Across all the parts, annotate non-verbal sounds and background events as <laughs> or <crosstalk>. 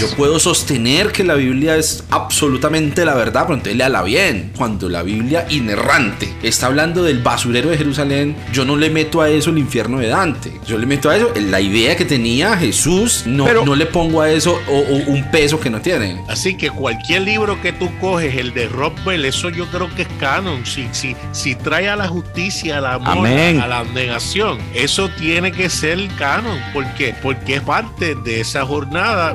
Yo puedo sostener que la Biblia es absolutamente la verdad, pero entonces léala bien. Cuando la Biblia inerrante está hablando del basurero de Jerusalén, yo no le meto a eso el infierno de Dante. Yo le meto a eso la idea que tenía Jesús, no, Pero- no le pongo a eso o- o un peso que no tiene. Así que cualquier libro que tú coges, el de Rockwell, eso yo creo que es canon. Si, si, si trae a la justicia, al amor, Amén. a la abnegación, eso tiene que ser canon. ¿Por qué? Porque es parte de esa jornada.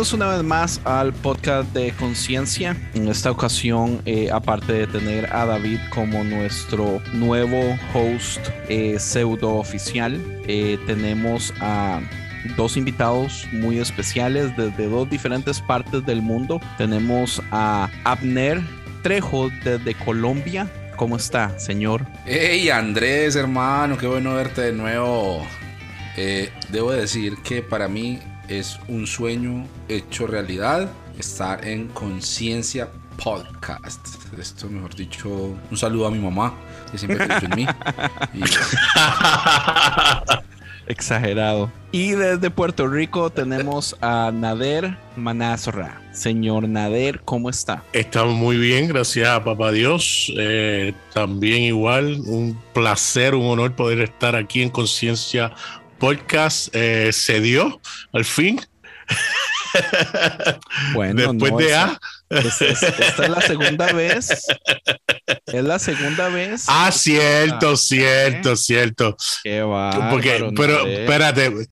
Una vez más al podcast de Conciencia. En esta ocasión, eh, aparte de tener a David como nuestro nuevo host eh, pseudo oficial, eh, tenemos a dos invitados muy especiales desde dos diferentes partes del mundo. Tenemos a Abner Trejo desde Colombia. ¿Cómo está, señor? Hey Andrés, hermano, qué bueno verte de nuevo. Eh, debo decir que para mí es un sueño hecho realidad estar en Conciencia Podcast. Esto, mejor dicho, un saludo a mi mamá, que siempre <laughs> creyó en mí. Y- <laughs> Exagerado. Y desde Puerto Rico tenemos a Nader Manazra. Señor Nader, ¿cómo está? Estamos muy bien, gracias a Papá Dios. Eh, también igual, un placer, un honor poder estar aquí en Conciencia Podcast. Eh, se dio al fin. <laughs> Bueno, Después no, de esa- A. es- es- esta es la segunda vez. Es la segunda vez. Ah, cierto, cierto, cierto. Qué bárbaro, Porque, pero, espérate,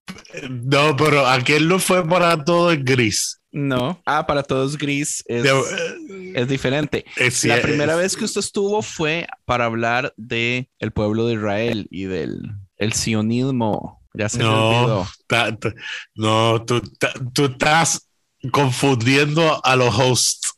no, pero aquel no fue para todo el gris. No. Ah, para todos gris es, De- es diferente. es- La primera vez que usted estuvo fue para hablar de el pueblo de Israel y del el sionismo. Ya se No, ta- ta- no, tú, ta- tú estás confundiendo a los hosts.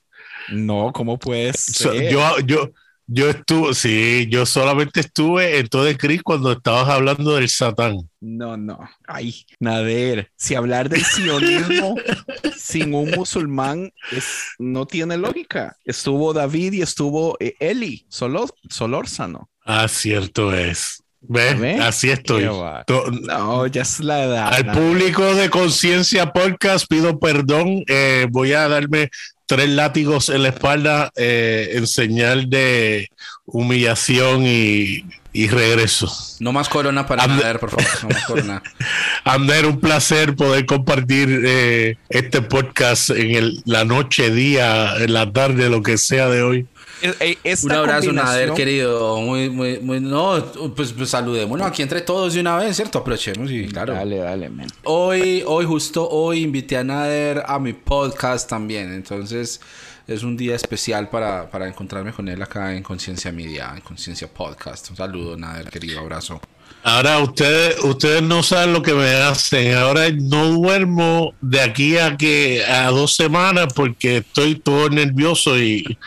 No, ¿cómo puedes? So- yo, yo, yo estuve, sí, yo solamente estuve en todo el gris cuando estabas hablando del Satán. No, no. Ay, Nader, si hablar del sionismo <laughs> sin un musulmán es, no tiene lógica. Estuvo David y estuvo eh, Eli, Solo, Solórzano. Ah, cierto es. ¿Ves? ¿Ve? Así estoy. No, ya es la edad. Al público de Conciencia Podcast pido perdón. eh, voy a darme tres látigos en la espalda eh, en señal de humillación y, y regreso. no más corona para Ande- Nader, por favor. No más corona. <laughs> Ander, un placer poder compartir eh, este podcast en el- la noche, día, en la tarde, lo que sea de hoy. Eh, esta Un abrazo, Nader, querido. Muy, muy, muy. No, pues, pues saludémonos aquí entre todos de una vez, ¿cierto? Aprovechemos y claro. Dale, dale, man. Hoy, hoy, justo hoy, invité a Nader a mi podcast también. Entonces, es un día especial para, para encontrarme con él acá en Conciencia Media, en Conciencia Podcast. Un saludo, Nader, querido abrazo. Ahora ustedes, ustedes no saben lo que me hacen. Ahora no duermo de aquí a que a dos semanas porque estoy todo nervioso y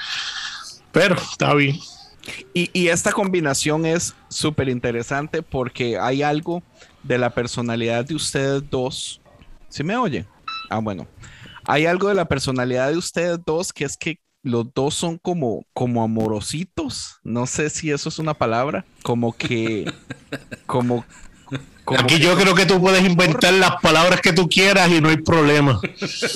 pero está bien. Y, y esta combinación es súper interesante porque hay algo de la personalidad de ustedes dos. ¿Sí me oyen? Ah, bueno. Hay algo de la personalidad de ustedes dos que es que los dos son como, como amorositos. No sé si eso es una palabra. Como que, <laughs> como, como Aquí que yo creo que tú puedes inventar las palabras que tú quieras y no hay problema.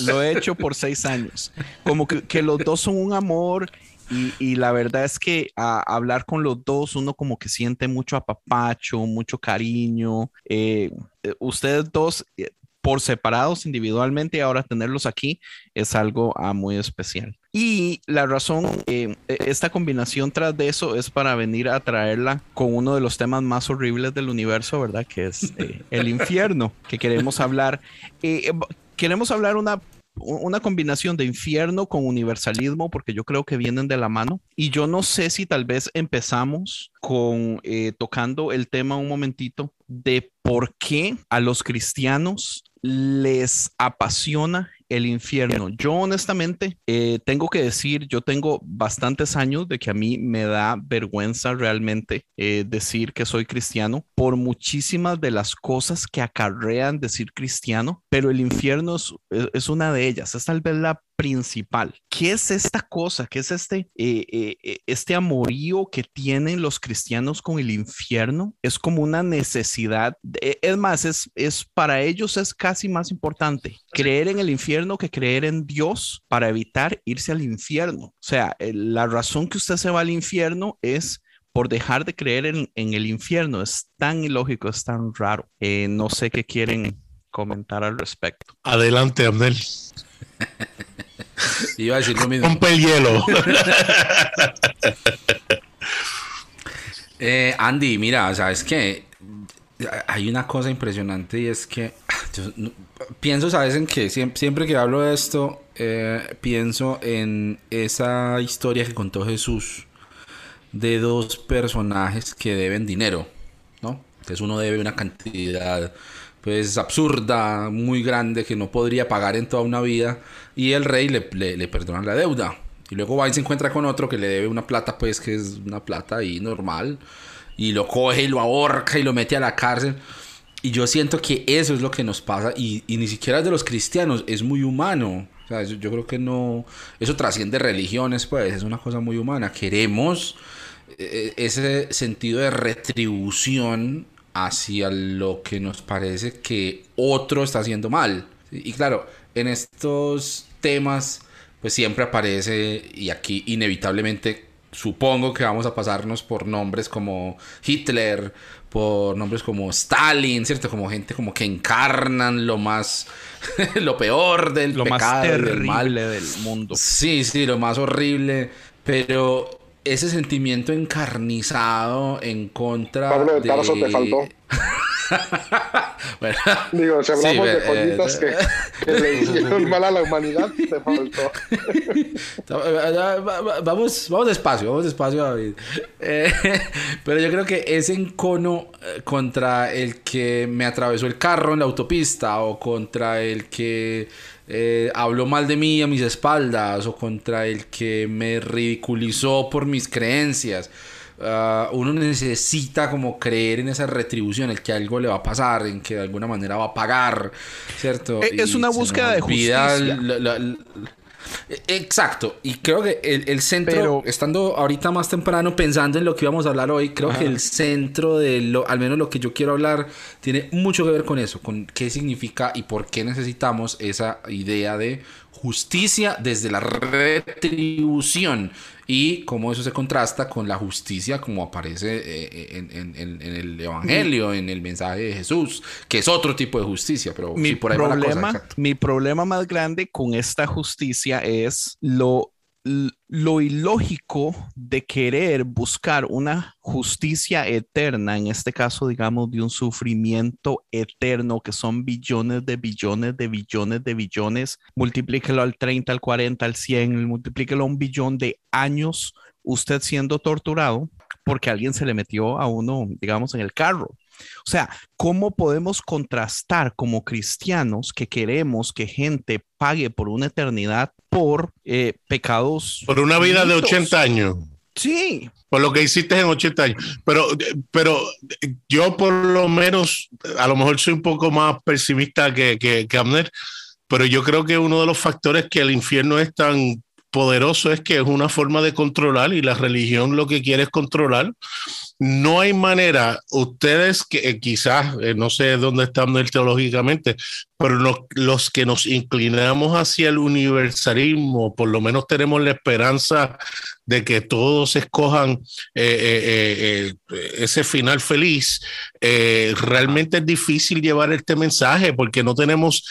lo he hecho por seis años. Como que, que los dos son un amor. Y, y la verdad es que a hablar con los dos, uno como que siente mucho apapacho, mucho cariño. Eh, eh, ustedes dos, eh, por separados individualmente, y ahora tenerlos aquí es algo ah, muy especial. Y la razón, eh, esta combinación tras de eso es para venir a traerla con uno de los temas más horribles del universo, ¿verdad? Que es eh, el <laughs> infierno, que queremos hablar. Eh, queremos hablar una una combinación de infierno con universalismo, porque yo creo que vienen de la mano. Y yo no sé si tal vez empezamos con eh, tocando el tema un momentito de por qué a los cristianos les apasiona el infierno. Yo honestamente eh, tengo que decir, yo tengo bastantes años de que a mí me da vergüenza realmente eh, decir que soy cristiano por muchísimas de las cosas que acarrean decir cristiano, pero el infierno es, es- una de ellas, es tal vez la principal. ¿Qué es esta cosa? ¿Qué es este, eh, eh, eh, este amorío que tienen los cristianos con el infierno? Es como una necesidad. de- es más, es, es para ellos es casi más importante creer en el infierno que creer en Dios para evitar irse al infierno. O sea, eh, la razón que usted se va al infierno es por dejar de creer en, en el infierno. Es tan ilógico, es tan raro. Eh, no sé qué quieren comentar al respecto. Adelante, Abdel. <laughs> Iba a decir lo mismo. Rompe el hielo. <laughs> Eh, Andy, mira, sabes que hay una cosa impresionante y es que <sighs> yo no- pienso, sabes, en que siempre, siempre que hablo de esto, eh, pienso en esa historia que contó Jesús de dos personajes que deben dinero, ¿no? Entonces uno debe una cantidad pues absurda, muy grande que no podría pagar en toda una vida y el rey le, le, perdona la deuda. Y luego va y se encuentra con otro que le debe una plata pues que es una plata ahí normal y lo coge y lo ahorca y lo mete a la cárcel. Y yo siento que eso es lo que nos pasa y, ni siquiera es de los cristianos, es muy humano. Yo, yo creo que no, eso trasciende religiones, pues es una cosa muy humana. Queremos eh, ese sentido de retribución hacia lo que nos parece que otro está haciendo mal. Y claro, en estos temas, pues siempre aparece, y aquí inevitablemente supongo que vamos a pasarnos por nombres como Hitler, por nombres como Stalin, ¿cierto? Como gente como que encarnan lo más, <laughs> lo peor del Lo más pecado, del terrible mal. del mundo. Sí, sí, lo más horrible, pero ese sentimiento encarnizado en contra Pablo de de... Tarso te faltó. <laughs> Bueno, Digo, si Sí, hablamos de eh, joyitas eh, que, que le hicieron mal a la humanidad, te faltó. <laughs> vamos, vamos despacio, vamos despacio, David. Eh, <laughs> pero yo creo que ese encono eh, contra el que me atravesó el carro en la autopista o contra el que eh, habló mal de mí a mis espaldas o contra el que me ridiculizó por mis creencias. ah, uno necesita como creer en esa retribución, el que algo le va a pasar, en que de alguna manera va a pagar, ¿cierto? Eh, es Y una búsqueda de justicia. la- la- la- Exacto, y creo que el, el centro, Pero- estando ahorita más temprano pensando en lo que íbamos a hablar hoy, creo que el centro de lo, al menos lo que yo quiero hablar, tiene mucho que ver con eso, con qué significa y por qué necesitamos esa idea de justicia desde la retribución. Y cómo eso se contrasta con la justicia como aparece eh, en, en- en- en el Evangelio, en el mensaje de Jesús, que es otro tipo de justicia, pero mi sí, por ahí va la cosa, problema, mi problema más grande con esta justicia es lo, lo ilógico de querer buscar una justicia eterna, en este caso, digamos, de un sufrimiento eterno, que son billones de billones de billones de billones, multiplíquelo al 30, al 40, al 100, multiplíquelo a un billón de años, usted siendo torturado porque alguien se le metió a uno, digamos, en el carro. O sea, ¿cómo podemos contrastar como cristianos que queremos que gente pague por una eternidad por eh, pecados? Por una vida de finitos? 80 años. Sí, Por lo que hiciste en 80 años. Pero, pero yo por lo menos, a lo mejor soy un poco más pesimista que, que, que Abner, pero yo creo que uno de los factores que el infierno es tan poderoso es que es una forma de controlar y la religión lo que quiere es controlar. No hay manera, ustedes que eh, quizás, eh, no sé dónde están teológicamente, pero lo- los que nos inclinamos hacia el universalismo, por lo menos tenemos la esperanza de que todos escojan eh, eh, eh, eh, ese final feliz, realmente es difícil llevar este mensaje porque no tenemos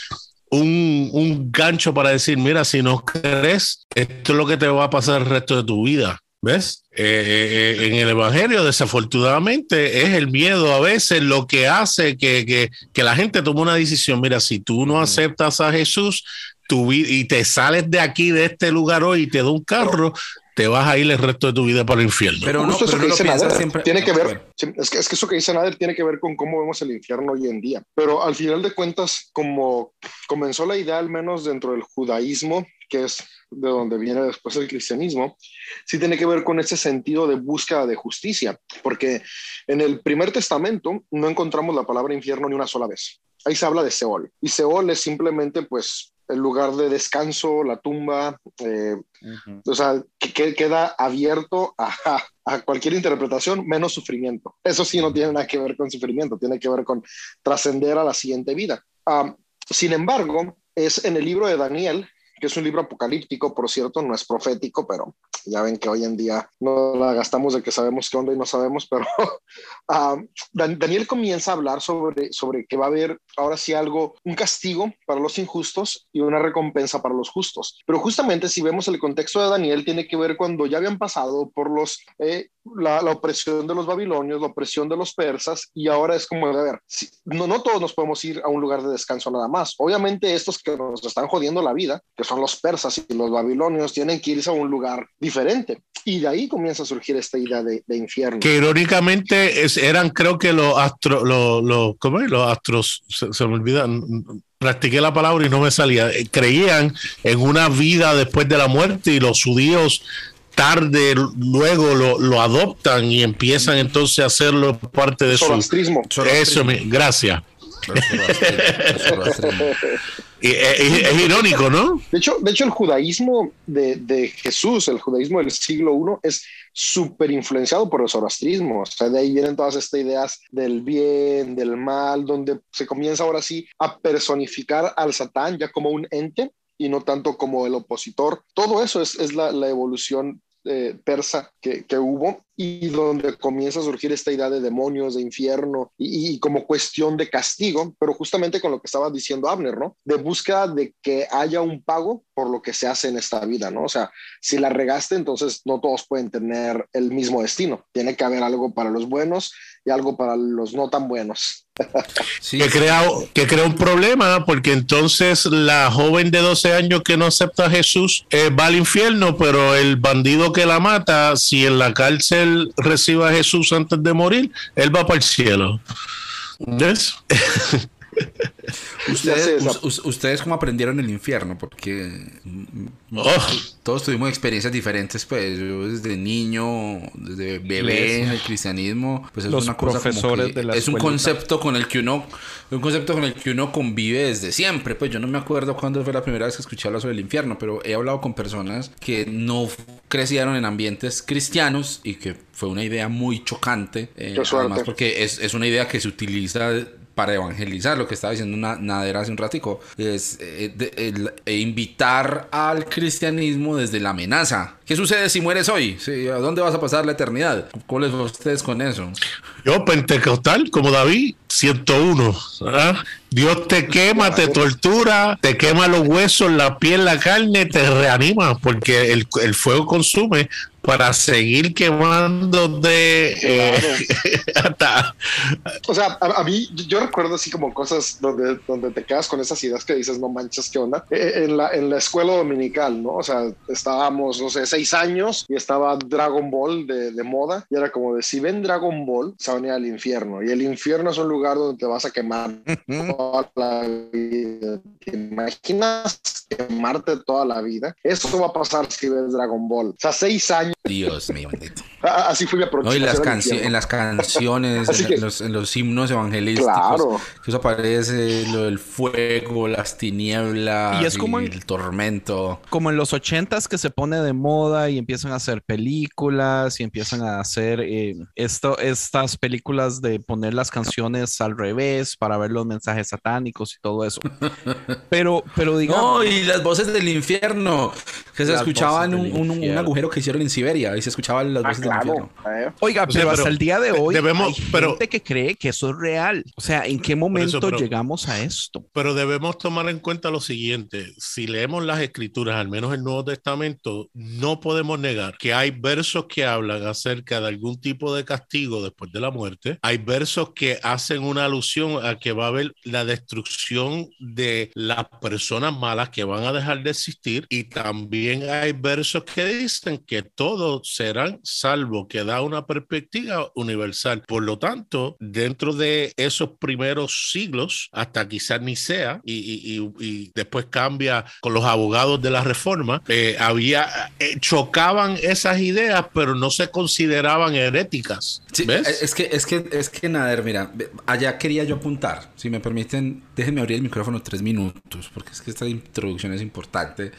un, un gancho para decir, mira, si no crees, esto es lo que te va a pasar el resto de tu vida. ¿Ves? Eh, eh, eh, en el Evangelio, desafortunadamente, es el miedo a veces lo que hace que, que, que la gente tome una decisión. Mira, si tú no aceptas a Jesús tu y te sales de aquí, de este lugar hoy, y te da un carro, te vas a ir el resto de tu vida para el infierno. Pero no, pero eso no que lo dice Nader siempre. tiene que no, ver, es que, es que eso que dice Nader tiene que ver con cómo vemos el infierno hoy en día. Pero al final de cuentas, como comenzó la idea, al menos dentro del judaísmo, que es de donde viene después el cristianismo, sí tiene que ver con ese sentido de búsqueda de justicia, porque en el primer testamento no encontramos la palabra infierno ni una sola vez. Ahí se habla de Seol, y Seol es simplemente pues el lugar de descanso, la tumba, eh, o sea, que, que queda abierto a, a cualquier interpretación menos sufrimiento. Eso sí no tiene nada que ver con sufrimiento, tiene que ver con trascender a la siguiente vida. Sin embargo, es en el libro de Daniel, que es un libro apocalíptico, por cierto, no es profético, pero ya ven que hoy en día no la gastamos de que sabemos qué onda y no sabemos, pero <laughs> Dan- Daniel comienza a hablar sobre, sobre que va a haber ahora sí algo, un castigo para los injustos y una recompensa para los justos. Pero justamente si vemos el contexto de Daniel, tiene que ver cuando ya habían pasado por los, eh, la, la opresión de los babilonios, la opresión de los persas, y ahora es como, a ver, si- no, no todos nos podemos ir a un lugar de descanso nada más. Obviamente estos que nos están jodiendo la vida, que son los persas y los babilonios, tienen que irse a un lugar diferente. Y de ahí comienza a surgir esta idea de, de infierno. que irónicamente es- eran creo que los astros los, los, ¿cómo es? los astros se, se me olvidan practiqué la palabra y no me salía Eh, creían en una vida después de la muerte y los judíos tarde luego lo, lo adoptan y empiezan entonces a hacerlo parte de su Zoroastrismo. eso gracias Eh, es, irónico no De hecho, de hecho el judaísmo de, Jesús, el judaísmo del siglo I, es súper influenciado por el zoroastrismo. O sea, de ahí vienen todas estas ideas del bien, del mal, donde se comienza ahora sí a personificar al Satán ya como un ente y no tanto como el opositor. Todo eso es, la evolución eh, persa que, hubo y donde comienza a surgir esta idea de demonios, de infierno y, y como cuestión de castigo, pero justamente con lo que estaba diciendo Abner, ¿no? De búsqueda de que haya un pago por lo que se hace en esta vida, ¿no? O sea, si la regaste, entonces no todos pueden tener el mismo destino. Tiene que haber algo para los buenos y algo para los no tan buenos. Sí, que crea, que crea un problema porque entonces la joven de 12 años que no acepta a Jesús eh, va al infierno, pero el bandido que la mata, si en la cárcel recibe a Jesús antes de morir, él va para el cielo. ¿Ves? <laughs> Ustedes, ustedes cómo aprendieron el infierno, porque mm, Oh, todos tuvimos experiencias diferentes, pues yo desde niño, desde bebé en el cristianismo, pues es Los una cosa como profesores que de la es un concepto con el que uno, un concepto con el que uno convive desde siempre, pues yo no me acuerdo cuándo fue la primera vez que escuché hablar sobre el infierno, pero he hablado con personas que no crecieron en ambientes cristianos y que fue una idea muy chocante, eh, además porque es, es una idea que se utiliza para evangelizar, lo que estaba diciendo Na- Nader hace un ratico, es eh, e invitar al cristianismo desde la amenaza. ¿Qué sucede si mueres hoy? Sí, ¿A dónde vas a pasar la eternidad? ¿Cómo les va a ustedes con eso? yo, pentecostal, como David, 101. ¿ah? Dios te quema, te tortura, te quema los huesos, la piel, la carne, te reanima, porque el fuego consume para seguir quemando de <laughs> hasta O sea, a, a mí, yo recuerdo así como cosas donde, donde te quedas con esas ideas que dices, no manches, ¿qué onda? Eh, En la, en la escuela dominical, ¿no? O sea, estábamos, no sé, seis años y estaba Dragon Ball de, de moda y era como de, si ven Dragon Ball, se van a ir al infierno. Y el infierno es un lugar donde te vas a quemar toda la vida. ¿Te imaginas quemarte toda la vida? Eso va a pasar si ves Dragon Ball. O sea, seis años Dios mío. Ah, Así fue mi No, y aproximación. las canci- infierno. en las canciones, <laughs> en, que- los, en los himnos evangelísticos, Claro. que eso aparece lo del fuego, las tinieblas Y es como en- el tormento. Como en los ochentas que se pone de moda y empiezan a hacer películas y empiezan a hacer eh, esto, estas películas de poner las canciones al revés para ver los mensajes satánicos y todo eso. <laughs> Pero, pero digamos. No, y las voces del infierno, que se escuchaban un, del un- agujero que hicieron en Siberia, y se escuchaban las Ah, voces del claro. Infierno. Oiga, O sea, pero, hasta el día de hoy debemos- hay pero- gente que cree que eso es real. O sea, ¿en qué momento pero- llegamos a esto? Pero debemos tomar en cuenta lo siguiente, si leemos las escrituras, al menos el Nuevo Testamento, no podemos negar que hay versos que hablan acerca de algún tipo de castigo después de la muerte, hay versos que hacen una alusión a que va a haber la destrucción de las personas malas que van a dejar de existir y también hay versos que dicen que todos serán salvos, que da una perspectiva universal. Por lo tanto, dentro de esos primeros siglos, hasta quizás Nicea, y, y- y- después cambia con los abogados de la reforma, eh, había, eh, chocaban esas ideas, pero no se consideraban heréticas. Sí, ¿Ves? eh, es que, es que, es que Nader, mira, allá quería yo apuntar. Si me permiten, déjenme abrir el micrófono tres minutos, porque es que esta introducción es importante.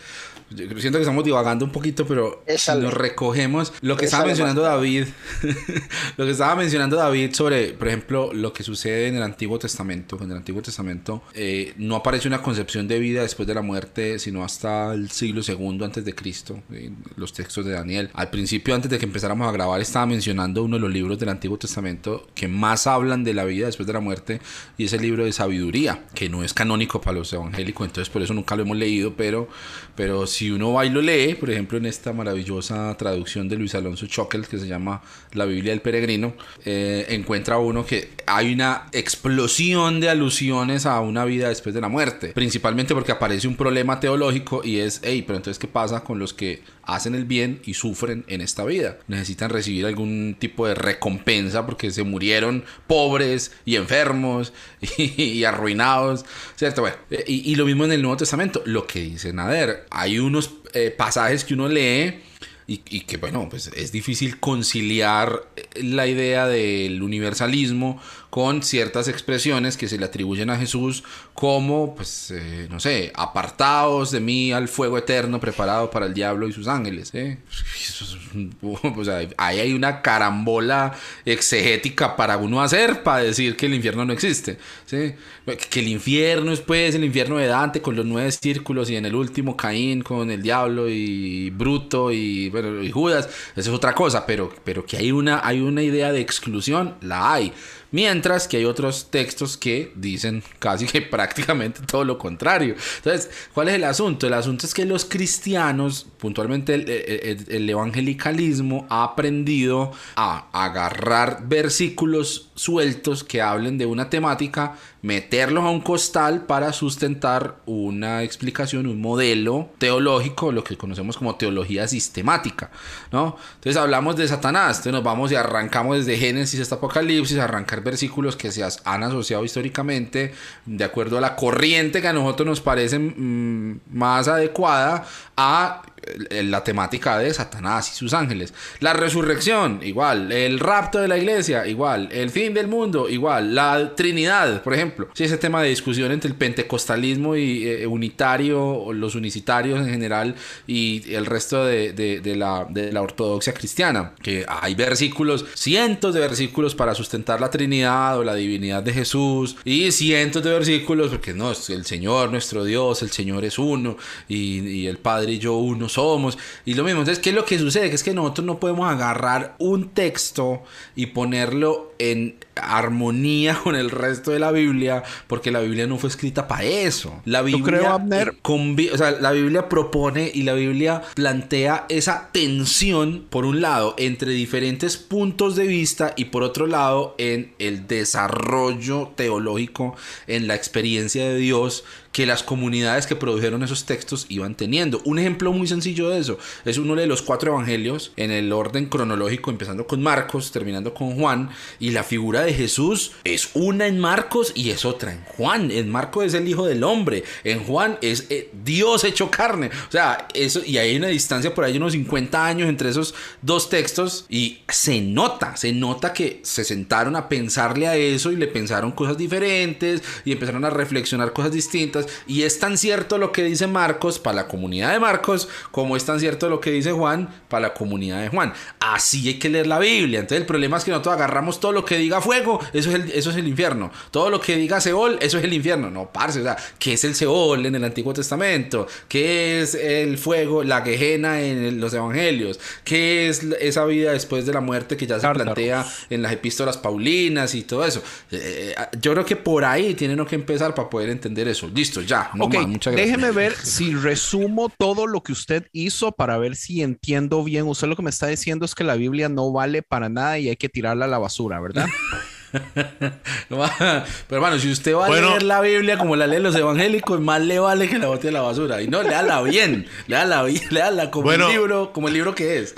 Yo siento que estamos divagando un poquito, pero si nos recogemos lo que estaba mencionando David, <laughs> lo que estaba mencionando David sobre, por ejemplo, lo que sucede en el Antiguo Testamento. En el Antiguo Testamento eh, no aparece una concepción de vida después de la muerte, sino hasta el siglo segundo antes de Cristo, en los textos de Daniel. Al principio, antes de que empezáramos a grabar, estaba mencionando uno de los libros del Antiguo Testamento que más hablan de la vida después de la muerte, y es el libro de sabiduría, que no es canónico para los evangélicos, entonces por eso nunca lo hemos leído, pero, pero si uno va y lo lee, por ejemplo, en esta maravillosa traducción de Luis Alonso Choquel, que se llama La Biblia del Peregrino, eh, encuentra uno que hay una explosión de alusiones a una vida después de la muerte, principalmente porque aparece un problema teológico y es, hey, pero entonces, ¿qué pasa con los que hacen el bien y sufren en esta vida? Necesitan recibir algún tipo de recompensa porque se murieron pobres y enfermos <laughs> y, arruinados, ¿cierto? Bueno, eh, y, y lo mismo en el Nuevo Testamento, lo que dice Nader, hay unos eh, pasajes que uno lee y, y que bueno, pues es difícil conciliar eh, la idea del universalismo con ciertas expresiones que se le atribuyen a Jesús como, pues, eh, no sé, apartados de mí al fuego eterno preparado para el diablo y sus ángeles. ¿eh? Eso es un- <laughs> o sea, ahí hay una carambola exegética para uno hacer para decir que el infierno no existe. Que el infierno es pues el infierno de Dante con los nueve círculos y en el último Caín con el diablo y Bruto y, bueno, y Judas. Eso es otra cosa, pero, pero que hay una, hay una idea de exclusión, la hay. Mientras que hay otros textos que dicen casi que <laughs> prácticamente todo lo contrario. Entonces, ¿cuál es el asunto? El asunto es que los cristianos, puntualmente el, el- el evangelicalismo, ha aprendido a agarrar versículos sueltos que hablen de una temática, meterlos a un costal para sustentar una explicación, un modelo teológico, lo que conocemos como teología sistemática, ¿no? Entonces hablamos de Satanás, entonces nos vamos y arrancamos desde Génesis hasta Apocalipsis, arrancar versículos que se han asociado históricamente de acuerdo a la corriente que a nosotros nos parece mm, más adecuada a la temática de Satanás y sus ángeles. La resurrección, igual. El rapto de la iglesia, igual. El fin del mundo, igual. La Trinidad, por ejemplo. Sí, ese tema de discusión entre el pentecostalismo y eh, unitario, o los unicitarios en general, y el resto de, la, ortodoxia cristiana. Que hay versículos, cientos de versículos para sustentar la Trinidad o la divinidad de Jesús, y cientos de versículos, porque no, el Señor, nuestro Dios, el Señor es uno, y, y el Padre y yo uno somos. Y lo mismo, entonces, ¿qué es lo que sucede? Que es que nosotros no podemos agarrar un texto y ponerlo en armonía <laughs> con el resto de la Biblia, porque la Biblia no fue escrita para eso. La Biblia, creo, Abner? o sea, la Biblia propone y la Biblia plantea esa tensión, por un lado, entre diferentes puntos de vista y por otro lado, en el desarrollo teológico, en la experiencia de Dios que las comunidades que produjeron esos textos iban teniendo. Un ejemplo muy sencillo de eso es uno de los cuatro evangelios en el orden cronológico, empezando con Marcos, terminando con Juan, y la figura de Jesús es una en Marcos y es otra en Juan. En Marcos es el Hijo del Hombre, en Juan es eh, Dios hecho carne. O sea, eso, y hay una distancia por ahí unos 50 años entre esos dos textos y se nota, se nota que se sentaron a pensarle a eso y le pensaron cosas diferentes y empezaron a reflexionar cosas distintas. Y es tan cierto lo que dice Marcos para la comunidad de Marcos como es tan cierto lo que dice Juan para la comunidad de Juan. Así hay que leer la Biblia. Entonces el problema es que nosotros agarramos todo lo que diga fuego, eso es el, eso es el infierno. Todo lo que diga Seol, eso es el infierno. No, parce, o sea, ¿qué es el Seol en el Antiguo Testamento? ¿Qué es el fuego, la quejena en los evangelios? ¿Qué es esa vida después de la muerte que ya se plantea en las epístolas paulinas y todo eso? Eh, eh, yo creo que por ahí tienen que empezar para poder entender eso. Listo, ya. ok, déjeme ver <laughs> si resumo todo lo que usted hizo para ver si entiendo bien. Usted lo que me está diciendo es que la Biblia no vale para nada y hay que tirarla a la basura, ¿verdad? <laughs> <laughs> Pero hermano, si usted va a leer la Biblia como la leen los evangélicos, más le vale que la bote a la basura. Y no, léala bien, léala bien, <laughs> léala como el libro, como el libro que es.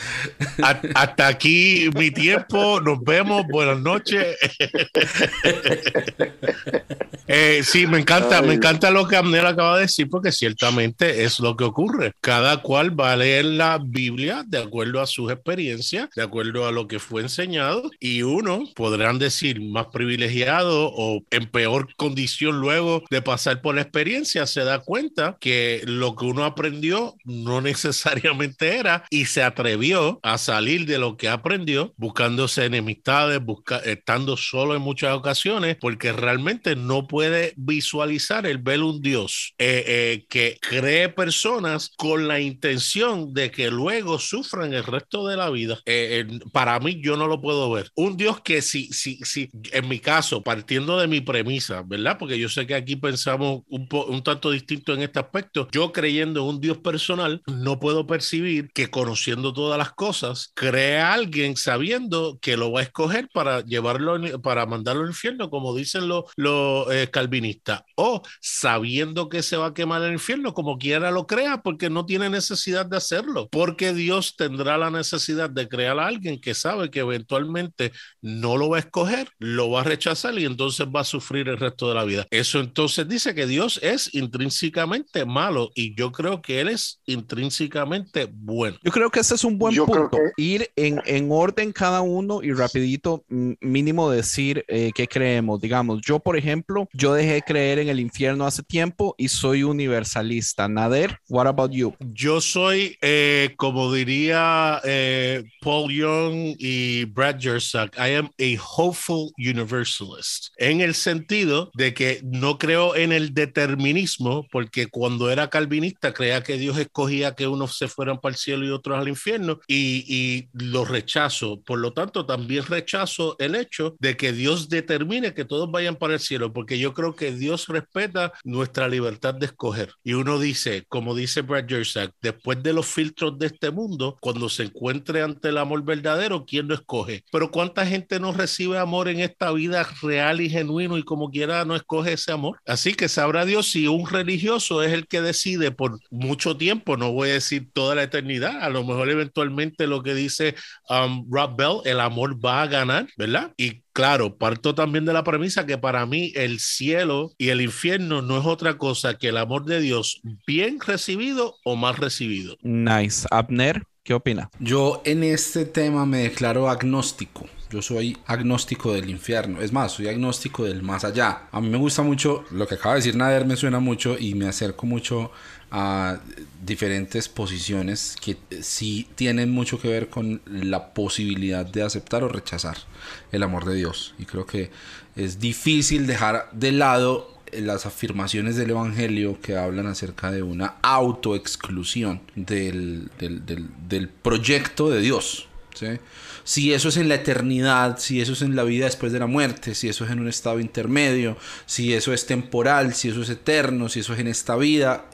hasta aquí mi tiempo, nos vemos, buenas noches. <laughs> eh, sí, me encanta, me encanta lo que Abner acaba de decir, porque ciertamente es lo que ocurre. Cada cual va a leer la Biblia de acuerdo a sus experiencias, de acuerdo a lo que fue enseñado, y uno podrán decir más privilegiado o en peor condición luego de pasar por la experiencia, se da cuenta que lo que uno aprendió no <laughs> necesariamente era y se atrevió a salir de lo que aprendió, buscándose enemistades, busca, estando solo en muchas ocasiones, porque realmente no puede visualizar el ver un Dios eh, eh, que cree personas con la intención de que luego sufran el resto de la vida. Eh, para mí, yo no lo puedo ver. Un Dios que si, si, si en mi caso, partiendo de mi premisa, ¿verdad? Porque yo sé que aquí pensamos un, un tanto distinto en este aspecto. Yo creyendo en un Dios personal, no puedo percibir que conociendo todas las cosas, crea a alguien sabiendo que lo va a escoger para llevarlo, para mandarlo al infierno, como dicen los, los eh, calvinistas, o sabiendo que se va a quemar el infierno, como quiera lo crea, porque no tiene necesidad de hacerlo, porque Dios tendrá la necesidad de crear a alguien que sabe que eventualmente no lo va a escoger lo va a rechazar y entonces va a sufrir el resto de la vida. Eso entonces dice que Dios es intrínsecamente malo y yo creo que Él es intrínsecamente bueno. Yo creo que ese es un buen punto. Ir en, en, orden cada uno y rapidito mínimo decir eh, qué creemos. Digamos, yo por ejemplo, yo dejé de creer en el infierno hace tiempo y soy universalista. Nader, what about you? Yo soy, eh, como diría eh, Paul Young y Brad Jersak, I am a hopeful universalist, en el sentido de que no creo en el determinismo, porque cuando era calvinista creía que Dios escogía que unos se fueran para el cielo y otros al infierno, y, y lo rechazo. Por lo tanto, también rechazo el hecho de que Dios determine que todos vayan para el cielo, porque yo creo que Dios respeta nuestra libertad de escoger. Y uno dice, como dice Brad Jersak, después de los filtros de este mundo, cuando se encuentre ante el amor verdadero, ¿quién lo escoge? Pero ¿cuánta gente no recibe amor en esta vida real y genuino y como quiera no escoge ese amor. Así que sabrá Dios si un religioso es el que decide por mucho tiempo, no voy a decir toda la eternidad, a lo mejor eventualmente lo que dice um, Rob Bell, el amor va a ganar, ¿verdad? Y Claro, parto también de la premisa que para mí el cielo y el infierno no es otra cosa que el amor de Dios bien recibido o mal recibido. Nice. Abner, ¿qué opina? Yo en este tema me declaro agnóstico. Yo soy agnóstico del infierno. Es más, soy agnóstico del más allá. A mí me gusta mucho, lo que acaba de decir Nader me suena mucho y me acerco mucho a diferentes posiciones que sí tienen mucho que ver con la posibilidad de aceptar o rechazar el amor de Dios. Y creo que es difícil dejar de lado las afirmaciones del Evangelio que hablan acerca de una autoexclusión del, del, del, del proyecto de Dios. ¿sí? Si eso es en la eternidad, si eso es en la vida después de la muerte, si eso es en un estado intermedio, si eso es temporal, si eso es eterno, si eso es en esta vida,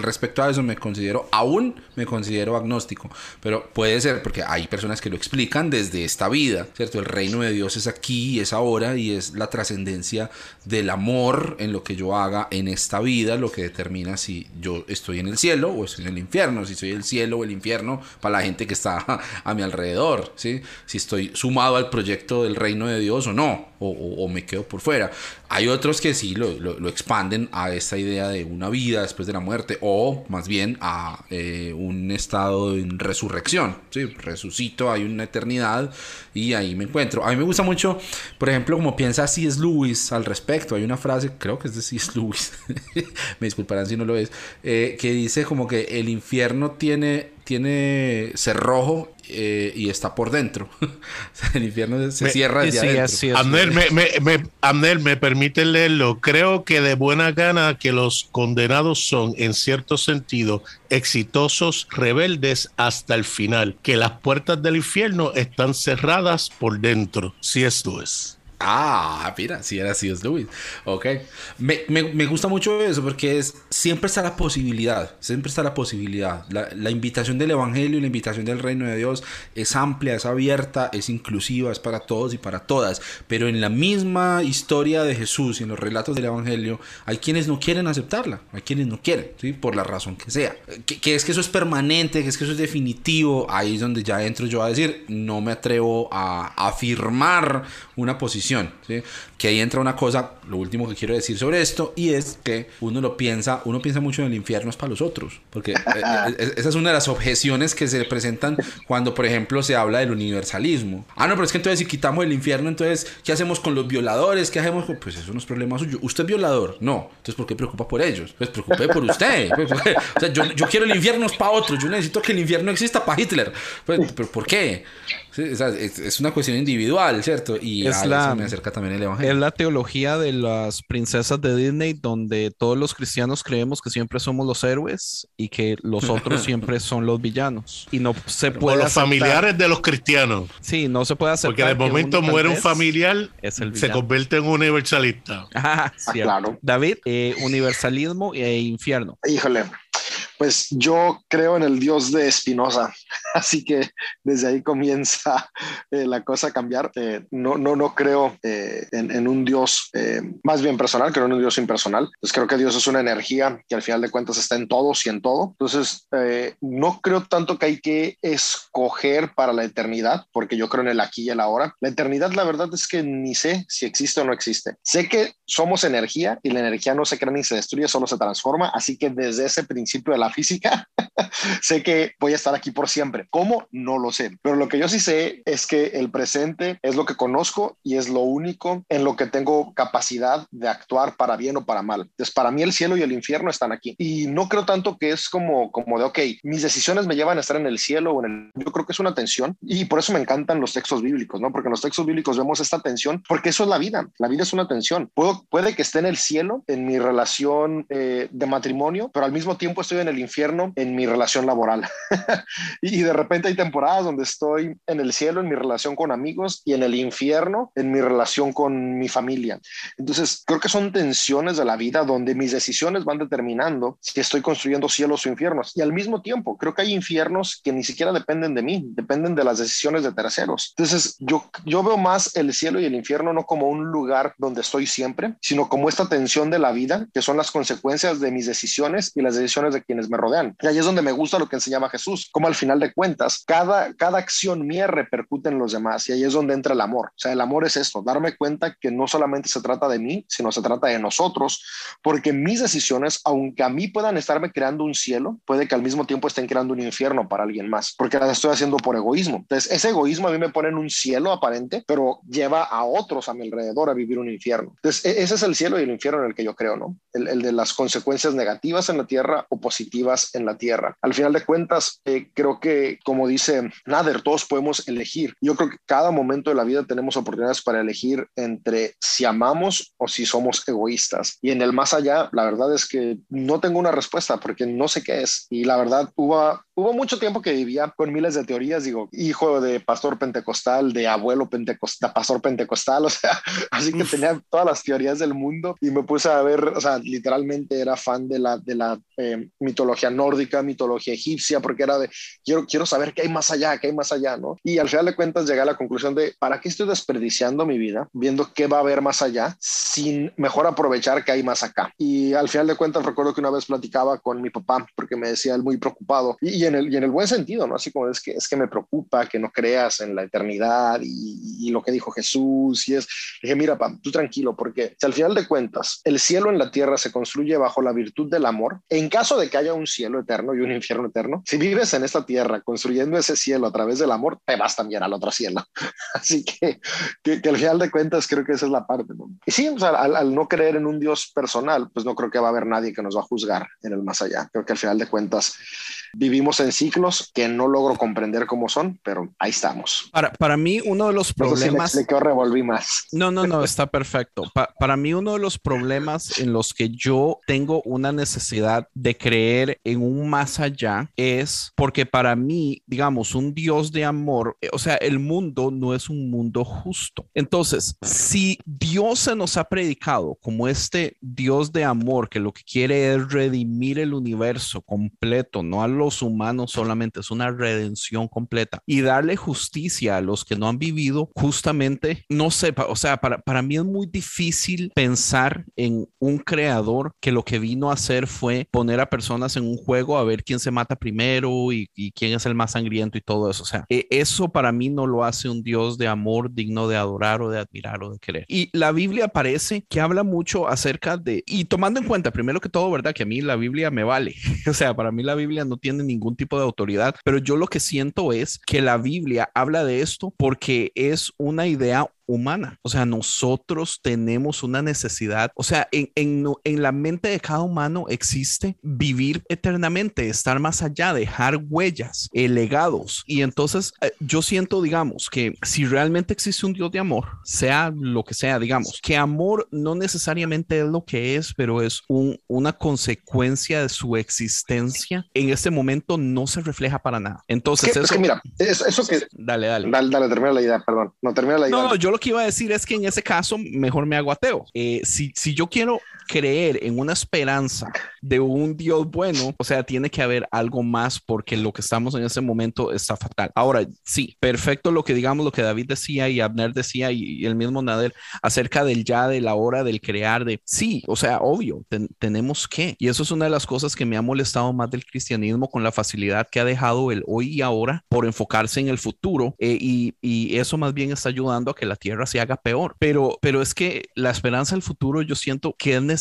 respecto a eso me considero, aún me considero agnóstico, pero puede ser porque hay personas que lo explican desde esta vida, ¿cierto? El reino de Dios es aquí, es ahora y es la trascendencia del amor en lo que yo haga en esta vida, lo que determina si yo estoy en el cielo o estoy en el infierno, si soy el cielo o el infierno para la gente que está <laughs> a, mi alrededor, ¿sí? Si estoy sumado al proyecto del reino de Dios o no, o, me quedo por fuera. Hay otros que sí lo, lo, expanden a esta idea de una vida después de la muerte o más bien a eh, un estado en resurrección. ¿sí? Resucito, hay una eternidad y ahí me encuentro. A mí me gusta mucho, por ejemplo, como piensa C.S. Lewis al respecto. Hay una frase, creo que es de C.S. Lewis, <laughs> me disculparán si no lo es, eh, que dice como que el infierno tiene, tiene cerrojo eh, y está por dentro. <laughs> el infierno se cierra desde adentro. Abner, me, me, me permite leerlo. Creo que de buena gana que los condenados son, en cierto sentido, exitosos rebeldes hasta el final. Que las puertas del infierno están cerradas por dentro. Si esto es. Ah, mira, si era así es Luis. Ok. Me, me, gusta mucho eso porque es siempre está la posibilidad. Siempre está la posibilidad. La, la, invitación del Evangelio y la invitación del reino de Dios es amplia, es abierta, es inclusiva, es para todos y para todas. Pero en la misma historia de Jesús y en los relatos del Evangelio, hay quienes no quieren aceptarla, hay quienes no quieren, ¿sí? por la razón que sea. Que, que es que eso es permanente, que es que eso es definitivo. Ahí es donde ya entro yo a decir, no me atrevo a afirmar una posición que ahí entra una cosa, lo último que quiero decir sobre esto, y es que uno lo piensa, uno piensa mucho en el infierno es para los otros, porque eh, eh, esa es una de las objeciones que se presentan cuando, por ejemplo, se habla del universalismo. Ah, no, pero es que entonces si quitamos el infierno, entonces, ¿qué hacemos con los violadores? ¿Qué hacemos? Pues eso no es problema suyo. ¿Usted es violador? No. Entonces, ¿por qué preocupa por ellos? Pues preocupe por usted. <laughs> Pues, o sea, yo, yo, quiero el infierno es para otros. Yo necesito que el infierno exista para Hitler. Pues, ¿Pero por qué? Es, una cuestión individual, ¿cierto? Y es la, me acerca también el evangelio. Es la teología de las princesas de Disney, donde todos los cristianos creemos que siempre somos los héroes y que los otros <laughs> siempre son los villanos. Y no se puede. los familiares de los cristianos. Sí, no se puede hacer. Porque de momento muere un familiar, se convierte en universalista. Ah, claro. David, eh, universalismo e infierno. Híjole, pues yo creo en el Dios de Espinosa, <laughs> así que desde ahí comienza eh, la cosa a cambiar. Eh, no, no, no creo eh, en, un Dios más bien personal, creo en un Dios impersonal. Pues creo que Dios es una energía que al final de cuentas está en todos y en todo. Entonces, no creo tanto que hay que escoger para la eternidad, porque yo creo en el aquí y el ahora. La eternidad, la verdad es que ni sé si existe o no existe. Sé que somos energía y la energía no se crea ni se destruye, solo se transforma. Así que desde ese principio de la física, <laughs> sé que voy a estar aquí por siempre. ¿Cómo? No lo sé. Pero lo que yo sí sé es que el presente es lo que conozco y es lo único en lo que tengo capacidad de actuar para bien o para mal. Entonces, para mí el cielo y el infierno están aquí. Y no creo tanto que es como, como de, ok, mis decisiones me llevan a estar en el cielo o en el... Yo creo que es una tensión y por eso me encantan los textos bíblicos, ¿no? Porque en los textos bíblicos vemos esta tensión, porque eso es la vida. La vida es una tensión. Puedo, puede que esté en el cielo, en mi relación eh, de matrimonio, pero al mismo tiempo estoy en el infierno en mi relación laboral. <laughs> y de repente hay temporadas donde estoy en el cielo en mi relación con amigos y en el infierno en mi relación con mi familia. Entonces, creo que son tensiones de la vida donde mis decisiones van determinando si estoy construyendo cielos o infiernos. Y al mismo tiempo, creo que hay infiernos que ni siquiera dependen de mí, dependen de las decisiones de terceros. Entonces, yo, yo veo más el cielo y el infierno no como un lugar donde estoy siempre, sino como esta tensión de la vida, que son las consecuencias de mis decisiones y las decisiones de quienes me rodean. Y ahí es donde me gusta lo que enseñaba Jesús, como al final de cuentas, cada, cada acción mía repercute en los demás y ahí es donde entra el amor. O sea, el amor es esto, darme cuenta que no solamente se trata de mí, sino se trata de nosotros, porque mis decisiones, aunque a mí puedan estarme creando un cielo, puede que al mismo tiempo estén creando un infierno para alguien más, porque las estoy haciendo por egoísmo. Entonces, ese egoísmo a mí me pone en un cielo aparente, pero lleva a otros a mi alrededor a vivir un infierno. Entonces, e, ese es el cielo y el infierno en el que yo creo, ¿no? El, el de las consecuencias negativas en la tierra o positivas en la tierra. Al final de cuentas, eh, creo que, como dice Nader, todos podemos elegir. Yo creo que cada momento de la vida tenemos oportunidades para elegir entre si amamos o si somos egoístas. Y en el más allá, la verdad es que no tengo una respuesta porque no sé qué es. Y la verdad, hubo hubo mucho tiempo que vivía con miles de teorías, digo, hijo de pastor pentecostal, de abuelo pentecostal, pastor pentecostal, <laughs> o sea, así que tenía todas las teorías del mundo y me puse a ver, o sea, literalmente era fan de la, de la eh, mitología nórdica, mitología egipcia, porque era de, quiero, quiero saber qué hay más allá, qué hay más allá, ¿no? Y al final de cuentas llegué a la conclusión de, ¿para qué estoy desperdiciando mi vida viendo qué va a haber más allá sin mejor aprovechar que hay más acá? Y al final de cuentas recuerdo que una vez platicaba con mi papá porque me decía él muy preocupado y, en, el, y en el buen sentido, ¿no? Así como es que, es que me preocupa que no creas en la eternidad y, lo que dijo Jesús y es, dije, mira, papá, tú tranquilo porque si al final de cuentas el cielo en la tierra se construye bajo la virtud del amor, en caso de que haya un cielo eterno y un infierno eterno, si vives en esta tierra construyendo ese cielo a través del amor, te vas también al otro cielo. <laughs> Así que, que, al final de cuentas creo que esa es la parte. ¿no? Y sí, o sea, al, al no creer en un Dios personal, pues no creo que va a haber nadie que nos va a juzgar en el más allá. Creo que al final de cuentas vivimos en ciclos que no logro comprender cómo son, pero ahí estamos. Para, para mí, uno de los problemas. Si me revolví más. No, no, no, está perfecto. para mí, uno de los problemas en los que yo tengo una necesidad de creer en un más allá es porque para mí, digamos, un Dios de amor, eh, o sea, el mundo no es un mundo justo. Entonces, si Dios se nos ha predicado como este Dios de amor que lo que quiere es redimir el universo completo, no a los humanos solamente, es una redención completa y darle justicia a los que no han vivido, justamente, no sé, o sea, para, para mí es muy difícil pensar en un creador que lo que vino a hacer fue poner a personas en un juego a ver quién se mata primero y, y quién es el más sangriento y todo eso. O sea, e, eso para mí no lo hace un Dios de amor digno de adorar o de admirar o de querer. Y la Biblia parece que habla mucho acerca de, y tomando en cuenta, primero que todo, ¿verdad? Que a mí la Biblia me vale. <laughs> o sea, para mí la Biblia no tiene ningún tipo de autoridad, pero yo lo que siento es que la Biblia habla de esto porque es una idea humana. O sea, nosotros tenemos una necesidad, o sea, en, en, en, la mente de cada humano existe vivir eternamente, estar más allá, dejar huellas, eh, legados. Y entonces eh, yo siento, digamos, que si realmente existe un Dios de amor, sea lo que sea, digamos, que amor no necesariamente es lo que es, pero es un, una consecuencia de su existencia, en este momento no se refleja para nada. Entonces, es que, mira, eso, que... Dale, dale. Dale, dale, termina la idea, perdón. No, termina la idea. No, yo lo que iba a decir es que en ese caso mejor me hago ateo. Eh, si, si yo quiero creer en una esperanza de un Dios bueno, o sea, tiene que haber algo más porque lo que estamos en ese momento está fatal. Ahora, sí, perfecto lo que digamos, lo que David decía y Abner decía y, el mismo Nader acerca del ya, de la hora, del crear, de sí, o sea, obvio, tenemos que. Y eso es una de las cosas que me ha molestado más del cristianismo con la facilidad que ha dejado el hoy y ahora por enfocarse en el futuro eh, y, y, eso más bien está ayudando a que la tierra se haga peor. Pero, pero es que la esperanza del futuro yo siento que es necesaria,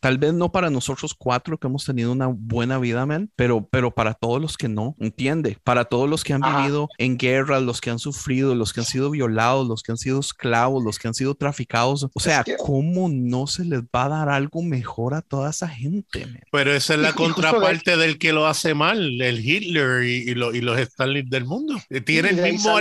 tal vez no para nosotros cuatro que hemos tenido una buena vida, man, pero, pero para todos los que no, entiende, para todos los que han vivido en guerra, los que han sufrido, los que han sido violados, los que han sido esclavos, los que han sido traficados, o sea, ¿cómo no se les va a dar algo mejor a toda esa gente? Pero esa es la contraparte del que lo hace mal, el Hitler y, los Stalin del mundo. Tiene el mismo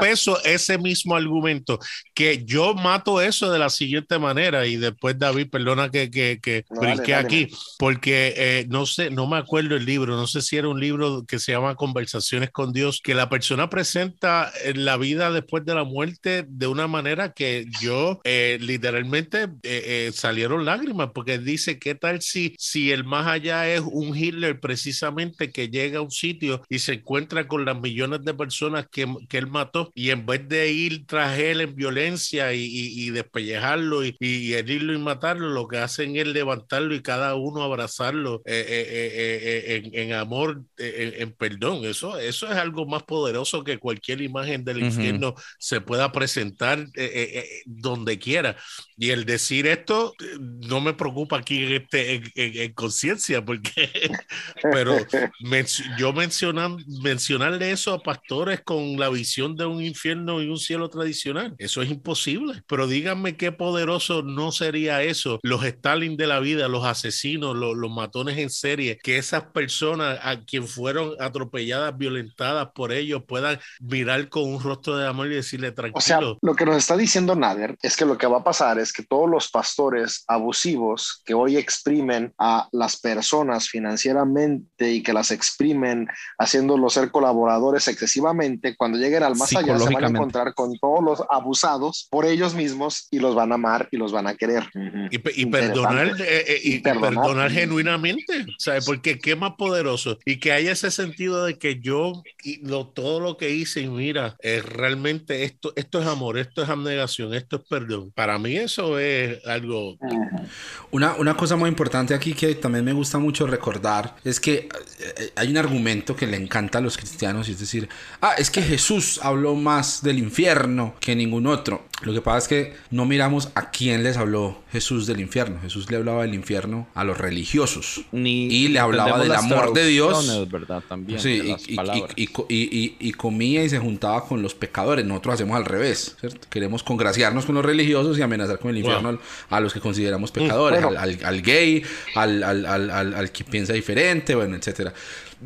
peso, ese mismo argumento, que yo mato eso de la siguiente manera y después David, perdona que, que, que brinqué aquí, porque eh, no sé, no me acuerdo el libro, no sé si era un libro que se llama Conversaciones con Dios, que la persona presenta la vida después de la muerte de una manera que yo eh, literalmente eh, salieron lágrimas, porque dice, ¿qué tal si, si el más allá es un Hitler precisamente que llega a un sitio y se encuentra con las millones de personas que, que él mató y en vez de ir tras él en violencia y, y, despellejarlo y, y herirlo y matarlo, lo que hacen es levantarlo y cada uno abrazarlo eh, eh, eh, en, amor, en, perdón. Eso, eso es algo más poderoso que cualquier imagen del infierno se pueda presentar donde quiera. Y el decir esto no me preocupa aquí en, este, en, conciencia, porque, <laughs> pero yo mencionan, mencionarle eso a pastores con la visión de un infierno y un cielo tradicional, eso es imposible. Pero díganme qué poderoso no sería eso. Los Stalin de la vida, los asesinos, los, los matones en serie, que esas personas a quien fueron atropelladas, violentadas por ellos, puedan mirar con un rostro de amor y decirle tranquilo. O sea, lo que nos está diciendo Nader es que lo que va a pasar es que todos los pastores abusivos que hoy exprimen a las personas financieramente y que las exprimen haciéndolos ser colaboradores excesivamente, cuando lleguen al más allá se van a encontrar con todos los abusados por ellos mismos y los van a amar y los van a querer. Y, y perdonar, eh, eh, y, perdonar, perdonar genuinamente, ¿sabes? Porque qué más poderoso y que haya ese sentido de que yo y lo, todo lo que hice y mira, es eh, realmente esto, esto es amor, esto es abnegación, esto es perdón. Para mí eso es algo... Una, una cosa muy importante aquí que también me gusta mucho recordar es que hay un argumento que le encanta a los cristianos y es decir, ah, es que Jesús habló más del infierno que ningún otro. Lo que pasa es que no miramos a quién les habló Jesús del infierno. Jesús le hablaba del infierno a los religiosos. y le hablaba del amor de Dios. ¿verdad? También. Sí, y, comía y se juntaba con los pecadores. Nosotros hacemos al revés. Queremos congraciarnos con los religiosos y amenazar con el infierno a los que consideramos pecadores. al, gay, al, al, que piensa diferente, bueno, etcétera.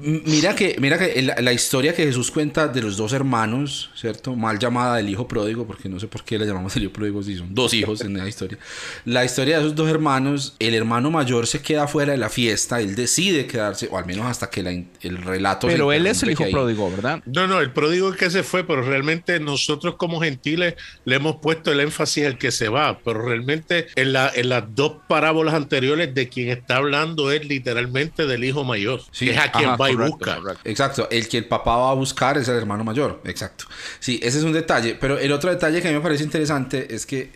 Mira que, mira que la, historia que Jesús cuenta de los dos hermanos, ¿cierto? Mal llamada del hijo pródigo, porque no sé por qué le llamamos el hijo pródigo si son dos hijos en la historia. La historia de esos dos hermanos, el hermano mayor se queda fuera de la fiesta, él decide quedarse, o al menos hasta que el relato... Pero él es el hijo pródigo, ¿verdad? No, no, el pródigo es que se fue, pero realmente nosotros como gentiles le hemos puesto el énfasis al que se va, pero realmente en, la, en las dos parábolas anteriores de quien está hablando es literalmente del hijo mayor, que es a quien va y busca. Exacto, el que el papá va a buscar es el hermano mayor, exacto. Sí, ese es un detalle, pero el otro detalle que a mí me parece interesante es que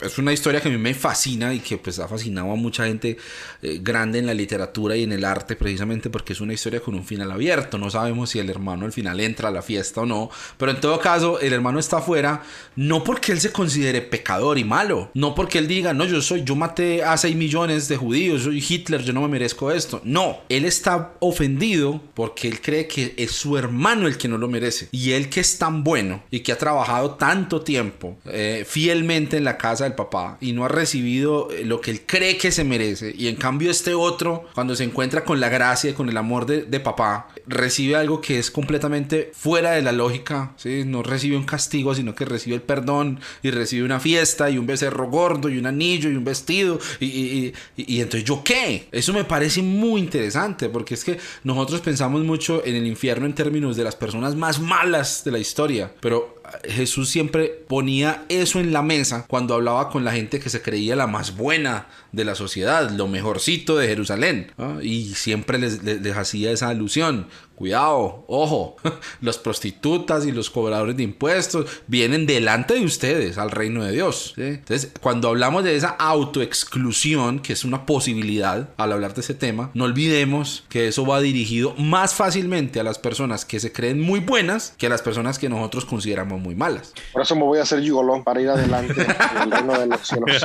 es una historia que a mí me fascina y que pues ha fascinado a mucha gente eh, grande en la literatura y en el arte precisamente porque es una historia con un final abierto. No sabemos si el hermano al final entra a la fiesta o no, pero en todo caso el hermano está afuera no porque él se considere pecador y malo, no porque él diga, no, yo soy, yo maté a 6 millones de judíos, soy Hitler, yo no me merezco esto. No, él está ofendido porque él cree que es su hermano el que no lo merece y él que es tan bueno y que ha trabajado tanto tiempo eh, fielmente en la casa del papá y no ha recibido eh, lo que él cree que se merece. Y en cambio este otro, cuando se encuentra con la gracia con el amor de, de papá, recibe algo que es completamente fuera de la lógica. ¿sí? No recibe un castigo, sino que recibe el perdón y recibe una fiesta y un becerro gordo y un anillo y un vestido. Y, y, y, y entonces yo qué? Eso me parece muy interesante porque es que nosotros pensamos mucho en el infierno en términos de las personas más malas de la historia. Pero Jesús siempre ponía eso en la mesa cuando hablaba con la gente que se creía la más buena de la sociedad, lo mejorcito de Jerusalén. Y siempre les, hacía esa alusión. Cuidado, ojo, <laughs> los prostitutas y los cobradores de impuestos vienen delante de ustedes al reino de Dios. Entonces, cuando hablamos de esa autoexclusión, que es una posibilidad al hablar de ese tema, no olvidemos que eso va dirigido más fácilmente a las personas que se creen muy buenas que a las personas que nosotros consideramos muy malas. Por eso me voy a hacer gigolón para ir adelante en el reino de los cielos. <laughs>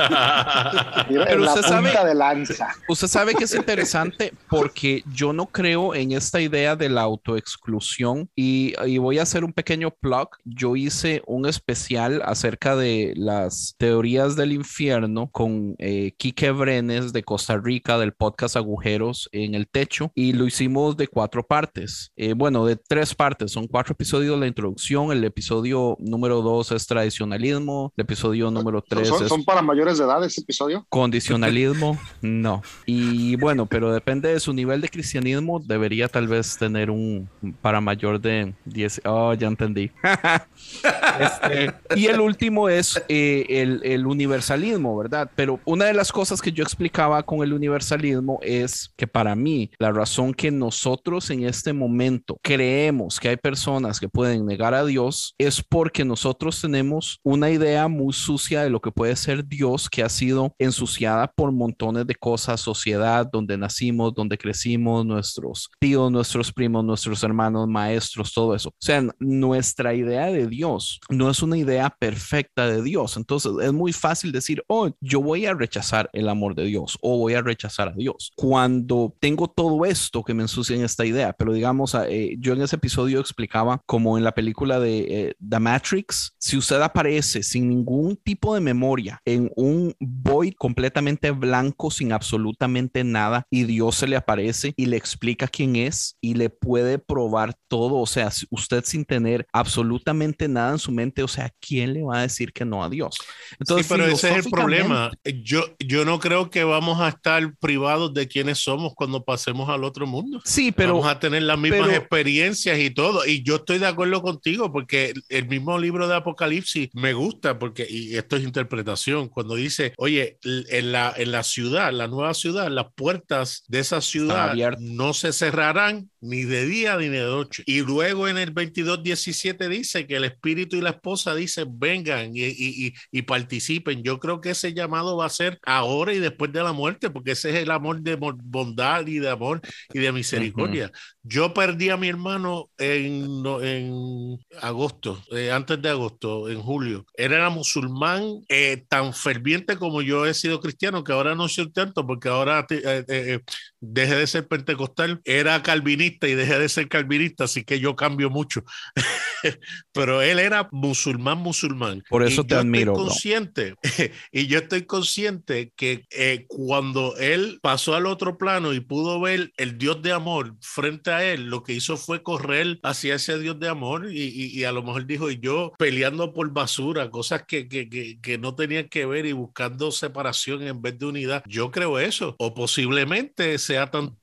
Pero usted sabe, de lanza. usted sabe que es interesante porque yo no creo en esta idea de la autoexclusión y, y voy a hacer un pequeño plug. Yo hice un especial acerca de las teorías del infierno con eh, Quique Brenes de Costa Rica del podcast Agujeros en el Techo y lo hicimos de cuatro partes. Eh, bueno, de tres partes. Son cuatro episodios la introducción. El episodio número dos es tradicionalismo. El episodio número tres ¿Son, es... ¿Son para mayores de edad ese episodio? Condicionalismo, no. Y bueno, pero depende de su nivel de cristianismo. Debería tal vez tener un para mayor de 10. Oh, ya entendí. <laughs> este, y el último es eh, el, el, universalismo, ¿verdad? Pero una de las cosas que yo explicaba con el universalismo es que para mí la razón que nosotros en este momento creemos que hay personas que pueden negar a Dios es porque nosotros tenemos una idea muy sucia de lo que puede ser Dios que ha sido ensuciada por montones de cosas, sociedad, donde nacimos, donde crecimos, nuestros tíos, nuestros primos nuestros hermanos, maestros, todo eso. O sea, nuestra idea de Dios no es una idea perfecta de Dios. Entonces es muy fácil decir, oh, yo voy a rechazar el amor de Dios o voy a rechazar a Dios. Cuando tengo todo esto que me ensucia en esta idea, pero digamos, eh, yo en ese episodio explicaba como en la película de eh, The Matrix, si usted aparece sin ningún tipo de memoria en un void completamente blanco, sin absolutamente nada, y Dios se le aparece y le explica quién es y le puede probar todo, o sea, usted sin tener absolutamente nada en su mente, o sea, ¿quién le va a decir que no a Dios? Entonces, sí, pero ese es el problema. Yo, yo no creo que vamos a estar privados de quiénes somos cuando pasemos al otro mundo. Sí, pero vamos a tener las mismas experiencias y todo. Y yo estoy de acuerdo contigo porque el mismo libro de Apocalipsis me gusta porque, y esto es interpretación, cuando dice, oye, en la, en la ciudad, la nueva ciudad, las puertas de esa ciudad no se cerrarán ni de día ni de noche. Y luego en el 22.17 dice que el espíritu y la esposa dicen, vengan y, y, y, participen. Yo creo que ese llamado va a ser ahora y después de la muerte, porque ese es el amor de bondad y de amor y de misericordia. Yo perdí a mi hermano en, en agosto, eh, antes de agosto, en julio. Él era musulmán eh, tan ferviente como yo he sido cristiano, que ahora no soy tanto, porque ahora eh, dejé de ser pentecostal, era calvinista y dejé de ser calvinista, así que yo cambio mucho. <laughs> Pero él era musulmán, musulmán. Por eso te admiro. Estoy consciente, <laughs> y yo estoy consciente que eh, cuando él pasó al otro plano y pudo ver el Dios de amor frente a él, lo que hizo fue correr hacia ese Dios de amor y, y, a lo mejor dijo, y yo peleando por basura, cosas que, que, que, que no tenían que ver y buscando separación en vez de unidad. Yo creo eso. O posiblemente sea tan,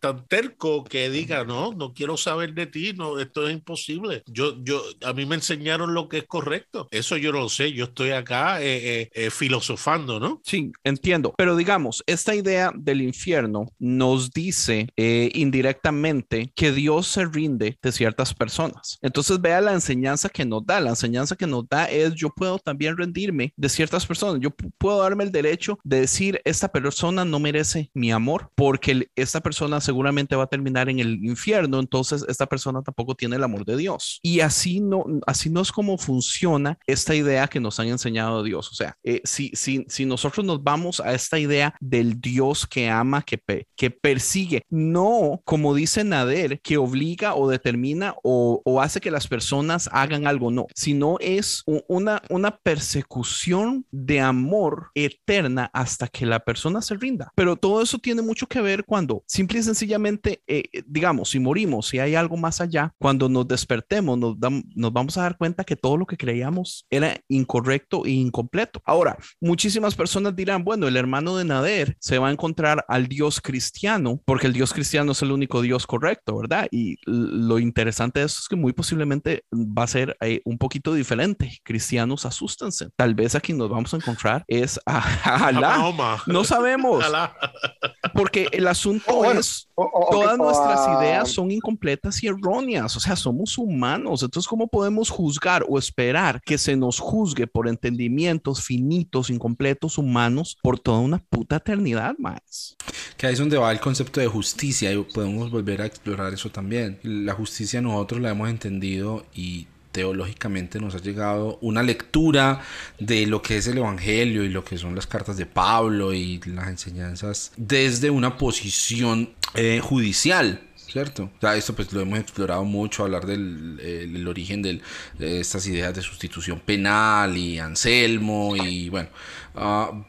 tan terco que diga, no, no quiero saber de ti, no, esto es imposible. Yo, yo, a mí me enseñaron lo que es correcto. Eso yo no lo sé, yo estoy acá eh, eh, eh, filosofando, ¿no? Sí, entiendo. Pero digamos, esta idea del infierno nos dice indirectamente que Dios se rinde de ciertas personas. Entonces vea la enseñanza que nos da. La enseñanza que nos da es yo puedo también rendirme de ciertas personas. Yo puedo darme el derecho de decir esta persona no merece mi amor porque que esta persona seguramente va a terminar en el infierno, entonces esta persona tampoco tiene el amor de Dios. Y así no, así no es como funciona esta idea que nos han enseñado Dios. O sea, eh, si, si, si nosotros nos vamos a esta idea del Dios que ama, que, que persigue, no como dice Nader, que obliga o determina o, o hace que las personas hagan algo, no, sino es una, una persecución de amor eterna hasta que la persona se rinda. Pero todo eso tiene mucho que ver cuando simple y sencillamente, eh, digamos, si morimos, si hay algo más allá, cuando nos despertemos, nos, nos vamos a dar cuenta que todo lo que creíamos era incorrecto e incompleto. Ahora, muchísimas personas dirán, bueno, el hermano de Nader se va a encontrar al Dios cristiano, porque el Dios cristiano es el único Dios correcto, ¿verdad? Y lo interesante de eso es que muy posiblemente va a ser eh, un poquito diferente. Cristianos, asústense. Tal vez aquí nos vamos a encontrar es a, <laughs> Alá. No sabemos. <laughs> Porque el asunto es, todas nuestras ideas son incompletas y erróneas, o sea, somos humanos, entonces ¿cómo podemos juzgar o esperar que se nos juzgue por entendimientos finitos, incompletos, humanos, por toda una puta eternidad más? Que ahí es donde va el concepto de justicia y podemos volver a explorar eso también. La justicia nosotros la hemos entendido y teológicamente nos ha llegado una lectura de lo que es el Evangelio y lo que son las cartas de Pablo y las enseñanzas desde una posición eh, judicial. ¿Cierto? O esto pues lo hemos explorado mucho, hablar del origen de estas ideas de sustitución penal y Anselmo y bueno, uh,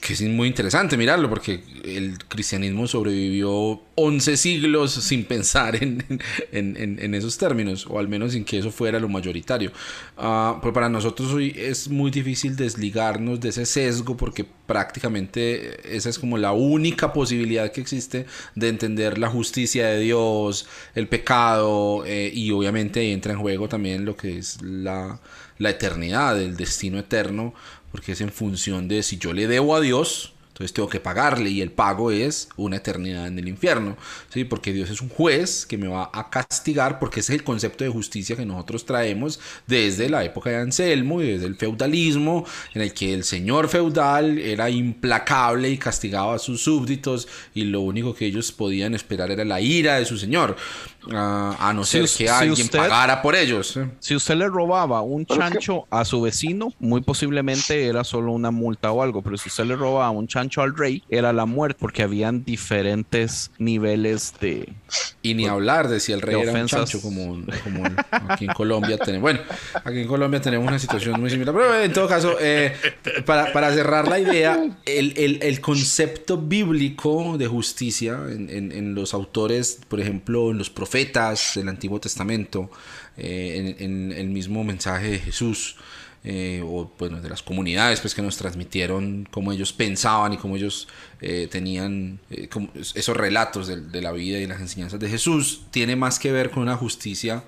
que, es muy interesante mirarlo, porque el cristianismo sobrevivió 11 siglos sin pensar en, en, en, esos términos, o al menos sin que eso fuera lo mayoritario. Uh, pero para nosotros hoy es muy difícil desligarnos de ese sesgo, porque prácticamente esa es como la única posibilidad que existe de entender la justicia de Dios, el pecado, eh, y obviamente entra en juego también lo que es la, la eternidad, el destino eterno porque es en función de si yo le debo a Dios, entonces tengo que pagarle y el pago es una eternidad en el infierno, ¿sí? porque Dios es un juez que me va a castigar porque ese es el concepto de justicia que nosotros traemos desde la época de Anselmo y desde el feudalismo, en el que el señor feudal era implacable y castigaba a sus súbditos y lo único que ellos podían esperar era la ira de su señor a no ser que alguien pagara por ellos. Si usted le robaba un chancho a su vecino, muy posiblemente era solo una multa o algo, pero si usted le robaba un chancho al rey, era la muerte, porque habían diferentes niveles de... Y ni hablar de si el rey era un chancho, como, aquí en Colombia tenemos. Bueno, aquí en Colombia tenemos una situación muy similar, pero en todo caso, eh, para, cerrar la idea, el, concepto bíblico de justicia en, en los autores, por ejemplo, en los profetas, del Antiguo Testamento, eh, en, el mismo mensaje de Jesús, eh, o bueno, de las comunidades pues, que nos transmitieron cómo ellos pensaban y cómo ellos eh, tenían esos relatos de, la vida y las enseñanzas de Jesús, tiene más que ver con una justicia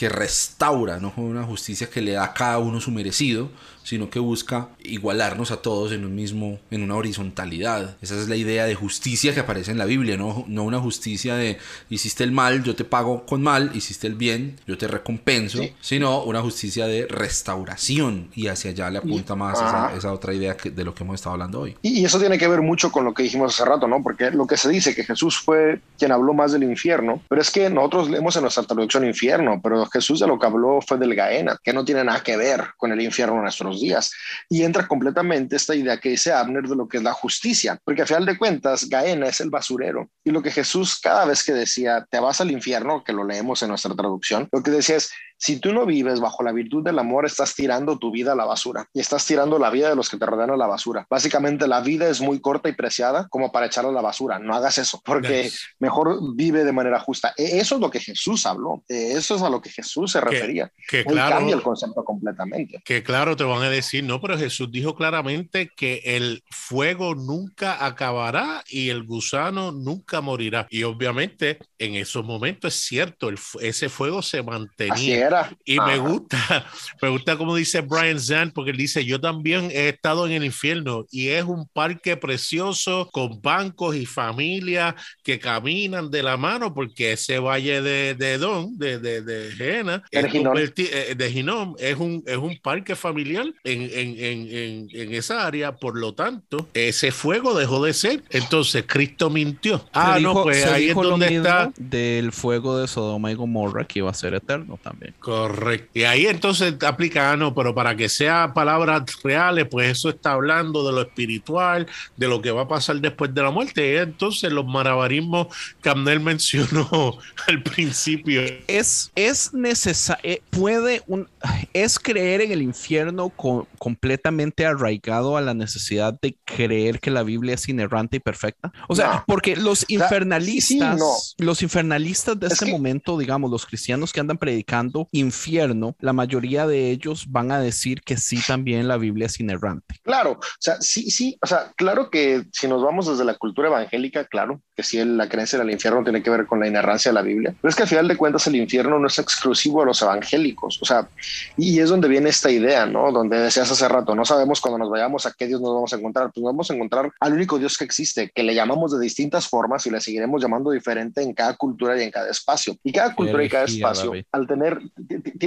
que restaura, no una justicia que le da a cada uno su merecido, sino que busca igualarnos a todos en un mismo, en una horizontalidad. Esa es la idea de justicia que aparece en la Biblia, no, no una justicia de hiciste el mal, yo te pago con mal, hiciste el bien, yo te recompenso, sino una justicia de restauración y hacia allá le apunta más esa, otra idea de lo que hemos estado hablando hoy. Y, eso tiene que ver mucho con lo que dijimos hace rato, ¿no? Porque lo que se dice que Jesús fue quien habló más del infierno, pero es que nosotros leemos en nuestra traducción infierno, pero Jesús de lo que habló fue del Gaena, que no tiene nada que ver con el infierno nuestro días. Y entra completamente esta idea que dice Abner de lo que es la justicia, porque a final de cuentas, Gaena es el basurero. Y lo que Jesús cada vez que decía, te vas al infierno, que lo leemos en nuestra traducción, lo que decía es, si tú no vives bajo la virtud del amor, estás tirando tu vida a la basura y estás tirando la vida de los que te rodean a la basura. Básicamente la vida es muy corta y preciada como para echarla a la basura. No hagas eso, porque mejor vive de manera justa. E, eso es lo que Jesús habló. E, eso es a lo que Jesús se refería. Que, claro, cambia el concepto completamente. Que claro, te van a decir, no, pero Jesús dijo claramente que el fuego nunca acabará y el gusano nunca morirá. Y obviamente en esos momentos es cierto, ese fuego se mantenía. Y me gusta, <laughs> me gusta como dice Brian Zan, porque él dice, yo también he estado en el infierno y es un parque precioso con bancos y familias que caminan de la mano porque ese valle de, de Don, de, de, de Jena, es eh, de Ginón, es un, es un parque familiar en, en, en, en, esa área, por lo tanto, ese fuego dejó de ser. Entonces, Cristo mintió. Ah, no, pues ahí es donde está. Del fuego de Sodoma y Gomorra que iba a ser eterno también. Correcto. Y ahí entonces aplica, ah, no, pero para que sea palabras reales, pues eso está hablando de lo espiritual, de lo que va a pasar después de la muerte. Y entonces los marabarismos que Abner <laughs> mencionó al principio. Es, es necesario, eh, puede un, es creer en el infierno completamente arraigado a la necesidad de creer que la Biblia es inerrante y perfecta. O sea, porque los infernalistas, los infernalistas de este momento, digamos, los cristianos que andan predicando infierno, la mayoría de ellos van a decir que sí también la Biblia es inerrante. Claro, o sea, sí, sí, o sea, claro que si nos vamos desde la cultura evangélica, claro, que sí la creencia en el infierno tiene que ver con la inerrancia de la Biblia, pero es que al final de cuentas el infierno no es exclusivo a los evangélicos, o sea, y es donde viene esta idea, ¿no? Donde decías hace rato, no sabemos cuando nos vayamos a qué Dios nos vamos a encontrar, pues nos vamos a encontrar al único Dios que existe, que le llamamos de distintas formas y le seguiremos llamando diferente en cada cultura y en cada espacio. Y cada cultura y cada espacio, al tener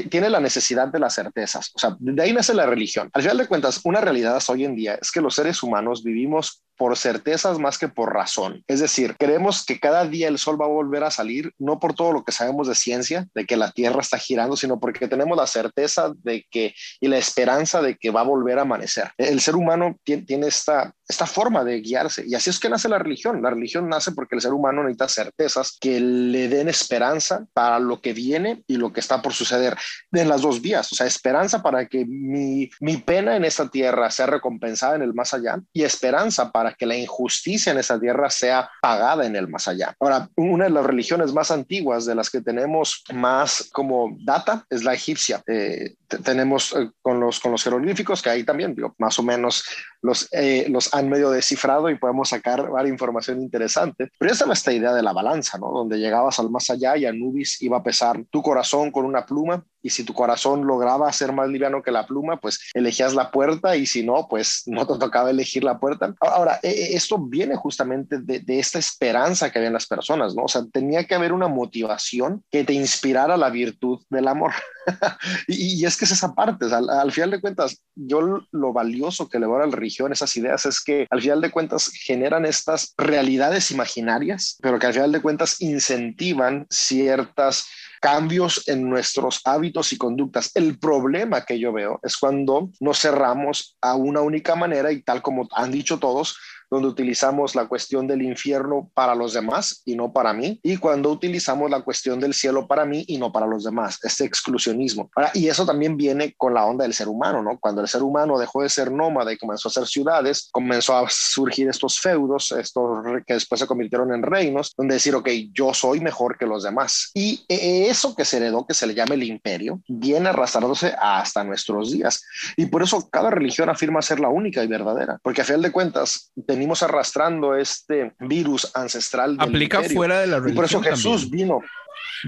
tiene la necesidad de las certezas. O sea, de ahí nace la religión. Al final de cuentas, una realidad hoy en día es que los seres humanos vivimos por certezas más que por razón. Es decir, creemos que cada día el sol va a volver a salir, no por todo lo que sabemos de ciencia, de que la Tierra está girando, sino porque tenemos la certeza de que y la esperanza de que va a volver a amanecer. El ser humano tiene, esta esta forma de guiarse. Y así es que nace la religión. La religión nace porque el ser humano necesita certezas que le den esperanza para lo que viene y lo que está por suceder en las dos vías. O sea, esperanza para que mi, mi pena en esta tierra sea recompensada en el más allá y esperanza para que la injusticia en esta tierra sea pagada en el más allá. Ahora, una de las religiones más antiguas de las que tenemos más como data es la egipcia. Eh, tenemos eh, con, los, con los jeroglíficos, que ahí también digo, más o menos los, eh, los han medio descifrado y podemos sacar varias información interesante. Pero esa es esta idea de la balanza, ¿no? Donde llegabas al más allá y Anubis iba a pesar tu corazón con una pluma y si tu corazón lograba ser más liviano que la pluma, pues elegías la puerta y si no, pues <laughs> no te tocaba elegir la puerta. Ahora, e, e, esto viene justamente de, de esta esperanza que había en las personas, ¿no? O sea, tenía que haber una motivación que te inspirara la virtud del amor. <laughs> y, es que es esa parte, al, final de cuentas, yo lo valioso que le veo a la religión, esas ideas, es que al final de cuentas generan estas realidades imaginarias, pero que al final de cuentas incentivan ciertas cambios en nuestros hábitos y conductas. El problema que yo veo es cuando nos cerramos a una única manera y tal como han dicho todos, donde utilizamos la cuestión del infierno para los demás y no para mí, y cuando utilizamos la cuestión del cielo para mí y no para los demás, este exclusionismo. y eso también viene con la onda del ser humano, ¿no? Cuando el ser humano dejó de ser nómada y comenzó a ser ciudades, comenzó a surgir estos feudos, estos que después se convirtieron en reinos, donde decir, ok, yo soy mejor que los demás. Y e, eso que se heredó, que se le llama el imperio, viene arrastrándose hasta nuestros días. Y por eso cada religión afirma ser la única y verdadera, porque a final de cuentas, tenía venimos arrastrando este virus ancestral. Aplica fuera de la religión. Y por eso Jesús vino.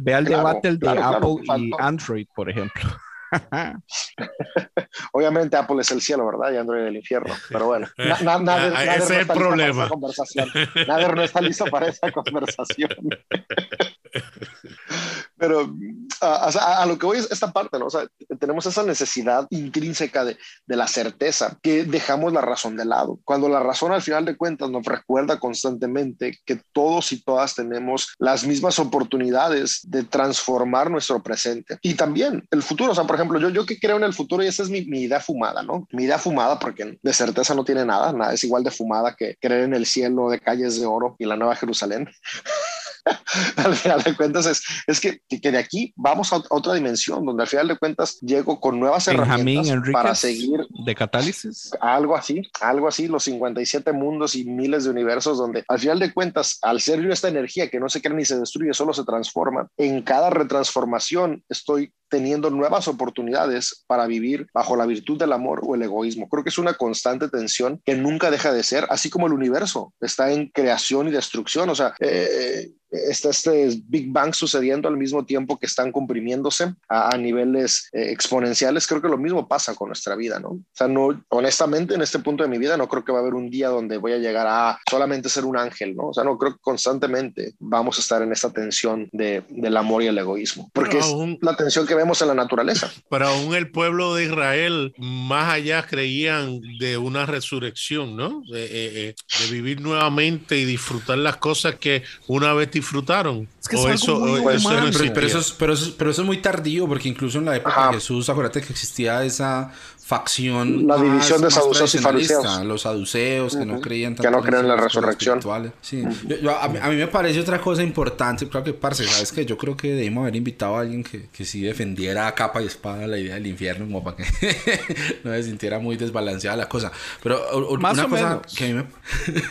Ve al debate el de Apple y Android, por ejemplo. <laughs> Obviamente Apple es el cielo, ¿verdad? Y Android el infierno. Pero bueno, <laughs> nada ese es el problema. Nader no está listo para esa conversación. <laughs> Pero a, lo que voy es esta parte, ¿no? O sea, tenemos esa necesidad intrínseca de, de, la certeza que dejamos la razón de lado. Cuando la razón al final de cuentas nos recuerda constantemente que todos y todas tenemos las mismas oportunidades de transformar nuestro presente y también el futuro. O sea, por ejemplo, yo, yo que creo en el futuro y esa es mi, mi idea fumada, ¿no? Mi idea fumada porque de certeza no tiene nada, nada es igual de fumada que creer en el cielo de calles de oro y la nueva Jerusalén. <laughs> <laughs> al final de cuentas es, es que, que, de aquí vamos a otra dimensión, donde al final de cuentas llego con nuevas herramientas para seguir de catálisis. Algo así, algo así, los 57 mundos y miles de universos, donde al final de cuentas, al ser yo esta energía que no se crea ni se destruye, solo se transforma, en cada retransformación estoy teniendo nuevas oportunidades para vivir bajo la virtud del amor o el egoísmo. Creo que es una constante tensión que nunca deja de ser, así como el universo está en creación y destrucción. O sea, eh, está este Big Bang sucediendo al mismo tiempo que están comprimiéndose a, niveles eh, exponenciales. Creo que lo mismo pasa con nuestra vida, ¿no? O sea, no, honestamente, en este punto de mi vida, no creo que va a haber un día donde voy a llegar a solamente ser un ángel, ¿no? O sea, no creo que constantemente vamos a estar en esta tensión de, del amor y el egoísmo, porque es la tensión que vemos en la naturaleza. Pero aún el pueblo de Israel, más allá, creían de una resurrección, ¿no? De, eh, eh, de vivir nuevamente y disfrutar las cosas que una vez disfrutaron. desfrutaram? Es que eso, pero, eso es, pero, eso, es muy tardío, porque incluso en la época de Jesús, acuérdate que existía esa facción. La división de saduceos y fariseos. Los saduceos que no creían Que no creen en la resurrección. Sí. a, mí, me parece otra cosa importante, creo que, parce, ¿sabes que Yo creo que debimos haber invitado a alguien que, que sí defendiera a capa y espada la idea del infierno, como para que <laughs> no se sintiera muy desbalanceada la cosa. Pero Más <laughs> una cosa que a mí me,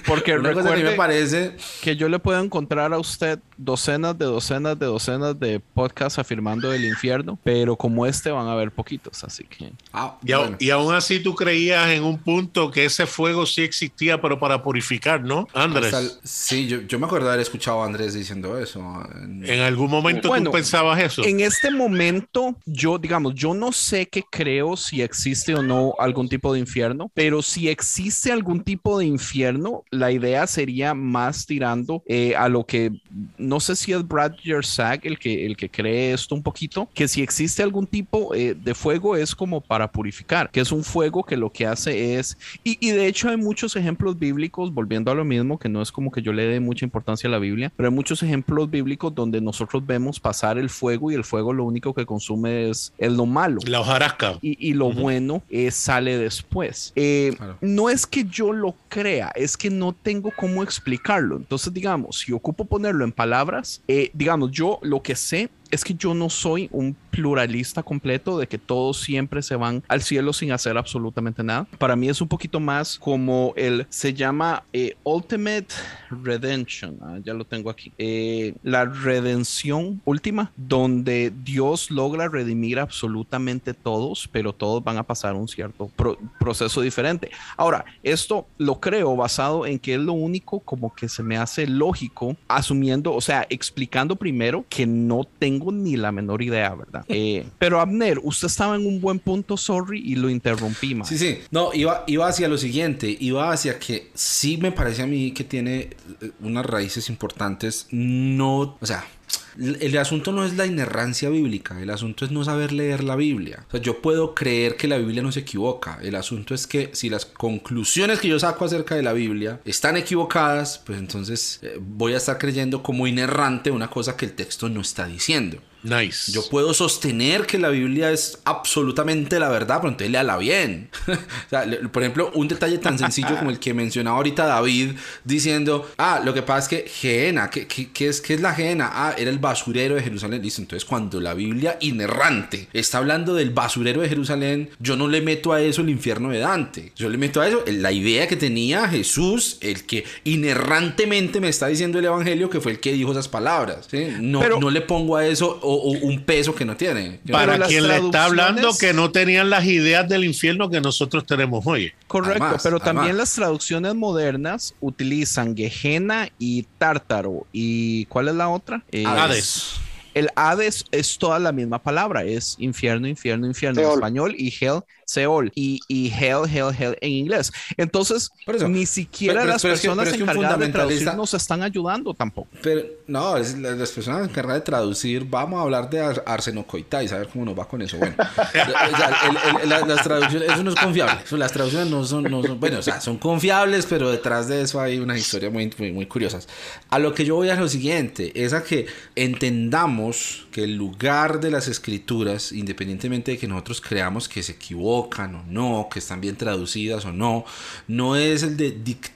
Porque una cosa que me parece. Que yo le puedo encontrar a usted docenas de docenas de docenas de podcasts afirmando el infierno, pero como este van a haber poquitos, así que. Ah, y, aún así tú creías en un punto que ese fuego sí existía, pero para purificar, ¿no? Andrés. sí, yo, yo, me acuerdo haber escuchado a Andrés diciendo eso. En, algún momento tú pensabas eso. En este momento, yo, digamos, yo no sé qué creo si existe o no algún tipo de infierno, pero si existe algún tipo de infierno, la idea sería más tirando eh, a lo que no sé si es Brad Yersak el que, el que cree esto un poquito, que si existe algún tipo eh, de fuego es como para purificar que es un fuego que lo que hace es, y, de hecho hay muchos ejemplos bíblicos, volviendo a lo mismo, que no es como que yo le dé mucha importancia a la Biblia, pero hay muchos ejemplos bíblicos donde nosotros vemos pasar el fuego y el fuego lo único que consume es, lo malo. La hojarasca. Y, lo bueno es, sale después. Eh, no es que yo lo crea, es que no tengo cómo explicarlo. Entonces, digamos, si ocupo ponerlo en palabras, eh, digamos, yo lo que sé es que yo no soy un pluralista completo de que todos siempre se van al cielo sin hacer absolutamente nada. Para mí es un poquito más como el, se llama eh, Ultimate Redemption, ah, ya lo tengo aquí, eh, la redención última, donde Dios logra redimir absolutamente todos, pero todos van a pasar un cierto proceso diferente. Ahora, esto lo creo basado en que es lo único como que se me hace lógico, asumiendo, o sea, explicando primero que no tengo ni la menor idea, ¿verdad? Eh, pero Abner, usted estaba en un buen punto, sorry, y lo interrumpí, más. Sí, sí. No, iba, iba hacia lo siguiente. Iba hacia que sí me parece a mí que tiene eh, unas raíces importantes. No, o sea, el asunto no es la inerrancia bíblica, el asunto es no saber leer la Biblia. O sea, yo puedo creer que la Biblia no se equivoca, el asunto es que si las conclusiones que yo saco acerca de la Biblia están equivocadas, pues entonces eh, voy a estar creyendo como inerrante una cosa que el texto no está diciendo. Nice. Yo puedo sostener que la Biblia es absolutamente la verdad, pero entonces léala bien. <laughs> o sea, por ejemplo, un detalle tan sencillo como el que mencionaba ahorita David diciendo, ah, lo que pasa es que Geena, ¿qué, qué, es, ¿qué es la Geena? Ah, era el basurero de Jerusalén. Listo, entonces cuando la Biblia inerrante está hablando del basurero de Jerusalén, yo no le meto a eso el infierno de Dante. Yo le meto a eso la idea que tenía Jesús, el que inerrantemente me está diciendo el Evangelio, que fue el que dijo esas palabras. No, no le pongo a eso un peso que no tiene. Para quien le está hablando que no tenían las ideas del infierno que nosotros tenemos hoy. Correcto, pero también las traducciones modernas utilizan Gehenna y Tártaro. ¿Y cuál es la otra? Eh, Hades. El Hades es toda la misma palabra, es infierno, infierno, infierno en español y hell Seol y, y Hell, Hell, Hell en inglés. Entonces, ni siquiera las personas encargadas de traducir nos están ayudando tampoco. Pero no, las, personas encargadas de traducir, vamos a hablar de Arseno y saber cómo nos va con eso. Bueno, <laughs> las traducciones, eso no es confiable. las traducciones no son, no son, bueno, o sea, son confiables, pero detrás de eso hay una historia muy, muy, muy curiosas. A lo que yo voy a lo siguiente, es a que entendamos que el lugar de las escrituras, independientemente de que nosotros creamos que se equivoca, o no, que están bien traducidas o no, no es el de dictar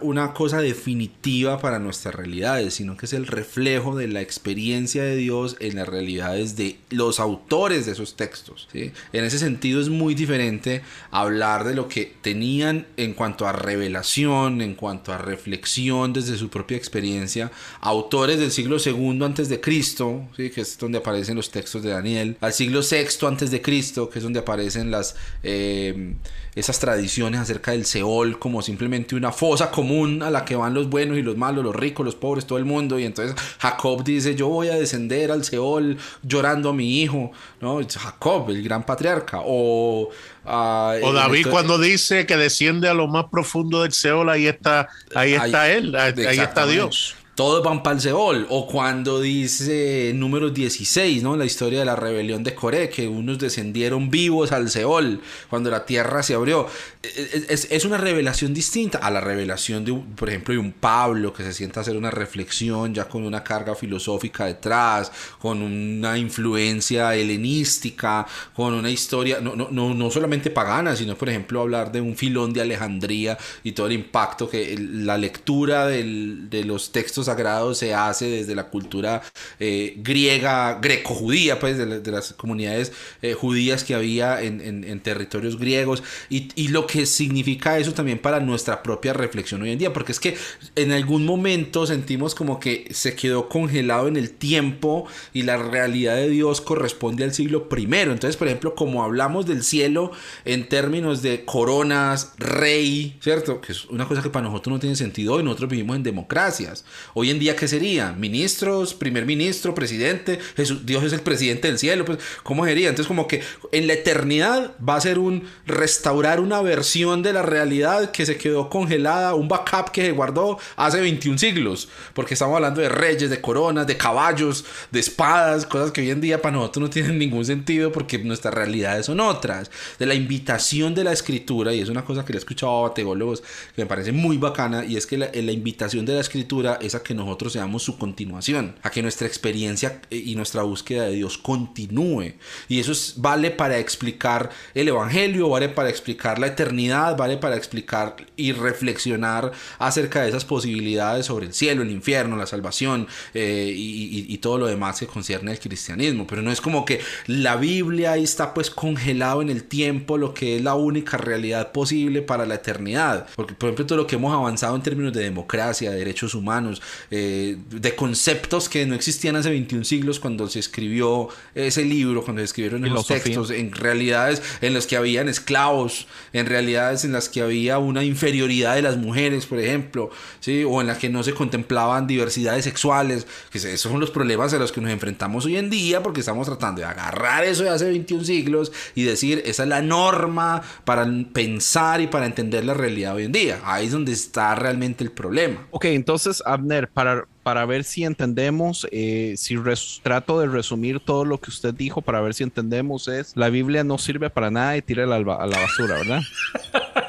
una cosa definitiva para nuestras realidades, sino que es el reflejo de la experiencia de Dios en las realidades de los autores de esos textos. En ese sentido es muy diferente hablar de lo que tenían en cuanto a revelación, en cuanto a reflexión desde su propia experiencia, autores del siglo segundo antes de Cristo, que es donde aparecen los textos de Daniel, al siglo sexto antes de Cristo, que es donde aparecen las eh, esas tradiciones acerca del Seol como simplemente una fosa común a la que van los buenos y los malos, los ricos, los pobres, todo el mundo. Y entonces Jacob dice, yo voy a descender al Seol llorando a mi hijo, ¿no? Jacob, el gran patriarca. O, ah, o David cuando dice que desciende a lo más profundo del Seol, ahí está, ahí está él, ahí está Dios todos van para el Seol. O cuando dice número 16, ¿no? La historia de la rebelión de Coré, que unos descendieron vivos al Seol cuando la tierra se abrió. Es, una revelación distinta a la revelación de, por ejemplo, de un Pablo que se sienta a hacer una reflexión ya con una carga filosófica detrás, con una influencia helenística, con una historia, no, no, no, no solamente pagana, sino, por ejemplo, hablar de un filón de Alejandría y todo el impacto que la lectura de los textos sagrado se hace desde la cultura eh, griega, greco-judía, pues de, las comunidades eh, judías que había en, territorios griegos y, y, lo que significa eso también para nuestra propia reflexión hoy en día, porque es que en algún momento sentimos como que se quedó congelado en el tiempo y la realidad de Dios corresponde al siglo primero. Entonces, por ejemplo, como hablamos del cielo en términos de coronas, rey, ¿cierto? Que es una cosa que para nosotros no tiene sentido hoy, nosotros vivimos en democracias. Hoy en día, ¿qué sería? Ministros, primer ministro, presidente, Jesús, Dios es el presidente del cielo, pues, ¿cómo sería? Entonces, como que en la eternidad va a ser un restaurar una versión de la realidad que se quedó congelada, un backup que se guardó hace 21 siglos, porque estamos hablando de reyes, de coronas, de caballos, de espadas, cosas que hoy en día para nosotros no tienen ningún sentido porque nuestras realidades son otras. De la invitación de la escritura, y es una cosa que le he escuchado a teólogos que me parece muy bacana, y es que la, la invitación de la escritura es a que nosotros seamos su continuación, a que nuestra experiencia y nuestra búsqueda de Dios continúe. Y eso vale para explicar el Evangelio, vale para explicar la eternidad, vale para explicar y reflexionar acerca de esas posibilidades sobre el cielo, el infierno, la salvación eh, y, todo lo demás que concierne al cristianismo. Pero no es como que la Biblia ahí está pues congelado en el tiempo, lo que es la única realidad posible para la eternidad. Porque por ejemplo todo lo que hemos avanzado en términos de democracia, de derechos humanos, eh, de conceptos que no existían hace 21 siglos cuando se escribió ese libro, cuando se escribieron esos textos, en realidades en las que habían esclavos, en realidades en las que había una inferioridad de las mujeres, por ejemplo, ¿sí? o en las que no se contemplaban diversidades sexuales, que esos son los problemas a los que nos enfrentamos hoy en día porque estamos tratando de agarrar eso de hace 21 siglos y decir, esa es la norma para pensar y para entender la realidad hoy en día. Ahí es donde está realmente el problema. Ok, entonces, Abner, para, para ver si entendemos, eh, si trato de resumir todo lo que usted dijo para ver si entendemos, es la Biblia no sirve para nada y tírala a la basura, ¿verdad? <laughs>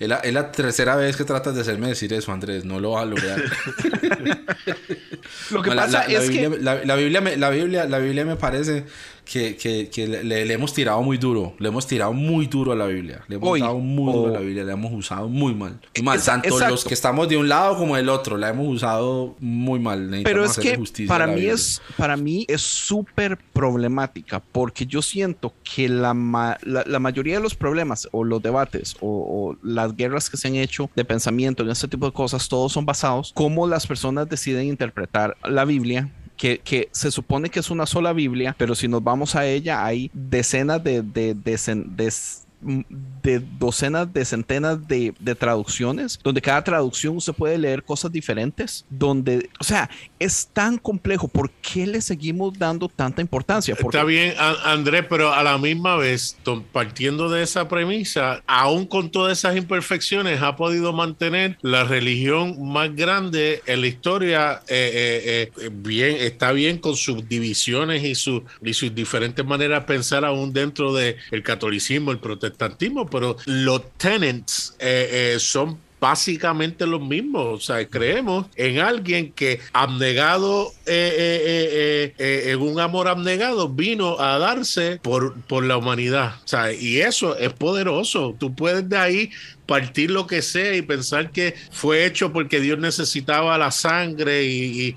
es, la, tercera vez que tratas de hacerme decir eso, Andrés. No lo vas a lograr. <laughs> lo que pasa es que... la, Biblia me, la, Biblia, la Biblia me parece que, que, que le, hemos tirado muy duro. Le hemos tirado muy duro a la Biblia. Le hemos dado muy duro a la Biblia. Le hemos usado muy mal. mal. Tanto los que estamos de un lado como del otro. La hemos usado muy mal. Pero es que para mí es, para mí es súper problemática porque yo siento que la, la, mayoría de los problemas o los debates o, las guerras que se han hecho de pensamiento en este tipo de cosas, todos son basados cómo las personas deciden interpretar la Biblia que, se supone que es una sola Biblia, pero si nos vamos a ella hay decenas de, de, de, de docenas de centenas de, traducciones, donde cada traducción se puede leer cosas diferentes, donde, o sea, es tan complejo. ¿Por qué le seguimos dando tanta importancia? Está bien, Andrés, pero a la misma vez, partiendo de esa premisa, aún con todas esas imperfecciones, ha podido mantener la religión más grande en la historia. Eh, eh, eh, bien, está bien con sus divisiones y, sus y sus diferentes maneras de pensar aún dentro del catolicismo, el protestantismo pero los tenants eh, eh, son básicamente los mismos. O sea, creemos en alguien que abnegado, eh, en un amor abnegado, vino a darse por, por la humanidad. O sea, y eso es poderoso. Tú puedes de ahí partir lo que sea y pensar que fue hecho porque Dios necesitaba la sangre y,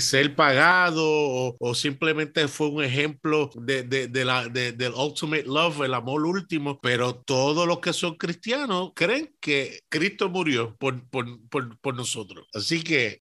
ser pagado o, simplemente fue un ejemplo de, la, del ultimate love, el amor último, pero todos los que son cristianos creen que Cristo murió por, por, nosotros. Así que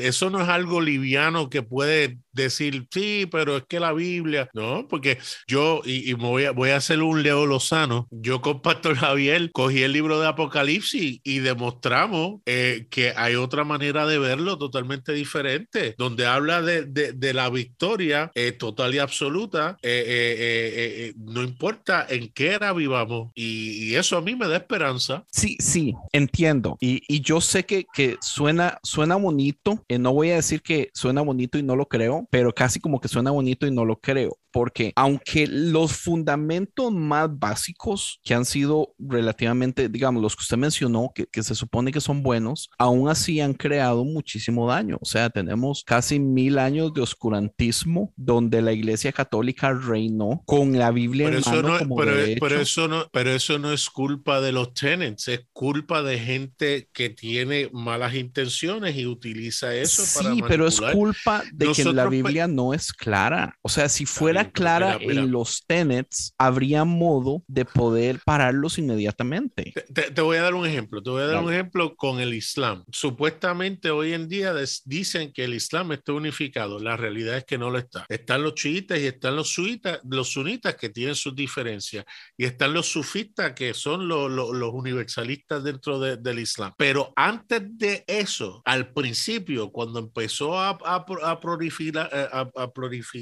eso no es algo liviano que puede decir, sí, pero es que la Biblia, no, porque yo, y, voy, a, voy a hacer un Leo Lozano, yo con Pastor Javier cogí el libro de Apocalipsis y demostramos eh, que hay otra manera de verlo totalmente diferente, donde habla de, de, la victoria eh, total y absoluta, eh, no importa en qué era vivamos, y, eso a mí me da esperanza. Sí, sí, entiendo, y, y yo sé que, que suena, suena bonito, no voy a decir que suena bonito y no lo creo, pero casi como que suena bonito y no lo creo porque aunque los fundamentos más básicos que han sido relativamente, digamos, los que usted mencionó, que, se supone que son buenos, aún así han creado muchísimo daño. O sea, tenemos casi mil años de oscurantismo donde la Iglesia Católica reinó con la Biblia pero en eso mano no, como pero, pero, eso no, pero eso no es culpa de los tenants, es culpa de gente que tiene malas intenciones y utiliza eso para Sí, pero es culpa de que la Biblia no es clara. O sea, si fuera clara en los tenets, habría modo de poder pararlos inmediatamente. Te, voy a dar un ejemplo. Te voy a dar un ejemplo con el Islam. Supuestamente hoy en día dicen que el Islam está unificado. La realidad es que no lo está. Están los chiitas y están los, suitas, los sunitas que tienen sus diferencias. Y están los sufistas que son los, universalistas dentro del Islam. Pero antes de eso, al principio, cuando empezó a, a, a, prolificar, a,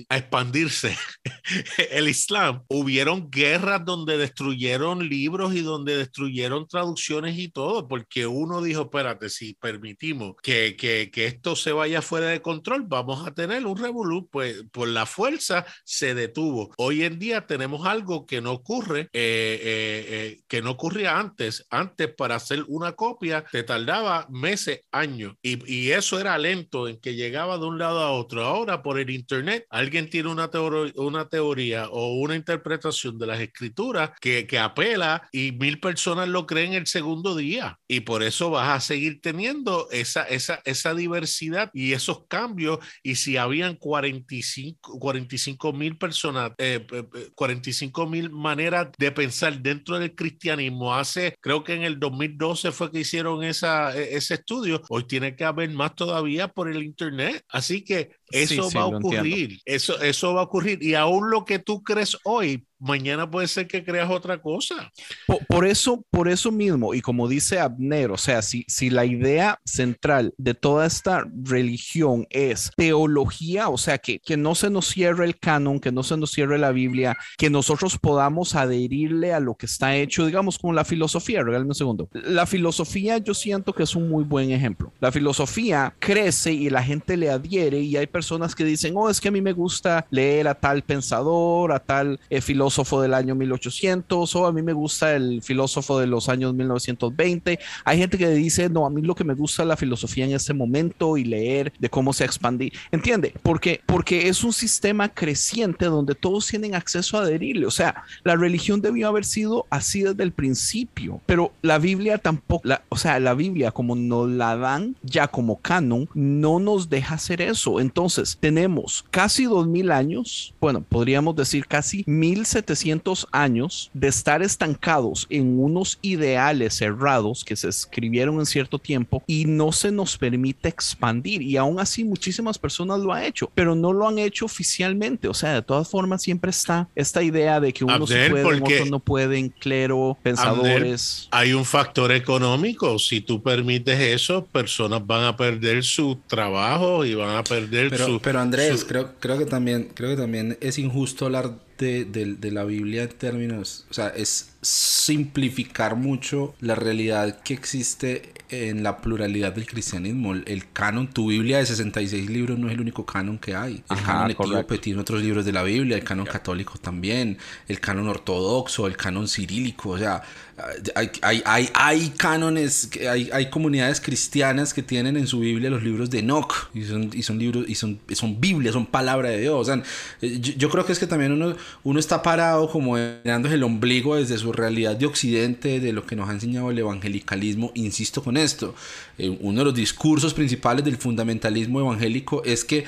a expandirse el Islam, hubieron guerras donde destruyeron libros y donde destruyeron traducciones y todo, porque uno dijo, espérate, si permitimos que, que, que esto se vaya fuera de control, vamos a tener un revolú, pues por la fuerza se detuvo. Hoy en día tenemos algo que no ocurre, eh, eh, eh, que no ocurría antes. Antes para hacer una copia te tardaba meses, años, y, y eso era lento en que llegaba de un lado a otro. Ahora por el internet alguien tiene una, teoría, una teoría o una interpretación de las escrituras que, que apela y mil personas lo creen el segundo día. Y por eso vas a seguir teniendo esa, esa, esa diversidad y esos cambios. Y si habían 45 mil personas, eh, 45 eh, mil maneras de pensar dentro del cristianismo, hace, creo que en el 2012 fue que hicieron esa, e, ese estudio, hoy tiene que haber más todavía por el Internet. Así que eso va a ocurrir, eso, eso va a ocurrir. Y aún lo que tú crees hoy mañana puede ser que creas otra cosa. Por, eso, por eso mismo, y como dice Abner, o sea, si, si la idea central de toda esta religión es teología, o sea, que, que no se nos cierre el canon, que no se nos cierre la Biblia, que nosotros podamos adherirle a lo que está hecho, digamos, como la filosofía, regálame un segundo. La filosofía yo siento que es un muy buen ejemplo. La filosofía crece y la gente le adhiere y hay personas que dicen, oh, es que a mí me gusta leer a tal pensador, a tal eh, filósofo filósofo del año 1800 o a mí me gusta el filósofo de los años 1920. Hay gente que dice, no, a mí lo que me gusta es la filosofía en este momento y leer de cómo se expandí. ¿Entiende? Porque, porque es un sistema creciente donde todos tienen acceso a adherirle. O sea, la religión debió haber sido así desde el principio, pero la Biblia tampoco, o sea, la Biblia como nos la dan ya como canon, no nos deja hacer eso. Entonces, tenemos casi dos mil años, bueno, podríamos decir casi mil 700 años de estar estancados en unos ideales cerrados que se escribieron en cierto tiempo y no se nos permite expandir. Y aún así muchísimas personas lo han hecho, pero no lo han hecho oficialmente. O sea, de todas formas siempre está esta idea de que unos pueden, otros no pueden, clero, pensadores. hay un factor económico. Si tú permites eso, personas van a perder su trabajo y van a perder pero, su... Pero Andrés, creo, creo, que también, creo que también es injusto hablar de, la Biblia en términos, o sea, es simplificar mucho la realidad que existe en la pluralidad del cristianismo. El canon, tu Biblia de 66 libros no es el único canon que hay. El canon etíope tiene otros libros de la Biblia, el canon católico también, el canon ortodoxo, el canon cirílico, o sea, hay, hay, hay, hay cánones, hay, hay comunidades cristianas que tienen en su Biblia los libros de Enoch y son, y son libros, y son, son Biblias, son palabra de Dios. O sea, eh, yo, creo que es que también uno, uno está parado como mirándose el ombligo desde su realidad de Occidente, de lo que nos ha enseñado el evangelicalismo. Insisto con esto, eh, uno de los discursos principales del fundamentalismo evangélico es que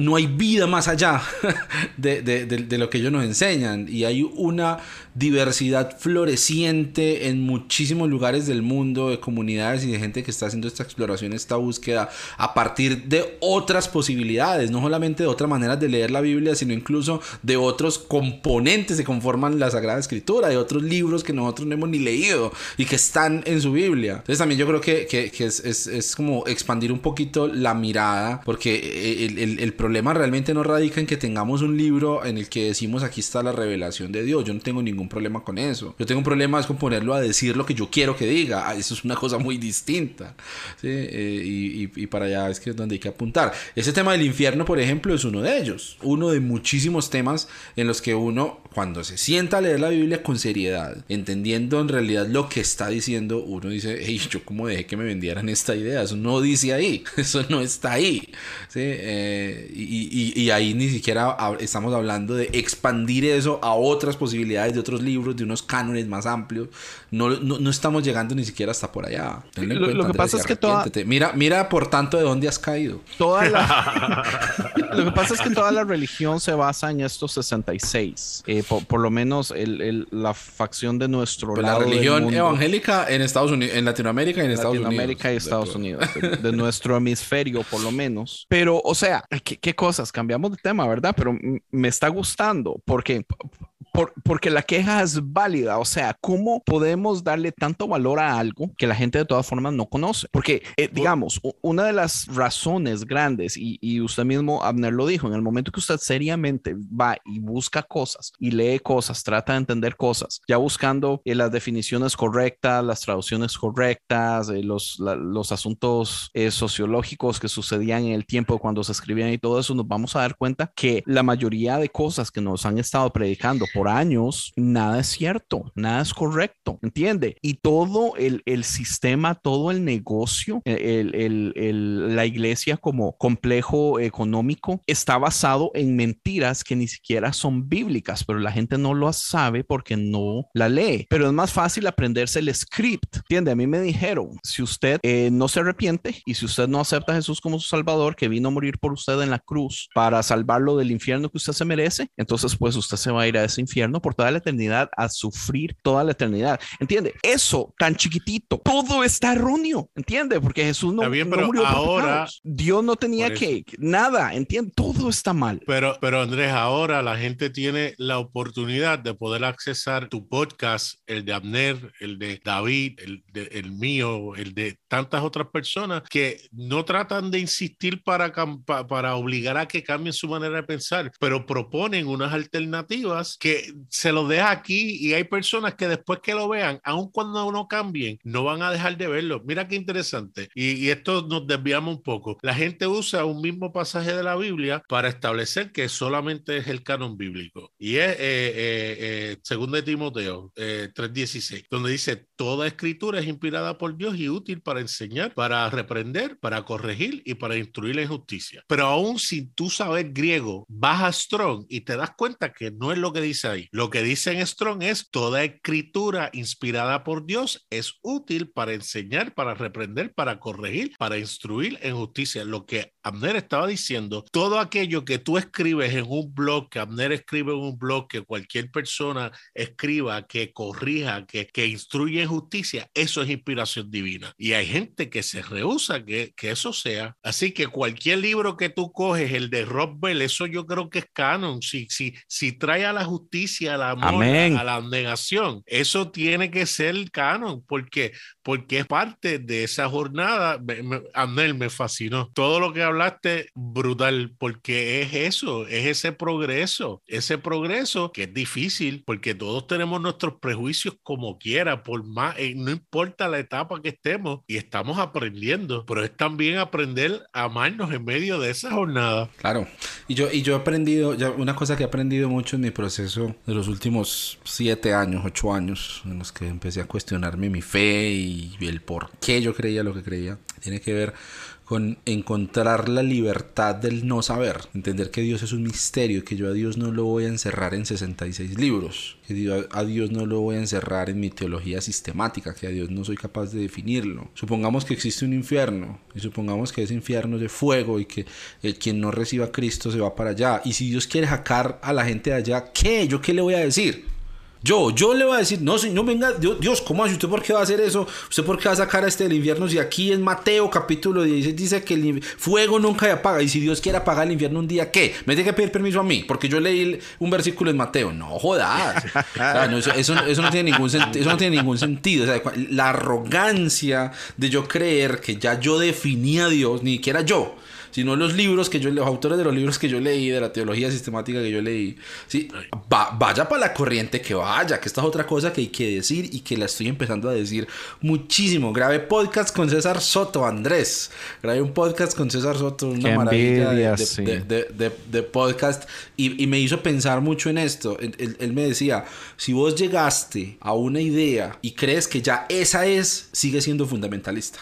no hay vida más allá <laughs> de, de, lo que ellos nos enseñan y hay una diversidad floreciente en muchísimos lugares del mundo, de comunidades y de gente que está haciendo esta exploración, esta búsqueda a partir de otras posibilidades, no solamente de otras maneras de leer la Biblia, sino incluso de otros componentes que conforman la Sagrada Escritura, de otros libros que nosotros no hemos ni leído y que están en su Biblia. Entonces también yo creo que, que, es, es, como expandir un poquito la mirada, porque el, el, el problema realmente no radica en que tengamos un libro en el que decimos aquí está la revelación de Dios, yo no tengo ningún problema con eso. Yo tengo un problema es con ponerlo a decir lo que yo quiero que diga. Ah, eso es una cosa muy distinta. Eh, y, para allá es que es donde hay que apuntar. Ese tema del infierno, por ejemplo, es uno de ellos. Uno de muchísimos temas en los que uno, cuando se sienta a leer la Biblia con seriedad, entendiendo en realidad lo que está diciendo, uno dice, hey, yo como dejé que me vendieran esta idea. Eso no dice ahí. <laughs> Eso no está ahí. Eh, y, ahí ni siquiera estamos hablando de expandir eso a otras posibilidades de otros libros, de unos cánones más amplios. No, no, estamos llegando ni siquiera hasta por allá. Lo, que pasa es que toda... Mira, mira por tanto de dónde has caído. Toda <laughs> <laughs> lo que pasa es que toda la religión se basa en estos 66. Eh, por, lo menos el, la facción de nuestro La religión evangélica en Estados Unidos, en Latinoamérica y en Estados Unidos. Latinoamérica y Estados Unidos. De, nuestro hemisferio, por lo menos. <laughs> Pero, o sea, ¿qué, qué cosas? Cambiamos de tema, ¿verdad? Pero me está gustando porque porque la queja es válida. O sea, ¿cómo podemos darle tanto valor a algo que la gente de todas formas no conoce? Porque, eh, digamos, una de las razones grandes, y, usted mismo, Abner, lo dijo, en el momento que usted seriamente va y busca cosas y lee cosas, trata de entender cosas, ya buscando eh, las definiciones correctas, las traducciones correctas, eh, los, los asuntos sociológicos que sucedían en el tiempo cuando se escribían y todo eso, nos vamos a dar cuenta que la mayoría de cosas que nos han estado predicando por por años, nada es cierto, nada es correcto, ¿entiende? Y todo el, el sistema, todo el negocio, el, el, el, la iglesia como complejo económico está basado en mentiras que ni siquiera son bíblicas, pero la gente no lo sabe porque no la lee. Pero es más fácil aprenderse el script, ¿entiende? A mí me dijeron, si usted eh, no se arrepiente y si usted no acepta a Jesús como su Salvador, que vino a morir por usted en la cruz para salvarlo del infierno que usted se merece, entonces pues usted se va a ir a ese infierno por toda la eternidad, a sufrir toda la eternidad. ¿Entiende? Eso tan chiquitito, todo está erróneo, ¿entiende? Porque Jesús no, bien, no pero murió por ahora- pecados. Dios no tenía Por que, nada, ¿entiende? Todo está mal. Pero, pero Andrés, ahora la gente tiene la oportunidad de poder accesar tu podcast, el de Abner, el de David, el, de- el mío, el de tantas otras personas que no tratan de insistir para, para obligar a que cambien su manera de pensar, pero proponen unas alternativas que se los deja aquí y hay personas que después que lo vean, aun cuando no cambien, no van a dejar de verlo. Mira qué interesante. Y, esto nos desviamos un poco. La gente usa un mismo pasaje de la Biblia para establecer que solamente es el canon bíblico. Y es eh, eh, eh, de Timoteo eh, 3.16, donde dice, toda escritura es inspirada por Dios y útil para enseñar, para reprender, para corregir y para instruir en justicia. Pero aún sin tú saber griego, vas a Strong y te das cuenta que no es lo que dice ahí. Lo que dice en Strong es, toda escritura inspirada por Dios es útil para enseñar, para reprender, para corregir, para instruir en justicia. Lo que Abner estaba diciendo, todo aquello que tú escribes en un blog, que Abner escribe en un blog, que cualquier persona escriba, que corrija, que, que instruye en justicia, eso es inspiración divina. Y hay gente que se rehúsa que, que eso sea. Así que cualquier libro que tú coges, el de Rob Bell, eso yo creo que es canon. Si, si, si trae a la justicia, al amor, Amén. a la abnegación, eso tiene que ser canon, porque porque es parte de esa jornada. Me, me- me fascinó. Todo lo que hablaste, brutal, porque es eso, es ese progreso, ese progreso que es difícil, porque todos tenemos nuestros prejuicios como quiera, por más, eh, no importa la etapa que estemos, y estamos aprendiendo, pero es también aprender a amarnos en medio de esa jornada. Claro. Y yo, y yo he aprendido, ya una cosa que he aprendido mucho en mi proceso de los últimos siete años, ocho años, en los que empecé a cuestionarme mi fe y el por qué yo creía lo que creía, tiene que ver con encontrar la libertad del no saber, entender que Dios es un misterio, que yo a Dios no lo voy a encerrar en 66 libros, que a Dios no lo voy a encerrar en mi teología sistemática, que a Dios no soy capaz de definirlo. Supongamos que existe un infierno y supongamos que ese infierno es de fuego y que el quien no reciba a Cristo se va para allá. Y si Dios quiere sacar a la gente de allá, ¿qué? ¿Yo qué le voy a decir? Yo, yo le voy a decir, no, señor, venga, Dios, ¿cómo así? ¿Usted por qué va a hacer eso? ¿Usted por qué va a sacar a este del infierno si aquí en Mateo capítulo 16 dice que el fuego nunca se apaga? Y si Dios quiere apagar el infierno un día, ¿qué? ¿Me tiene que pedir permiso a mí? Porque yo leí un versículo en Mateo. No, jodas. O no, eso, no tiene ningún eso no tiene ningún sentido. La arrogancia de yo creer que ya yo definía a Dios, ni siquiera yo sino los libros que yo, los autores de los libros que yo leí, de la teología sistemática que yo leí, sí, va- vaya para la corriente que vaya, que esta es otra cosa que hay que decir y que la estoy empezando a decir muchísimo. Grabé podcast con César Soto, Andrés. Grabé un podcast con César Soto, una Qué maravilla de, envidia, de- sí. de- de- de- de podcast y, y me hizo pensar mucho en esto. Él, él- él me decía, si vos llegaste a una idea y crees que ya esa es, sigue siendo fundamentalista.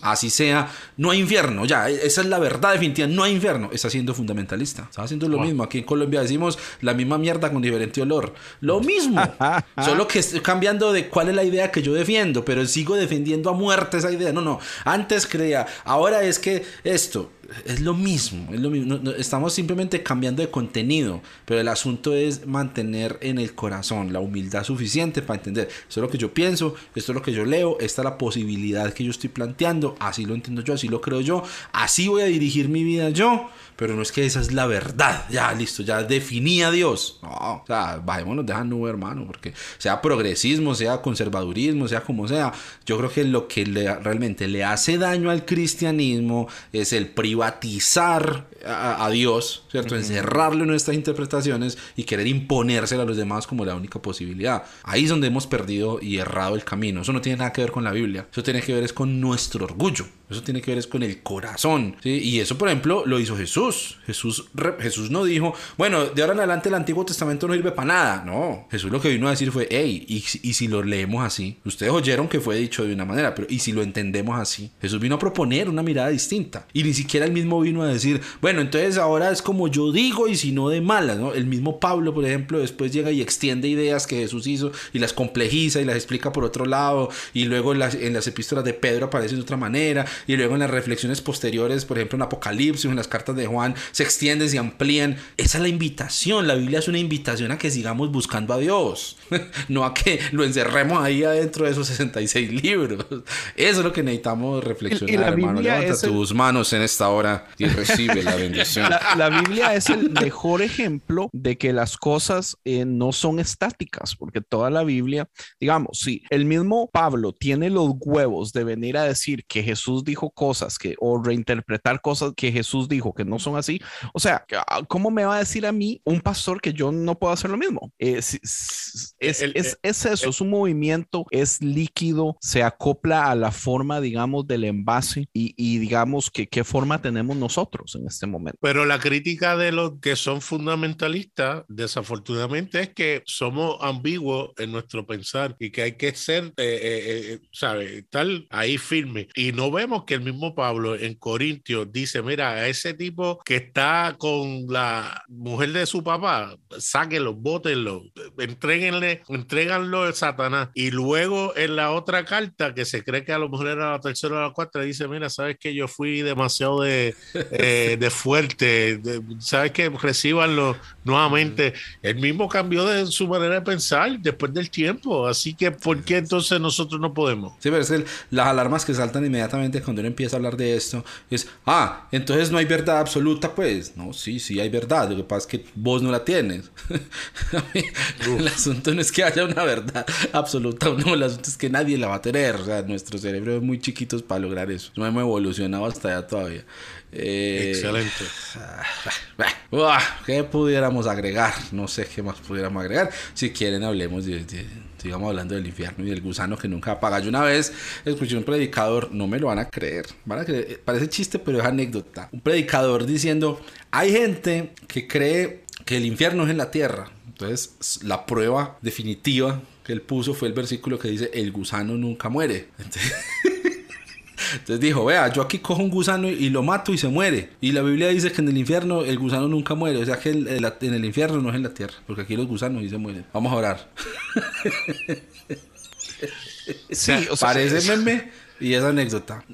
Así sea, no hay infierno, ya, e- esa es la verdad definitiva, no hay infierno, está siendo fundamentalista. Está haciendo lo mismo. Aquí en Colombia decimos la misma mierda con diferente olor. Lo mismo, <laughs> solo que estoy cambiando de cuál es la idea que yo defiendo, pero sigo defendiendo a muerte esa idea. No, no, antes creía, ahora es que esto, es lo mismo, es lo mismo. No- no, estamos simplemente cambiando de contenido, pero el asunto es mantener en el corazón la humildad suficiente para entender. Esto es lo que yo pienso, esto es lo que yo leo, esta es la posibilidad que yo estoy planteando, así lo entiendo yo, así lo creo yo, así voy a dirigir mi vida yo. Pero no es que esa es la verdad, ya listo, ya definí a Dios. No, o sea, bajémonos de esa nube, hermano, porque sea progresismo, sea conservadurismo, sea como sea, yo creo que lo que le- realmente le hace daño al cristianismo es el privatizar a, a Dios, ¿cierto? Encerrarlo en nuestras interpretaciones y querer imponérselo a los demás como la única posibilidad. Ahí es donde hemos perdido y errado el camino. Eso no tiene nada que ver con la Biblia, eso tiene que ver es con nuestro orgullo. Eso tiene que ver es con el corazón. Y eso, por ejemplo, lo hizo Jesús. Jesús, Jesús no dijo, bueno, de ahora en adelante el Antiguo Testamento no sirve para nada. No, Jesús lo que vino a decir fue, hey, y, y si lo leemos así, ustedes oyeron que fue dicho de una manera, pero y si lo entendemos así, Jesús vino a proponer una mirada distinta. Y ni siquiera el mismo vino a decir, bueno, entonces ahora es como yo digo y si no de malas, ¿no? El mismo Pablo, por ejemplo, después llega y extiende ideas que Jesús hizo y las complejiza y las explica por otro lado. Y luego en las, en las epístolas de Pedro aparece de otra manera. Y luego en las reflexiones posteriores, por ejemplo en Apocalipsis en las cartas de Juan, se extienden, se amplían. Esa es la invitación. La Biblia es una invitación a que sigamos buscando a Dios. <laughs> no a que lo encerremos ahí adentro de esos 66 libros. Eso es lo que necesitamos reflexionar, Y- la hermano. Biblia Levanta es el- tus manos en esta hora y recibe la bendición. <laughs> La, la Biblia es el mejor ejemplo de que las cosas eh, no son estáticas, porque toda la Biblia, digamos, si el mismo Pablo tiene los huevos de venir a decir que Jesús dijo cosas que o reinterpretar cosas que Jesús dijo que no son así, o sea, ah, ¿cómo me va a decir a mí un pastor que yo no puedo hacer lo mismo? Eh, si- s- es, El- es- es eso, es un movimiento, es líquido, se acopla a la forma, digamos, del envase y, y digamos que qué forma tenemos nosotros en este momento. Pero la crítica de los que son fundamentalistas, desafortunadamente, es que somos ambiguos en nuestro pensar y que hay que ser, eh, eh, eh, ¿sabe? Tal ahí firme. Y no vemos que el mismo Pablo en Corintios dice, mira, a ese tipo que está con la mujer de su papá, sáquenlo, bótenlo, entréguenle, entréganlo a Satanás. Y luego en la otra carta, que se cree que a lo mejor era la tercera o la cuarta, dice, mira, sabes que yo fui demasiado de, eh, de fuerte, de- sabes que recibanlo nuevamente. Él mismo cambió de su manera de pensar después del tiempo, así que ¿por qué entonces nosotros no podemos? Sí, pero es que las alarmas que saltan inmediatamente cuando uno empieza a hablar de esto es, ah, entonces no hay verdad absoluta, pues. No, sí, sí hay verdad, lo que pasa es que vos no la tienes. <laughs> El asunto no es que haya una verdad absoluta o no, el asunto es que nadie la va a tener. O sea, nuestros cerebros son muy chiquitos para lograr eso. No hemos evolucionado hasta allá todavía. Eh, Excelente. <sighs> ¿Qué pudiéramos agregar? No sé qué más pudiéramos agregar. Si quieren, hablemos de, de- sigamos hablando del infierno y del gusano que nunca apaga. Yo una vez escuché un predicador, no me lo van a creer, van a creer, parece chiste, pero es anécdota. Un predicador diciendo: hay gente que cree que el infierno es en la tierra. Entonces, la prueba definitiva que él puso fue el versículo que dice: el gusano nunca muere. Entonces, <laughs> entonces dijo, vea, yo aquí cojo un gusano y lo mato y se muere. Y la Biblia dice que en el infierno el gusano nunca muere. O sea que el- el- en el infierno no es en la tierra. Porque aquí los gusanos sí se mueren. Vamos a orar. Sí, o sea, Parece meme y es anécdota.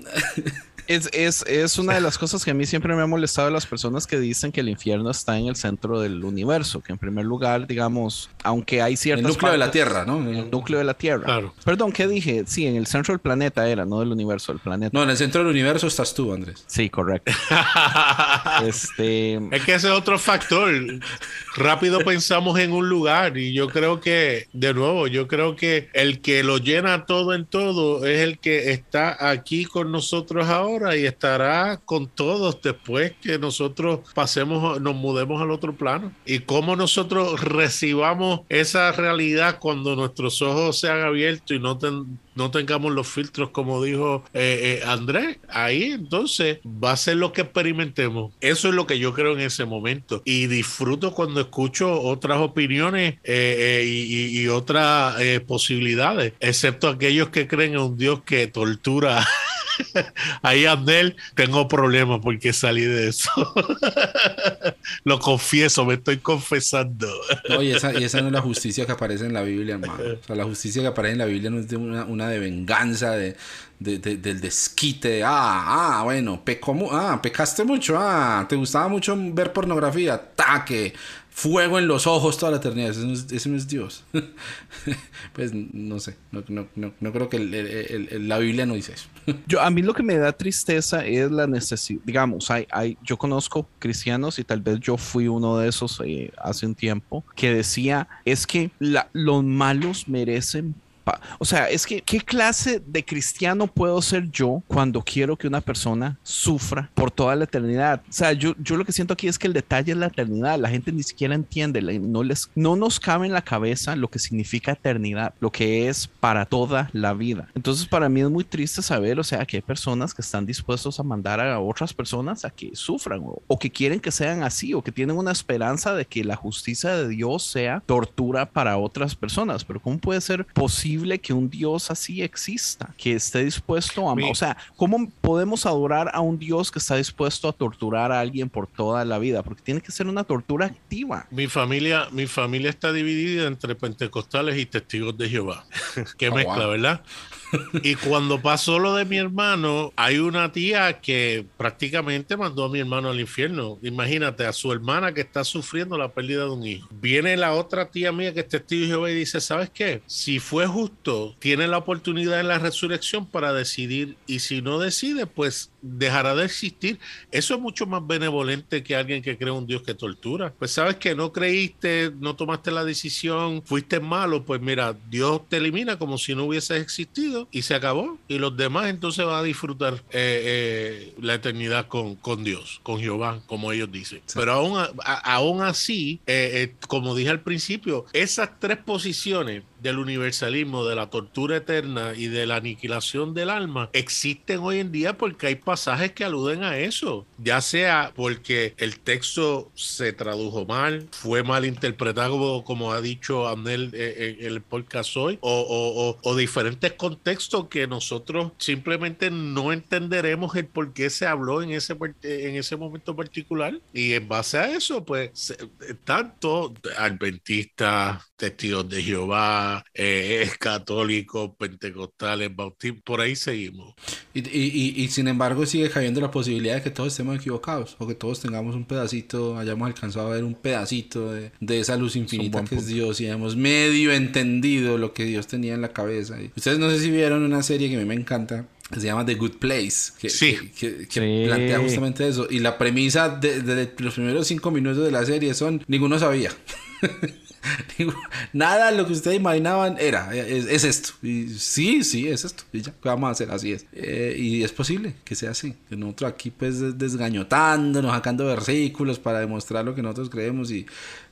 Es, es, es una de las cosas que a mí siempre me ha molestado de las personas que dicen que el infierno está en el centro del universo, que en primer lugar, digamos, aunque hay El ciertas núcleo de la tierra, ¿no? el núcleo de la Tierra. Claro. Perdón, ¿qué dije? Sí, en el centro del planeta era, no del universo, del planeta. No, en el centro del universo estás tú, Andrés. Sí, correcto. <laughs> este, Es que ese es otro factor. Rápido pensamos en un lugar y yo creo que, de nuevo, yo creo que el que lo llena todo en todo es el que está aquí con nosotros ahora y estará con todos después que nosotros pasemos, nos mudemos al otro plano. Y cómo nosotros recibamos esa realidad cuando nuestros ojos sean abiertos y no ten- no tengamos los filtros como dijo eh, eh, Andrés, ahí entonces va a ser lo que experimentemos. Eso es lo que yo creo en ese momento. Y disfruto cuando escucho otras opiniones eh, eh, y, otras posibilidades, excepto aquellos que creen en un Dios que tortura. <laughs> Ahí Andel, tengo problemas porque salí de eso. <laughs> Lo confieso, me estoy confesando. No, y esa, y esa no es la <laughs> justicia que aparece en la Biblia, hermano. O sea, la justicia que aparece en la Biblia no es de una, una de venganza, de, de- de- del desquite, de, ah, ah, bueno, pecó ah, pecaste mucho, ah, te gustaba mucho ver pornografía, taque, fuego en los ojos toda la eternidad. Ese no es, Dios. <laughs> pues no sé, no, creo que la Biblia no dice eso. <laughs> yo, a mí lo que me da tristeza es la necesidad, digamos, hay, hay, yo conozco cristianos y tal vez yo fui uno de esos eh, hace un tiempo que decía, es que los malos merecen o sea, es que, ¿qué clase de cristiano puedo ser yo cuando quiero que una persona sufra por toda la eternidad? O sea, yo, yo lo que siento aquí es que el detalle es la eternidad. La gente ni siquiera entiende, no, les, no nos cabe en la cabeza lo que significa eternidad, lo que es para toda la vida. Entonces, para mí es muy triste saber, o sea, que hay personas que están dispuestos a mandar a otras personas a que sufran o, o que quieren que sean así o que tienen una esperanza de que la justicia de Dios sea tortura para otras personas. Pero ¿cómo puede ser posible que un Dios así exista, que esté dispuesto a... O sea, ¿cómo podemos adorar a un Dios que está dispuesto a torturar a alguien por toda la vida? Porque tiene que ser una tortura activa. Mi familia, mi familia está dividida entre pentecostales y testigos de Jehová. <laughs> Qué Oh, mezcla, wow. ¿verdad? Y cuando pasó lo de mi hermano, hay una tía que prácticamente mandó a mi hermano al infierno. Imagínate, a su hermana que está sufriendo la pérdida de un hijo. Viene la otra tía mía que es testigo de Jehová y dice, ¿sabes qué? Si fue justo, tiene la oportunidad en la resurrección para decidir y si no decide, pues dejará de existir. Eso es mucho más benevolente que alguien que cree un Dios que tortura. Pues sabes que no creíste, no tomaste la decisión, fuiste malo, pues mira, Dios te elimina como si no hubieses existido y se acabó. Y los demás entonces van a disfrutar eh, eh, la eternidad con, con Dios, con Jehová, como ellos dicen. Pero aún, a- aún así, eh, como dije al principio, esas tres posiciones del universalismo, de la tortura eterna y de la aniquilación del alma existen hoy en día porque hay pasajes que aluden a eso, ya sea porque el texto se tradujo mal, fue mal interpretado como ha dicho Amnel eh, en el podcast hoy, o, o- o- o diferentes contextos que nosotros simplemente no entenderemos el por qué se habló en ese, par- en ese momento particular. Y en base a eso pues tanto adventistas, testigos de Jehová, eh, católicos, pentecostales, bautistas, por ahí seguimos. Y, y- y- y sin embargo sigue cayendo la posibilidad de que todos estemos equivocados o que todos tengamos un pedacito, hayamos alcanzado a ver un pedacito de, de esa luz infinita buen que es. Dios y hemos medio entendido lo que Dios tenía en la cabeza. Y ustedes no sé si vieron una serie que a mí me encanta. que Se llama The Good Place, que, Sí. que, que- que Sí. plantea justamente eso. Y la premisa de, de los primeros cinco minutos de la serie son: ninguno sabía. <laughs> <laughs> Nada lo que ustedes imaginaban era, es, es esto. Y sí, sí, es esto. Y ya, ¿qué vamos a hacer? Así es. Eh, y es posible que sea así. Que nosotros aquí, pues, des- desgañotándonos, sacando versículos para demostrar lo que nosotros creemos. Y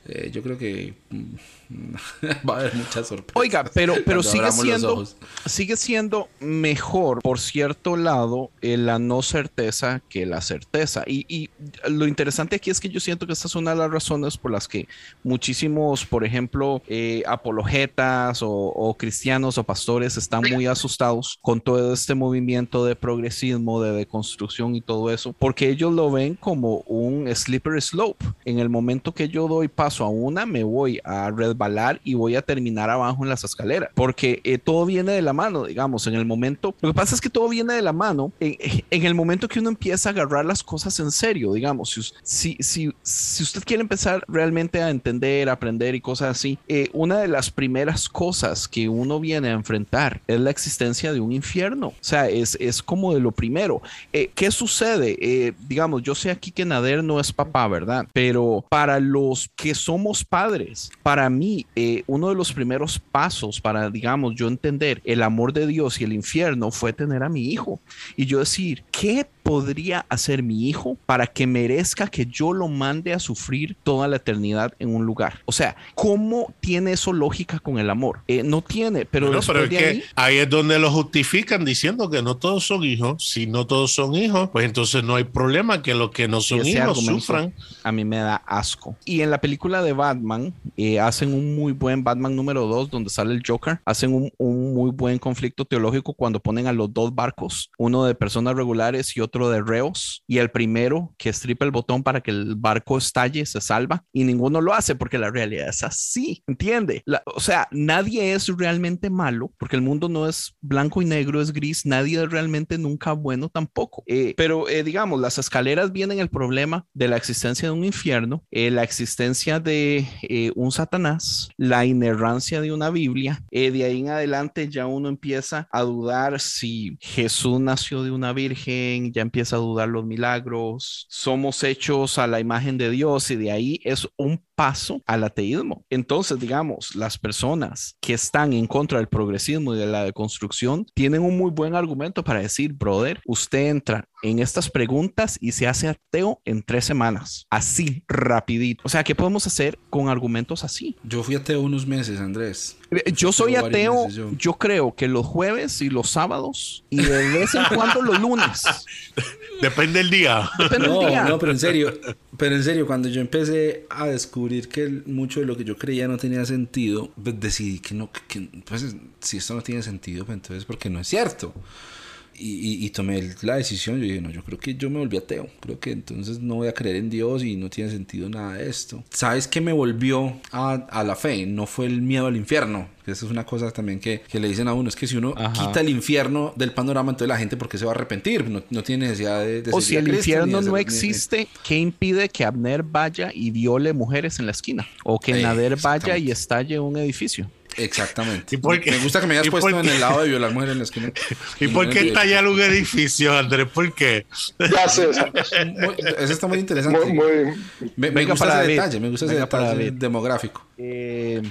eh, yo creo que mm, <laughs> va a haber muchas sorpresas. Oiga, pero, pero sigue siendo, sigue siendo mejor, por cierto lado, eh, la no certeza que la certeza. Y, y lo interesante aquí es que yo siento que esta es una de las razones por las que muchísimos, por ejemplo, eh, apologetas o, o cristianos o pastores están muy asustados con todo este movimiento de progresismo, de deconstrucción y todo eso, porque ellos lo ven como un slippery slope. En el momento que yo doy paso a una, me voy a resbalar y voy a terminar abajo en las escaleras, porque eh, todo viene de la mano, digamos, en el momento, lo que pasa es que todo viene de la mano en, en el momento que uno empieza a agarrar las cosas en serio, digamos, si, si, si usted quiere empezar realmente a entender, aprender y cosas así, eh, una de las primeras cosas que uno viene a enfrentar es la existencia de un infierno, o sea, es, es como de lo primero. Eh, ¿Qué sucede? Eh, digamos, yo sé aquí que Nader no es papá, ¿verdad? Pero para los que somos padres, para mí, eh, uno de los primeros pasos para, digamos, yo entender el amor de Dios y el infierno fue tener a mi hijo. Y yo decir, ¿qué podría hacer mi hijo para que merezca que yo lo mande a sufrir toda la eternidad en un lugar? O sea, ¿cómo tiene eso lógica con el amor? Eh, no tiene, pero después pero es de que ahí, ahí es donde lo justifican diciendo que no todos son hijos. Si no todos son hijos, pues entonces no hay problema que los que no son hijos sufran. a mí me da asco. Y en la película de Batman, eh, hacen un muy buen Batman número 2, donde sale el Joker. Hacen un, un muy buen conflicto teológico cuando ponen a los dos barcos, uno de personas regulares y otro de reos. Y el primero que estripa el botón para que el barco estalle se salva. Y ninguno lo hace porque la realidad es así. ¿Entiende? La- o sea, nadie es realmente malo porque el mundo no es blanco y negro, es gris. Nadie es realmente nunca bueno tampoco. Eh, pero eh, digamos, las escaleras vienen el problema de la existencia de un infierno, eh, la existencia de eh, un Satanás, la inerrancia de una Biblia. De ahí en adelante ya uno empieza a dudar si Jesús nació de una virgen, ya empieza a dudar los milagros, somos hechos a la imagen de Dios y de ahí es un paso al ateísmo. Entonces, digamos, las personas que están en contra del progresismo y de la deconstrucción tienen un muy buen argumento para decir, brother, usted entra en estas preguntas y se hace ateo en tres semanas, así, rapidito. O sea, ¿qué podemos hacer con argumentos así? Yo fui ateo unos meses, Andrés. Eh, Yo soy ateo, meses yo. yo creo que los jueves y los sábados y de vez en cuando los lunes. Depende del día. Depende del No, día. no, pero en serio, pero en serio, cuando yo empecé a descubrir que el- mucho de lo que yo creía no tenía sentido, pues decidí que no, que, que, pues si esto no tiene sentido, pues entonces porque no es cierto. Y, y- y tomé la decisión, yo dije, no, yo creo que yo me volví ateo, creo que entonces no voy a creer en Dios y no tiene sentido nada de esto. ¿Sabes qué me volvió a, a la fe? No fue el miedo al infierno, que esa es una cosa también que, que le dicen a uno, es que si uno Ajá. quita el infierno del panorama, entonces la gente, ¿por qué se va a arrepentir? No, no tiene necesidad de... de O si el infierno no ni- existe, ¿qué impide que Abner vaya y viole mujeres en la esquina? O que Eh, Nader vaya y estalle un edificio. Exactamente. ¿Y por qué? Me gusta que me hayas ¿Y puesto en el lado de violar mujeres en la esquina. ¿Y por qué estallar un edificio, Andrés? ¿Por qué? Ya sé, muy- Eso está muy interesante. muy, muy- me, me Venga gusta para ese David. detalle, me gusta ese Venga para detalle David. demográfico. Eh,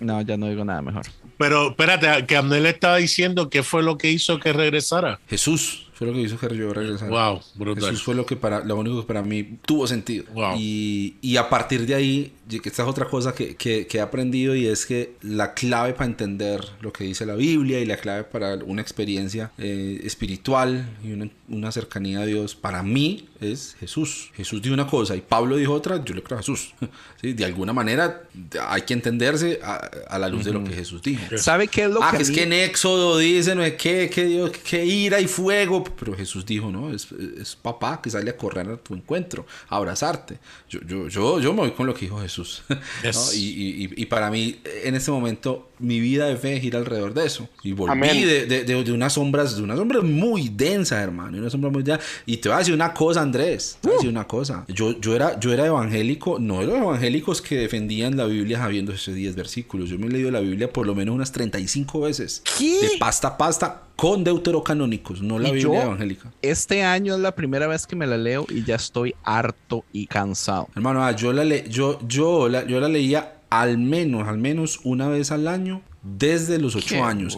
no, ya no digo nada mejor. Pero espérate, que Abner le estaba diciendo qué fue lo que hizo que regresara. Jesús fue lo que hizo que yo regresara. Wow, brutal. Jesús fue lo que para lo único que para mí tuvo sentido. Wow. Y, y a partir de ahí, esta es otra cosa que, que- que he aprendido y es que la clave para entender lo que dice la Biblia y la clave para una experiencia eh, espiritual y una, una cercanía a Dios para mí es Jesús. Jesús dijo una cosa y Pablo dijo otra, yo le creo a Jesús. <laughs> ¿Sí? De alguna manera hay que entenderse a, a la luz de lo que Jesús dijo. ¿Sabe qué es lo Ah, que que es mí- que en Éxodo dice, no es que, que Dios, que ira y fuego. Pero Jesús dijo, no, es, es papá que sale a correr a tu encuentro, a abrazarte. Yo, yo, yo, yo me voy con lo que dijo Jesús. <laughs> y- y- y para mí, en este momento, mi vida de fe gira alrededor de eso. Y volví de, de, de- de unas sombras, de unas sombras muy densas, hermano. Y una sombra muy densa. Y te voy a decir una cosa, Andrés. Te voy a decir una cosa. Yo, yo, era, yo era evangélico, no de los evangélicos que defendían la Biblia sabiendo esos 10 versículos. Yo me he leído la Biblia por lo menos unas 35 veces. ¿Qué? De pasta a pasta con deuterocanónicos, no la Y Biblia yo- evangélica. Este año es la primera vez que me la leo y ya estoy harto y cansado. Hermano, ah, yo la, le- yo, yo, la, yo la leía al menos, al menos una vez al año desde los ocho años.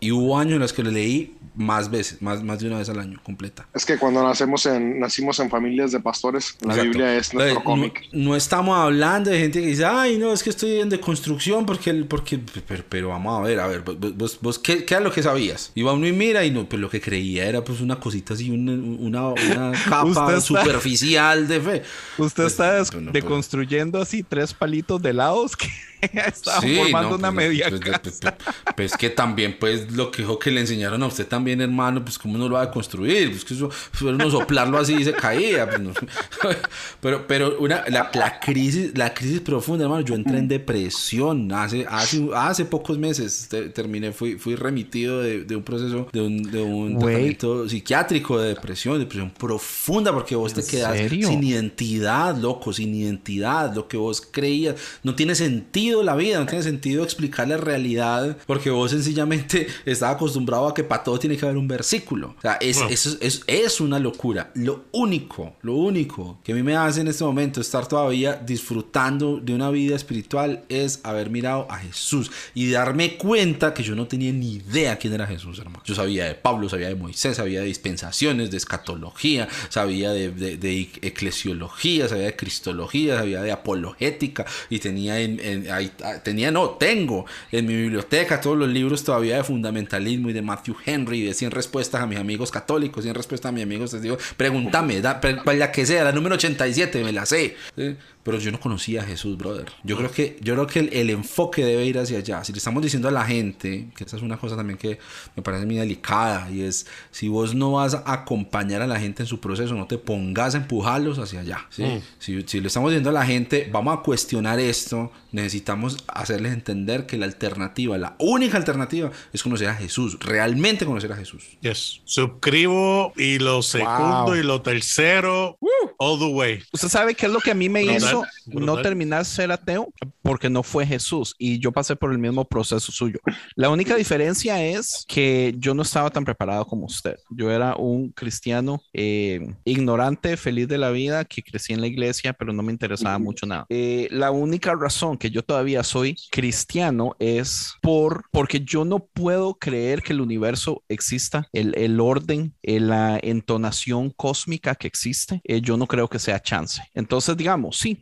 Y- hubo años en los que la leí más veces, más, más de una vez al año, completa. es que cuando nacemos en, nacimos en familias de pastores, la Exacto. Biblia es nuestro Entonces, cómic. No, no estamos hablando de gente que dice, ay, no, es que estoy en deconstrucción porque, el- porque pero, pero vamos a ver, a ver, vos, vos, vos, ¿qué, qué era lo que sabías? Iba uno y mira y no, pues lo que creía era pues una cosita así, una, una, una <laughs> capa está- superficial de fe. Usted Pues, está no, no, deconstruyendo así tres palitos de helados que <laughs> estaban Sí, formando no, una pues, media pues, casa. pues, pues, pues, que también, pues, lo que dijo que le enseñaron a usted también, hermano, pues, ¿cómo no lo va a construir? Pues, que eso, uno soplarlo así y se caía. pues, no. <laughs> Pero, pero una, la, la crisis, la crisis profunda, hermano, yo entré en depresión hace, hace, hace pocos meses. Te- terminé, fui, fui remitido de, de un proceso, de un, de un tratamiento psiquiátrico de depresión, depresión profunda, porque vos te ¿En quedas serio? sin identidad, loco, sin identidad, lo que vos creías. No tiene sentido la vida, no tiene sentido explicar la realidad, porque vos sencillamente <laughs> estás acostumbrado a que para todo tiene que haber un versículo. O sea, es, es, es, es una locura. Lo único, lo único que a mí me hace en este momento estar todavía disfrutando de una vida espiritual es haber mirado a Jesús y darme cuenta que yo no tenía ni idea quién era Jesús, hermano. Yo sabía de Pablo, sabía de Moisés, sabía de dispensaciones, de escatología, sabía de, de- de eclesiología, sabía de cristología, sabía de apologética y tenía en, en- ah, tenía no, tengo en mi biblioteca todos los libros todavía de fundamentalismo y de Matthew Henry, de 100 respuestas a mis amigos católicos, 100 respuestas a mis amigos, les digo, pregúntame, para la que sea, la número 87, me la sé. Pero yo no conocía a Jesús, brother. Yo creo que, yo creo que el, el enfoque debe ir hacia allá. Si le estamos diciendo a la gente, que esa es una cosa también que me parece muy delicada, y es, si vos no vas a acompañar a la gente en su proceso, no te pongas a empujarlos hacia allá. ¿sí? Si, si le estamos diciendo a la gente, vamos a cuestionar esto, necesitamos hacerles entender que la alternativa, la única alternativa, es conocer a Jesús, realmente conocer a Jesús. Yes. Suscribo y lo segundo Wow. y lo tercero. All the way. ¿Usted sabe qué es lo que a mí me hizo brutal. no terminar ser ateo? Porque no fue Jesús y yo pasé por el mismo proceso suyo. La única diferencia es que yo no estaba tan preparado como usted. Yo era un cristiano eh, ignorante, feliz de la vida, que crecí en la iglesia, pero no me interesaba mucho nada. Eh, la única razón que yo todavía soy cristiano es por, porque yo no puedo creer que el universo exista, el, el orden, eh, la entonación cósmica que existe, eh, yo no creo que sea chance. Entonces, digamos, sí,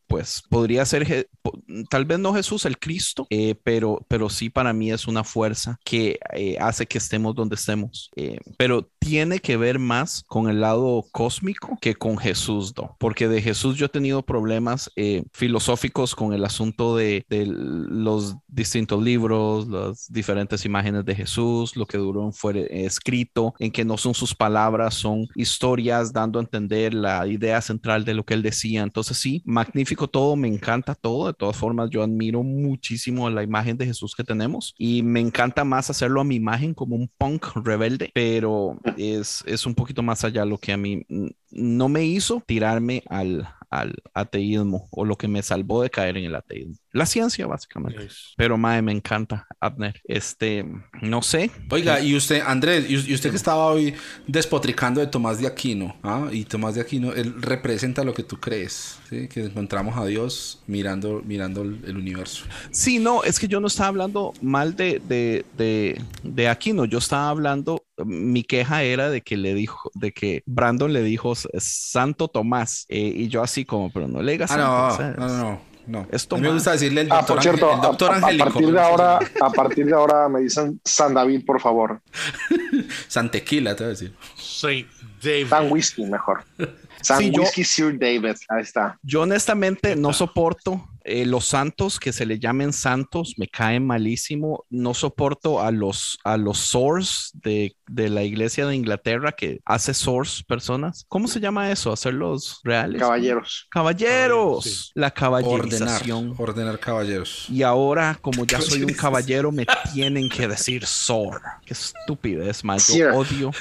pues podría ser, tal vez no Jesús el Cristo, eh, pero, pero sí para mí es una fuerza que eh, hace que estemos donde estemos. Eh, pero tiene que ver más con el lado cósmico que con Jesús, ¿no? Porque de Jesús yo he tenido problemas filosóficos con el asunto de, de los distintos libros, las diferentes imágenes de Jesús, lo que duró fue escrito, en que no son sus palabras, son historias dando a entender la idea central de lo que él decía. Entonces sí, magnífico todo, me encanta todo. De todas formas, yo admiro muchísimo la imagen de Jesús que tenemos y me encanta más hacerlo a mi imagen como un punk rebelde, pero es, es un poquito más allá lo que a mí no me hizo tirarme al, al ateísmo o lo que me salvó de caer en el ateísmo. La ciencia, básicamente. Pero, mae, me encanta, Abner. Este, no sé. Oiga, y usted, Andrés, y y usted que estaba hoy despotricando de Tomás de Aquino, ¿ah? y Tomás de Aquino, él representa lo que tú crees, ¿sí? que encontramos a Dios mirando, mirando el, el universo. Sí, no, es que yo no estaba hablando mal de, de, de, de Aquino. Yo estaba hablando, mi queja era de que le dijo, de que Brandon le dijo Santo Tomás. eh, y yo así como, pero no le digas Ah, Santo, no, no, no, no. no. Es a mí me gusta decirle el Ah, doctor, por cierto, el a, doctor a- a Angélico. partir de ahora, a partir de ahora me dicen San David, por favor. <laughs> Santequila, te voy a decir. Saint David. San Whisky, mejor. San Sí, yo- Whisky Sir David, ahí está. Yo honestamente no soporto eh, los santos que se le llamen santos, me caen malísimo. No soporto a los a los source de, de la iglesia de Inglaterra que hace source personas. ¿Cómo se llama eso? Hacerlos reales. Caballeros. Caballeros, Sí. la Ordenar, caballerización. ordenar caballeros. Y ahora, como ya soy un caballero, me tienen que decir Sor. Qué estupidez, más. Yo odio,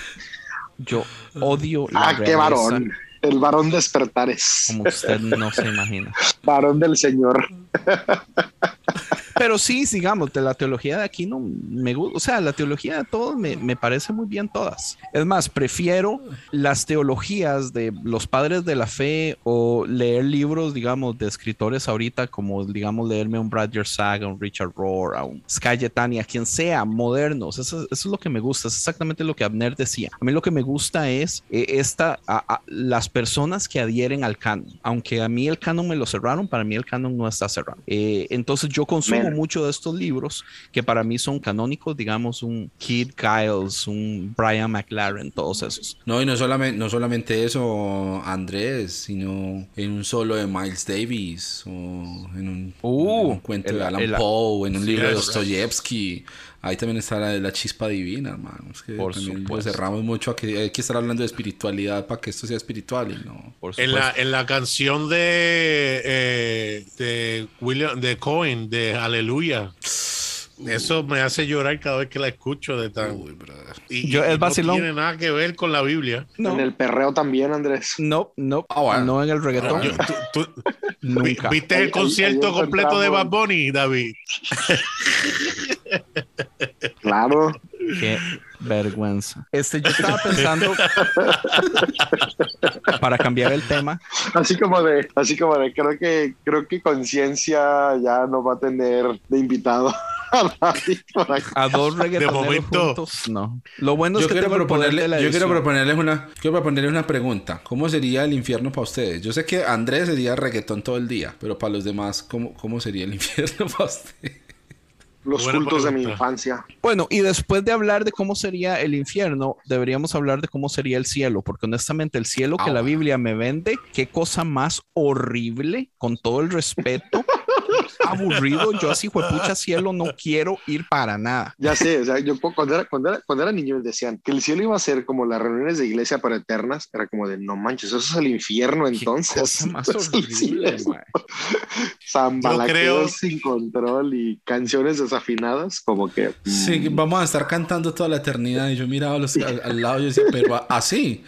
yo odio la Ah, qué realeza, varón. El varón despertares. Como usted no se imagina. Varón del Señor. Pero sí, sigamos, de la teología de aquí no me gusta, o sea, la teología de todos me, me parece muy bien todas. Es más, prefiero las teologías de los padres de la fe o leer libros, digamos, de escritores ahorita, como, digamos, leerme a un Brad Yersaga, a un Richard Rohr, a un Sky Yetani, a quien sea, modernos. Eso, eso es lo que me gusta, es exactamente lo que Abner decía. A mí lo que me gusta es eh, esta, a- a- las personas que adhieren al canon. Aunque a mí el canon me lo cerraron, para mí el canon no está cerrado. Eh, entonces yo consumo Men. mucho de estos libros que para mí son canónicos, digamos un Kid Giles, un Brian McLaren, todos esos. No, y no solamente, no solamente eso, Andrés, sino en un solo de Miles Davis, o en un, Uh, en un cuento el- de Alan el- Poe, en un libro de Dostoyevsky. Ahí también está la, la chispa divina, hermano. Es que Por también cerramos mucho a que hay que estar hablando de espiritualidad para que esto sea espiritual y no. Por En la, en la canción de, eh, de William de Cohen, de Aleluya. Eso me hace llorar cada vez que la escucho de tan. Uy, y, Yo- y es vacilón. No tiene nada que ver con la Biblia. No, En el perreo también, Andrés. no, no, Ah, bueno. no en el reggaetón, Yo- tú- tú- <laughs> vi- nunca. ¿Viste el ahí- concierto ahí completo de Bad Bunny, David? <laughs> Claro. Qué vergüenza. Este, yo estaba <laughs> pensando, para cambiar el tema, Así como de, así como de, creo que, creo que conciencia ya no va a tener de invitado <laughs> a a dos reggaetoneros momento. juntos, no. Lo bueno es Yo que quiero, de proponerle, la yo quiero proponerles una, quiero proponerles una pregunta. ¿Cómo sería el infierno para ustedes? Yo sé que Andrés sería reggaetón todo el día, pero para los demás, ¿cómo, cómo sería el <laughs> infierno para ustedes? Los Buena cultos de mi infancia. Bueno, y después de hablar de cómo sería el infierno, deberíamos hablar de cómo sería el cielo, porque honestamente el cielo que Ah, la. Biblia me vende, qué cosa más horrible, con todo el respeto, <laughs> aburrido, yo así, juepucha cielo, no quiero ir para nada. Ya sé, o sea, yo cu- cuando era, cuando era, cuando era niño me decían que el cielo iba a ser como las reuniones de iglesia para eternas, era como de no manches, eso es el infierno Qué entonces. cosa más <laughs> horrible. Zambalaqueos creo- sin control y canciones desafinadas, como que mm, Sí, vamos a estar cantando toda la eternidad. Y yo miraba los, al, al lado y decía, pero así.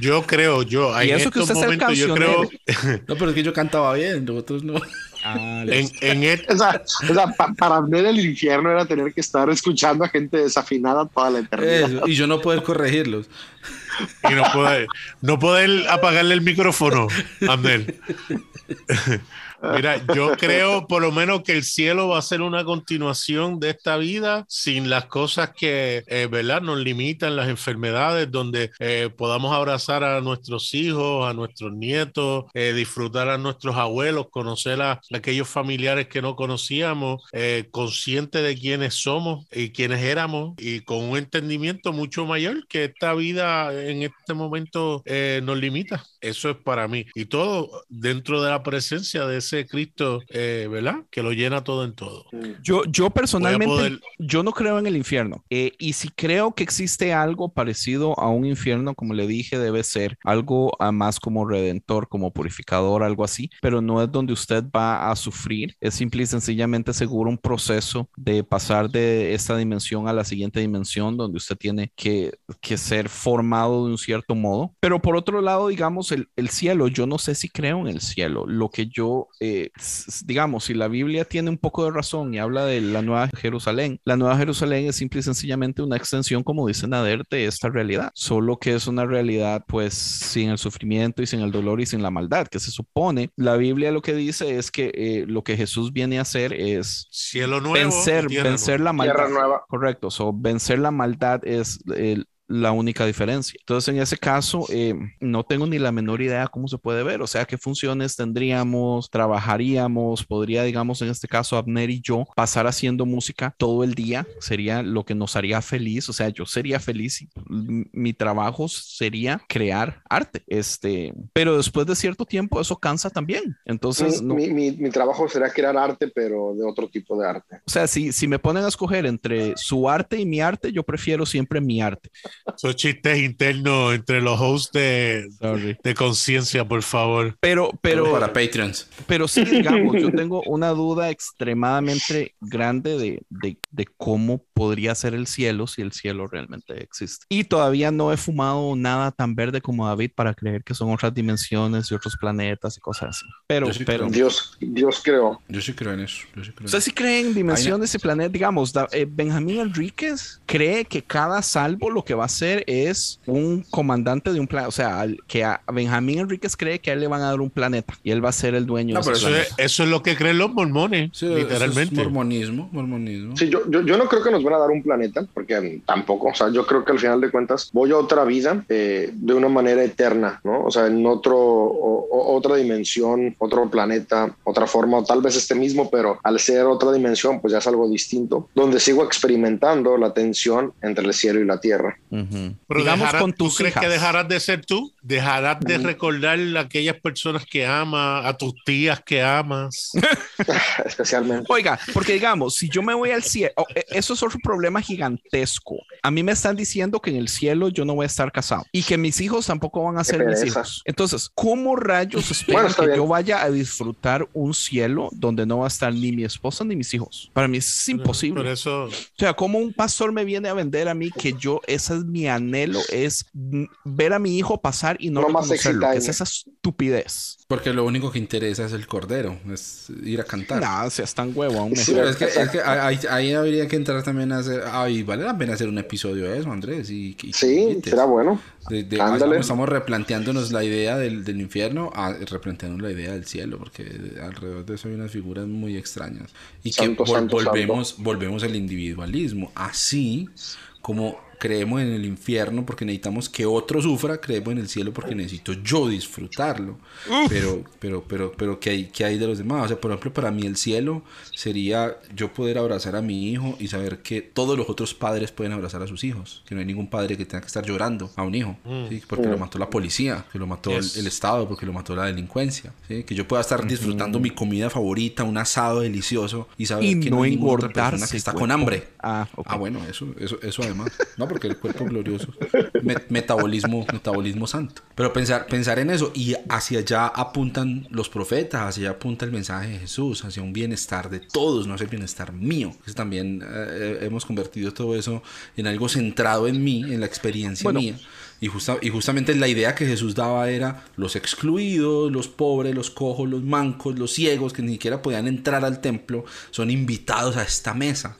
Yo creo, yo. Y en eso que estos usted es el momentos, yo creo. No, pero es que yo cantaba bien, nosotros no. Ah, En, en et- O sea, o sea, pa- para ver el infierno era tener que estar escuchando a gente desafinada toda la eternidad. Eso, y yo no poder corregirlos. y no poder, no poder apagarle el micrófono, Andel. <laughs> Mira, yo creo por lo menos que el cielo va a ser una continuación de esta vida sin las cosas que, eh, ¿verdad? Nos limitan las enfermedades, donde eh, podamos abrazar a nuestros hijos, a nuestros nietos, eh, disfrutar a nuestros abuelos, conocer a aquellos familiares que no conocíamos, eh, conscientes de quiénes somos y quiénes éramos y con un entendimiento mucho mayor que esta vida en este momento eh, nos limita. Eso es para mí. Y todo dentro de la presencia de ese Cristo, eh, ¿verdad? Que lo llena todo en todo. Yo, yo personalmente, poder- yo no creo en el infierno. Eh, y si creo que existe algo parecido a un infierno, como le dije, debe ser algo ah, más como redentor, como purificador, algo así, pero no es donde usted va a sufrir. Es simple y sencillamente seguro un proceso de pasar de esta dimensión a la siguiente dimensión, donde usted tiene que, que ser formado de un cierto modo. Pero por otro lado, digamos, el, el cielo, yo no sé si creo en el cielo. Lo que yo, eh, digamos, si la Biblia tiene un poco de razón y habla de la Nueva Jerusalén, la Nueva Jerusalén es simple y sencillamente una extensión, como dice Nader, de esta realidad. Solo que es una realidad, pues, sin el sufrimiento y sin el dolor y sin la maldad, que se supone. La Biblia lo que dice es que eh, lo que Jesús viene a hacer es Cielo nuevo. vencer, vencer nueva. la maldad. Tierra nueva. Correcto, so, vencer la maldad es el- la única diferencia. Entonces, en ese caso, eh, no tengo ni la menor idea cómo se puede ver, o sea, qué funciones tendríamos, trabajaríamos, podría, digamos, en este caso, Abner y yo, pasar haciendo música todo el día, sería lo que nos haría feliz, o sea, yo sería feliz y mi trabajo sería crear arte, este, pero después de cierto tiempo eso cansa también. Entonces, Mi, no, mi- mi- mi trabajo será crear arte, pero de otro tipo de arte. o sea, si, si me ponen a escoger entre su arte y mi arte, yo prefiero siempre mi arte. Esos chistes internos entre los hosts de, Sorry. de conciencia, por favor. Pero, Pero para Patreons. pero sí, digamos, yo tengo una duda extremadamente grande de, de, de cómo podría ser el cielo si el cielo realmente existe. Y todavía no he fumado nada tan verde como David para creer que son otras dimensiones y otros planetas y cosas así. Pero, sí pero, creo. Dios, Dios creó. Yo sí creo en eso. Yo sí creo en ¿Ustedes sí creen en dimensiones y planetas? Digamos, da- eh, Benjamín Enríquez cree que cada salvo lo que va a hacer es un comandante de un planeta. O sea, al- que a Benjamín Enríquez cree que a él le van a dar un planeta y él va a ser el dueño No, de pero ese Eso planeta. es, eso es lo que creen los mormones, Sí, eso es literalmente. mormonismo, mormonismo. Sí, yo, yo, yo no creo que nos van a dar un planeta, porque mm, tampoco, o sea, yo creo que al final de cuentas voy a otra vida eh, de una manera eterna, ¿no? O sea, en otro, o- o- otra dimensión, otro planeta, otra forma, o tal vez este mismo, pero al ser otra dimensión, pues ya es algo distinto, donde sigo experimentando la tensión entre el cielo y la tierra. Ujú. Pero Digamos dejarás- con ¿tú tus crees hijas. que dejarás de ser tú? ¿Dejarás de recordar a aquellas personas que amas, a tus tías que amas? <laughs> Especialmente. Oiga, porque digamos, si yo me voy al cielo, oh, e- eso es otro problema gigantesco. A mí me están diciendo que en el cielo yo no voy a estar casado y que mis hijos tampoco van a ser mis hijos. Entonces, ¿cómo rayos esperan Bueno, que bien. yo vaya a disfrutar un cielo donde no va a estar ni mi esposa ni mis hijos? Para mí es imposible. Por eso, O sea, ¿cómo un pastor me viene a vender a mí que yo, ese es mi anhelo, es ver a mi hijo pasar y no, No más reconocerlo? ¿Qué es esa estupidez? Porque lo único que interesa es el cordero, es ir a cantar. Nada, seas tan huevo, aún Sí, Pero es que, es que ahí, ahí habría que entrar también a hacer. Ay, vale la pena hacer un episodio de eso, Andrés. Y, y- Sí, será bueno. De- de- Ándale. estamos, replanteándonos la idea del, del infierno, a, replanteándonos la idea del cielo, porque alrededor de eso hay unas figuras muy extrañas. Y Santo, que vol- santo, volvemos, volvemos al individualismo. Así como creemos en el infierno porque necesitamos que otro sufra, creemos en el cielo porque necesito yo disfrutarlo. Pero, pero, pero, pero, ¿qué hay, ¿qué hay de los demás? O sea, por ejemplo, para mí el cielo sería yo poder abrazar a mi hijo y saber que todos los otros padres pueden abrazar a sus hijos. Que no hay ningún padre que tenga que estar llorando a un hijo. ¿sí? Porque lo mató la policía, que lo mató el- Estado, porque lo mató la delincuencia. ¿sí? Que yo pueda estar disfrutando mi comida favorita, un asado delicioso y saber Y que no hay ninguna otra persona que está con hambre. Ah, ok. Ah, bueno, eso, eso, eso además. No, porque el cuerpo glorioso. Me- metabolismo, metabolismo santo. Pero pensar, pensar en eso y hacia allá apuntan los profetas, hacia allá apunta el mensaje de Jesús, hacia un bienestar de todos, no es el bienestar mío. Eso también eh, hemos convertido todo eso en algo centrado en mí, en la experiencia Bueno. mía. Y, justa- y justamente la idea que Jesús daba era los excluidos, los pobres, los cojos, los mancos, los ciegos, que ni siquiera podían entrar al templo, son invitados a esta mesa.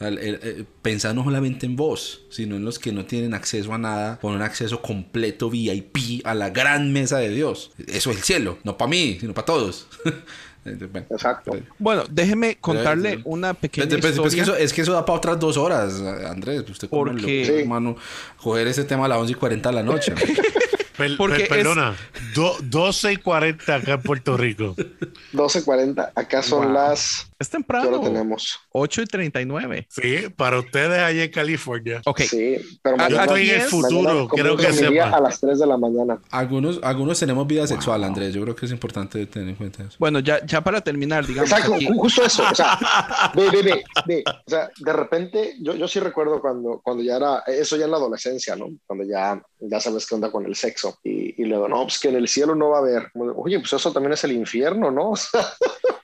Pensad no solamente en vos, sino en los que no tienen acceso a nada, con un acceso completo VIP a la gran mesa de Dios. Eso es el cielo, no para mí, sino para todos. <laughs> Bueno, Exacto. Bueno, déjeme contarle Pero- una pequeña Pues, pues, pues, que historia. eso, es que eso da para otras dos horas, Andrés. Usted como Porque- loco, Sí. hermano, coger ese tema a las 11 y 40 de la noche. <laughs> Per- Porque per- perdona, do- 12 y 40 acá en Puerto Rico. <laughs> 12.40. Acá son Wow. las... Es ¿Qué temprano. hora tenemos? 8 y 39. Sí, para ustedes allá en California. Ok. Sí, pero mañana, Yo estoy en el es- futuro, mañana quiero que sepa. a las 3 de la mañana. algunos, algunos tenemos vida sexual, Andrés. Yo creo que es importante tener en cuenta eso. Bueno, ya, ya para terminar, digamos. Exacto, aquí- ju- justo eso. O sea, <laughs> ve, ve, ve, ve. O sea, de repente, yo, yo sí recuerdo cuando, cuando ya era, eso ya en la adolescencia, ¿no? Cuando ya, ya sabes qué onda con el sexo. Y, y luego, no, pues que en el cielo no va a haber. Oye, pues eso también es el infierno, ¿no? <laughs> O sea,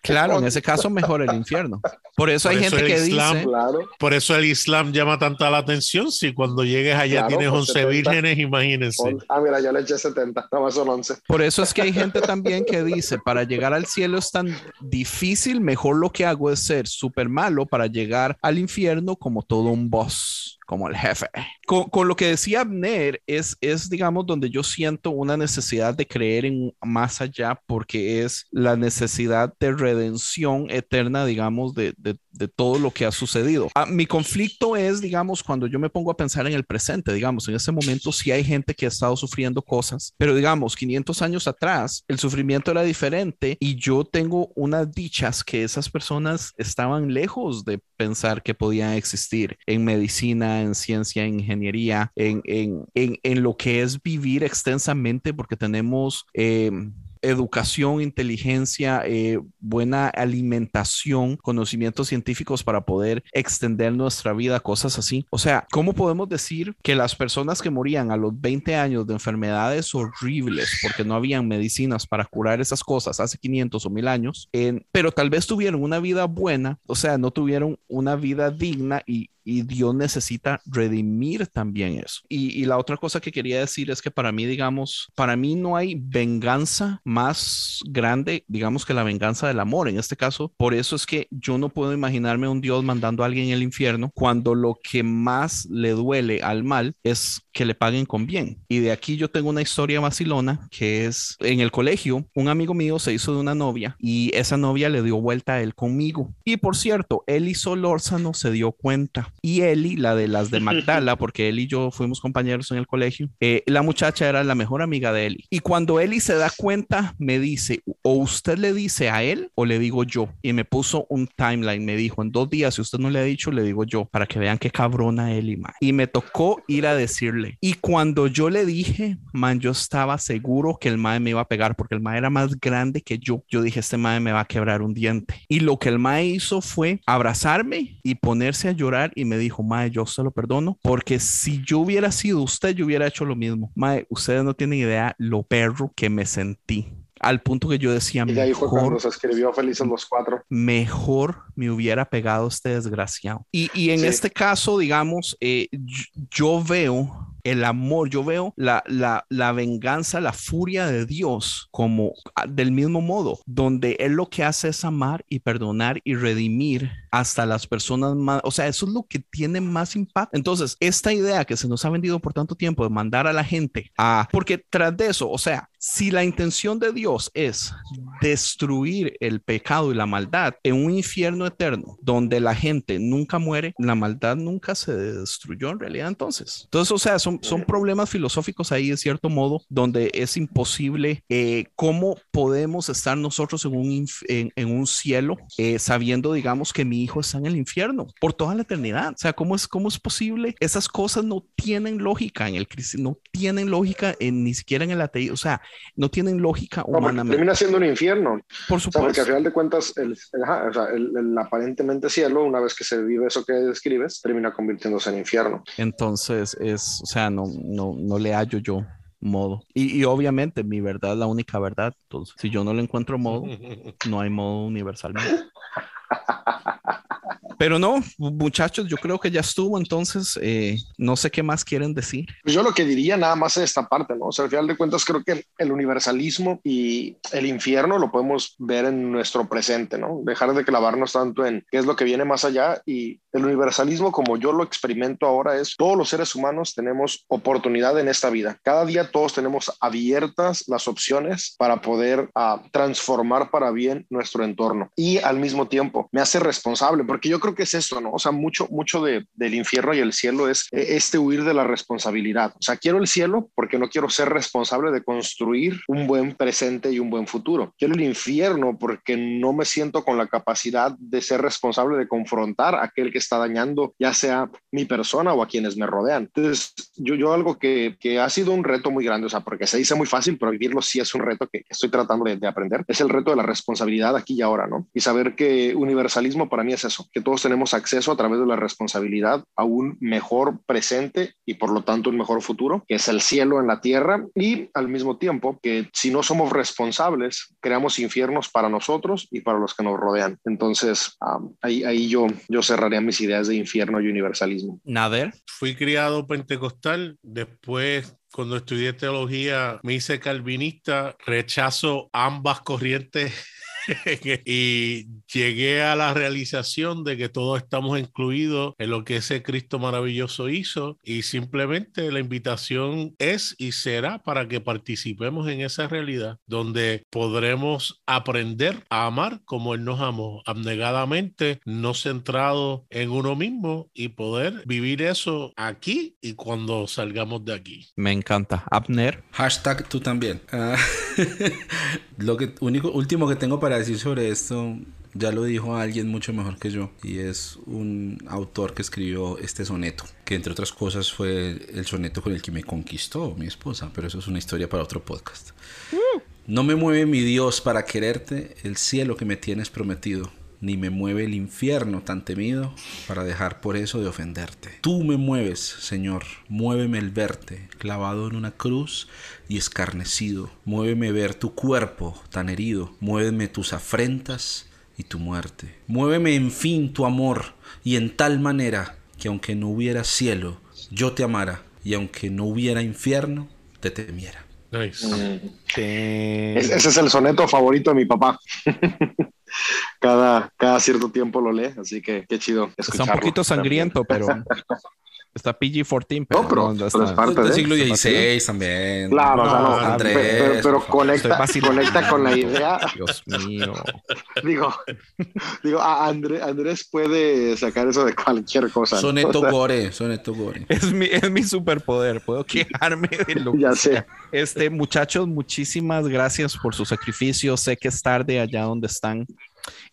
Claro, en ese caso mejor el infierno. Por eso Por hay eso gente el que Islam- dice, claro. Por eso el Islam llama tanta la atención. Si cuando llegues allá Claro, tienes pues, 11 70. vírgenes, imagínense. On- Ah, mira, yo le eché 70, nada más son 11. por eso es que hay gente también que dice, para llegar al cielo es tan difícil, mejor lo que hago es ser súper malo para llegar al infierno como todo un boss, como el jefe. Con, con lo que decía Abner, es, es, digamos, donde yo siento una necesidad de creer en más allá, porque es la necesidad de redención eterna, digamos, de, de, de todo lo que ha sucedido. Ah, mi conflicto es, digamos, cuando yo me pongo a pensar en el presente, digamos, en ese momento sí hay gente que ha estado sufriendo cosas, pero digamos, 500 años atrás, el sufrimiento era diferente y yo tengo unas dichas que esas personas estaban lejos de pensar que podían existir en medicina, en ciencia, en ingeniería, en, en, en, en lo que es vivir extensamente, porque tenemos... Eh, educación, inteligencia, eh, buena alimentación, conocimientos científicos para poder extender nuestra vida, cosas así. O sea, ¿cómo podemos decir que las personas que morían a los 20 años de enfermedades horribles porque no habían medicinas para curar esas cosas hace 500 o 1000 años, pero tal vez tuvieron una vida buena, o sea, no tuvieron una vida digna y y Dios necesita redimir también eso. Y, la otra cosa que quería decir es que para mí, digamos, para mí no hay venganza más grande, digamos, que la venganza del amor. En este caso, por eso es que yo no puedo imaginarme un Dios mandando a alguien al infierno cuando lo que más le duele al mal es que le paguen con bien. Y de aquí yo tengo una historia vacilona que es en el colegio, un amigo mío se hizo de una novia y esa novia le dio vuelta a él conmigo. Y por cierto, Eli Solórzano se dio cuenta y Eli, la de las de Magdala, <laughs> porque él y yo fuimos compañeros en el colegio, eh, la muchacha era la mejor amiga de Eli. Y cuando Eli se da cuenta, me dice, o usted le dice a él o le digo yo. Y me puso un timeline, me dijo, en dos días, si usted no le ha dicho, le digo yo, para que vean qué cabrona Eli, man. Y me tocó ir a decirle. Y cuando yo le dije, man, yo estaba seguro que el mae me iba a pegar, porque el mae era más grande que yo. Yo dije, este mae me va a quebrar un diente. Y lo que el mae hizo fue abrazarme y ponerse a llorar y me dijo, Mae, yo se lo perdono, porque si yo hubiera sido usted, yo hubiera hecho lo mismo. Mae, ustedes no tienen idea lo perro que me sentí. Al punto que yo decía, Y ahí fue mejor, se escribió Felices los Cuatro. mejor me hubiera pegado este desgraciado. Y, y en Sí. este caso, digamos, eh, yo, yo veo el amor, yo veo la, la, la venganza, la furia de Dios como ah, del mismo modo, donde Él lo que hace es amar y perdonar y redimir hasta las personas más, o sea, eso es lo que tiene más impacto. Entonces, esta idea que se nos ha vendido por tanto tiempo de mandar a la gente a, porque tras de eso, o sea, si la intención de Dios es destruir el pecado y la maldad en un infierno eterno donde la gente nunca muere, la maldad nunca se destruyó en realidad entonces. Entonces, o sea, son, son problemas filosóficos ahí de cierto modo donde es imposible eh, cómo podemos estar nosotros en un, en un cielo eh, sabiendo, digamos, que mi hijo está en el infierno por toda la eternidad. O sea, ¿cómo es, cómo es posible? Esas cosas no tienen lógica en el cristianismo, no tienen lógica en, ni siquiera en el ateísmo, o sea, no tienen lógica No, porque humanamente. termina siendo un infierno. Por O sea, porque supuesto. al final de cuentas, el, el- ajá, o sea, el- el aparentemente cielo, una vez que se vive eso que describes, termina convirtiéndose en infierno. Entonces, es, o sea, no, no, no le hallo yo modo. Y, y obviamente mi verdad es la única verdad. Entonces, si yo no le encuentro modo, <laughs> no hay modo universalmente. <laughs> Pero no, muchachos, yo creo que ya estuvo, entonces eh, no sé qué más quieren decir. Pues yo lo que diría nada más es esta parte, ¿no? O sea, al final de cuentas creo que el universalismo y el infierno lo podemos ver en nuestro presente, ¿no? Dejar de clavarnos tanto en qué es lo que viene más allá y el universalismo como yo lo experimento ahora es todos los seres humanos tenemos oportunidad en esta vida. Cada día todos tenemos abiertas las opciones para poder uh, transformar para bien nuestro entorno y al mismo tiempo me hace responsable porque yo creo que es eso, ¿no? O sea, mucho, mucho de, del infierno y el cielo es eh, este huir de la responsabilidad. O sea, quiero el cielo porque no quiero ser responsable de construir un buen presente y un buen futuro. Quiero el infierno porque no me siento con la capacidad de ser responsable de confrontar a aquel que está dañando, ya sea mi persona o a quienes me rodean. Entonces, yo, yo algo que, que ha sido un reto muy grande, o sea, porque se dice muy fácil, pero vivirlo sí es un reto que, estoy tratando de, de, aprender, es el reto de la responsabilidad aquí y ahora, ¿no? Y saber que universalismo para mí es eso, que todos tenemos acceso a través de la responsabilidad a un mejor presente y por lo tanto un mejor futuro, que es el cielo en la tierra, y al mismo tiempo que si no somos responsables, creamos infiernos para nosotros y para los que nos rodean. Entonces, um, ahí, ahí yo, yo cerraría mis ideas de infierno y universalismo. Nader. Fui criado pentecostal, después cuando estudié teología me hice calvinista, rechazo ambas corrientes <laughs> <laughs> y llegué a la realización de que todos estamos incluidos en lo que ese Cristo maravilloso hizo y simplemente la invitación es y será para que participemos en esa realidad donde podremos aprender a amar como Él nos amó, abnegadamente, no centrado en uno mismo y poder vivir eso aquí y cuando salgamos de aquí. Me encanta. Abner. Hashtag tú también. Uh, <laughs> lo que único, último que tengo para decir sobre esto ya lo dijo alguien mucho mejor que yo y es un autor que escribió este soneto que entre otras cosas fue el soneto con el que me conquistó mi esposa pero eso es una historia para otro podcast. No me mueve mi Dios para quererte el cielo que me tienes prometido ni me mueve el infierno tan temido para dejar por eso de ofenderte. Tú me mueves, Señor, muéveme el verte, clavado en una cruz y escarnecido. Muéveme ver tu cuerpo tan herido, muéveme tus afrentas y tu muerte. Muéveme en fin tu amor y en tal manera que aunque no hubiera cielo, yo te amara y aunque no hubiera infierno, te temiera. Nice. Mm. Sí. Ese es el soneto favorito de mi papá. <laughs> cada, cada cierto tiempo lo lee, así que qué chido. Está un poquito sangriento, pero está PG-14, pero, no, pero, no, pero es parte del de siglo XVI también. Claro, no, o sea, no, Andrés, pero, pero conecta, conecta con la idea. Dios mío. <laughs> digo, digo Andrés, Andrés puede sacar eso de cualquier cosa. Soneto o sea, gore, soneto gore. Es mi, es mi superpoder, puedo quejarme de lo <laughs> ya que sé. sea. Este, muchachos, muchísimas gracias por su sacrificio. Sé que es tarde allá donde están.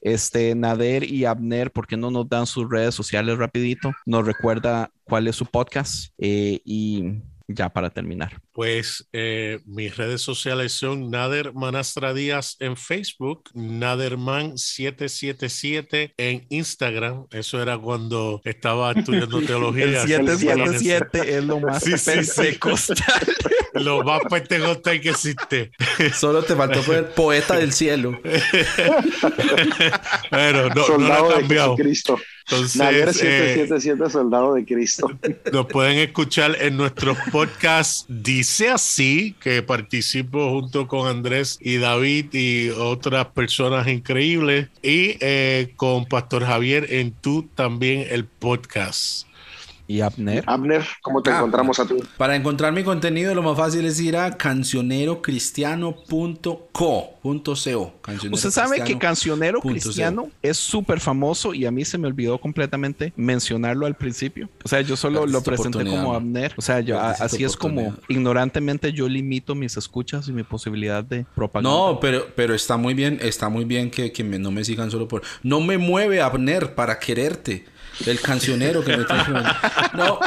Este, Nader y Abner, ¿por qué no nos dan sus redes sociales rapidito? Nos recuerda cuál es su podcast eh, y ya para terminar. Pues eh, mis redes sociales son Nader Manastra Díaz en Facebook, Naderman777 en Instagram. Eso era cuando estaba estudiando <laughs> teología. El 777 es lo más Sí, sí, sí. pentecostal. <laughs> Lo más pentecostal que existe. <laughs> Solo te faltó poner poeta del cielo. Pero no, no lo soldado ha de cambiado. Cristo. Nader Entonces, eh, 777, soldado de Cristo. nos pueden escuchar en nuestros podcasts Dice Así, que participo junto con Andrés y David y otras personas increíbles, y eh, con Pastor Javier en Tú también el podcast. Y Abner. Abner, ¿cómo te Ah, encontramos a ti? Para encontrar mi contenido, lo más fácil es ir a cancionerocristiano.co. punto .co, Usted sabe que Cancionero Cristiano es súper famoso y a mí se me olvidó completamente mencionarlo al principio. O sea, yo solo lo presenté como. Abner. O sea, yo, a- así es como ignorantemente yo limito mis escuchas y mi posibilidad de propaganda. No, pero, pero está muy bien, está muy bien que, que me- no me sigan solo por... No me mueve Abner para quererte. El cancionero que me trae... No.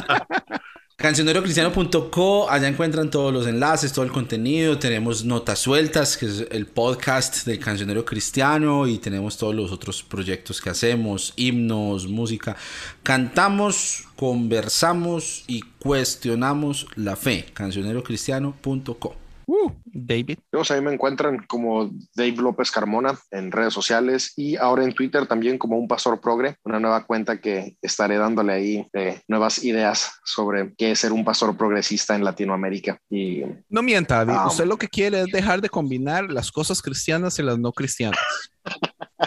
Cancionerocristiano.co, allá encuentran todos los enlaces, todo el contenido, tenemos notas sueltas, que es el podcast del Cancionero Cristiano, y tenemos todos los otros proyectos que hacemos, himnos, música. Cantamos, conversamos y cuestionamos la fe. Cancionerocristiano.co. Uh, David. Yo, a mí me encuentran como Dave López Carmona en redes sociales y ahora en Twitter también como un pastor progre, una nueva cuenta que estaré dándole ahí eh, nuevas ideas sobre qué es ser un pastor progresista en Latinoamérica. Y, no mienta, David. Ah, Usted lo que quiere es dejar de combinar las cosas cristianas y las no cristianas.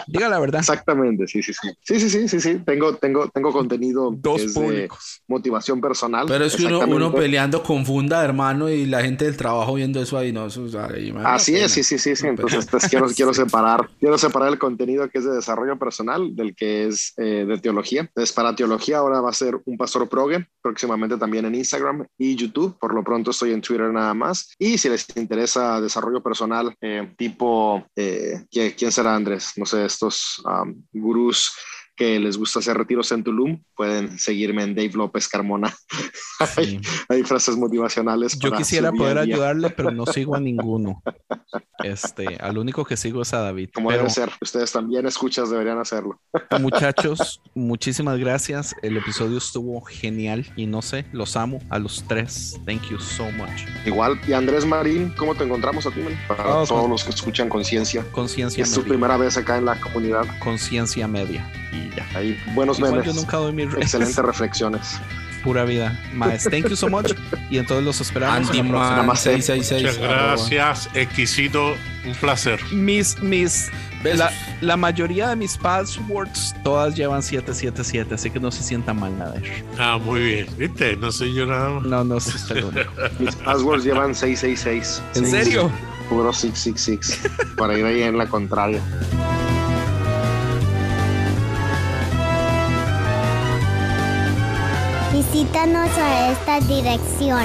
Diga la verdad. Exactamente, sí, sí, sí. Sí, sí, sí, sí, sí. Tengo, tengo, tengo contenido Dos es públicos. De motivación personal. Pero es que uno, uno, peleando confunda, hermano, y la gente del trabajo viendo eso ahí, no, eso, ahí, Así es, sí, sí, sí, sí. Entonces, pues, quiero, <laughs> quiero separar, quiero separar el contenido que es de desarrollo personal del que es eh, de teología. Entonces, para teología ahora va a ser un pastor progue, próximamente también en Instagram y YouTube. Por lo pronto estoy en Twitter nada más. Y si les interesa desarrollo personal, eh, tipo, eh, ¿quién será No sé, estos gurús que les gusta hacer retiros en Tulum, pueden seguirme en Dave López Carmona. <laughs> hay, frases motivacionales. Yo quisiera poder ayudarle, pero no sigo a <laughs> ninguno. Este, al único que sigo es a David. Como debe ser, ustedes también escuchas, deberían hacerlo. <laughs> Muchachos, muchísimas gracias. El episodio estuvo genial y no sé, los amo a los tres. Thank you so much. Igual, y Andrés Marín, ¿cómo te encontramos a ti, Para oh, todos los que escuchan Conciencia. Conciencia Es su primera vez acá en la comunidad. Conciencia media. Y ya. Ahí, buenos Igual Yo nunca doy mis Excelentes <laughs> reflexiones pura vida. Más, thank you so much. Y entonces los esperamos. Andy Muchas gracias, exquisito, un placer. Mis, mis, la, la, mayoría de mis passwords todas llevan 777, así que no se sientan mal nada. Ah, muy bien. ¿Viste? No soy yo nada más. No, no soy usted <laughs> Mis passwords llevan 666. ¿En serio? Puro 666. Para ir ahí en la contraria. Visítanos a esta dirección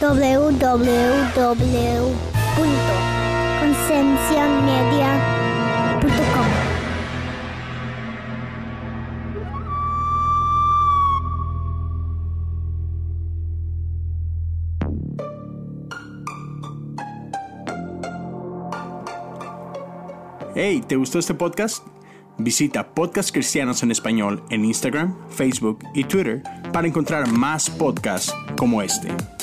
www.concienciamedia.com. Hey, ¿te gustó este podcast? Visita Podcast Cristianos en Español en Instagram, Facebook y Twitter para encontrar más podcasts como este.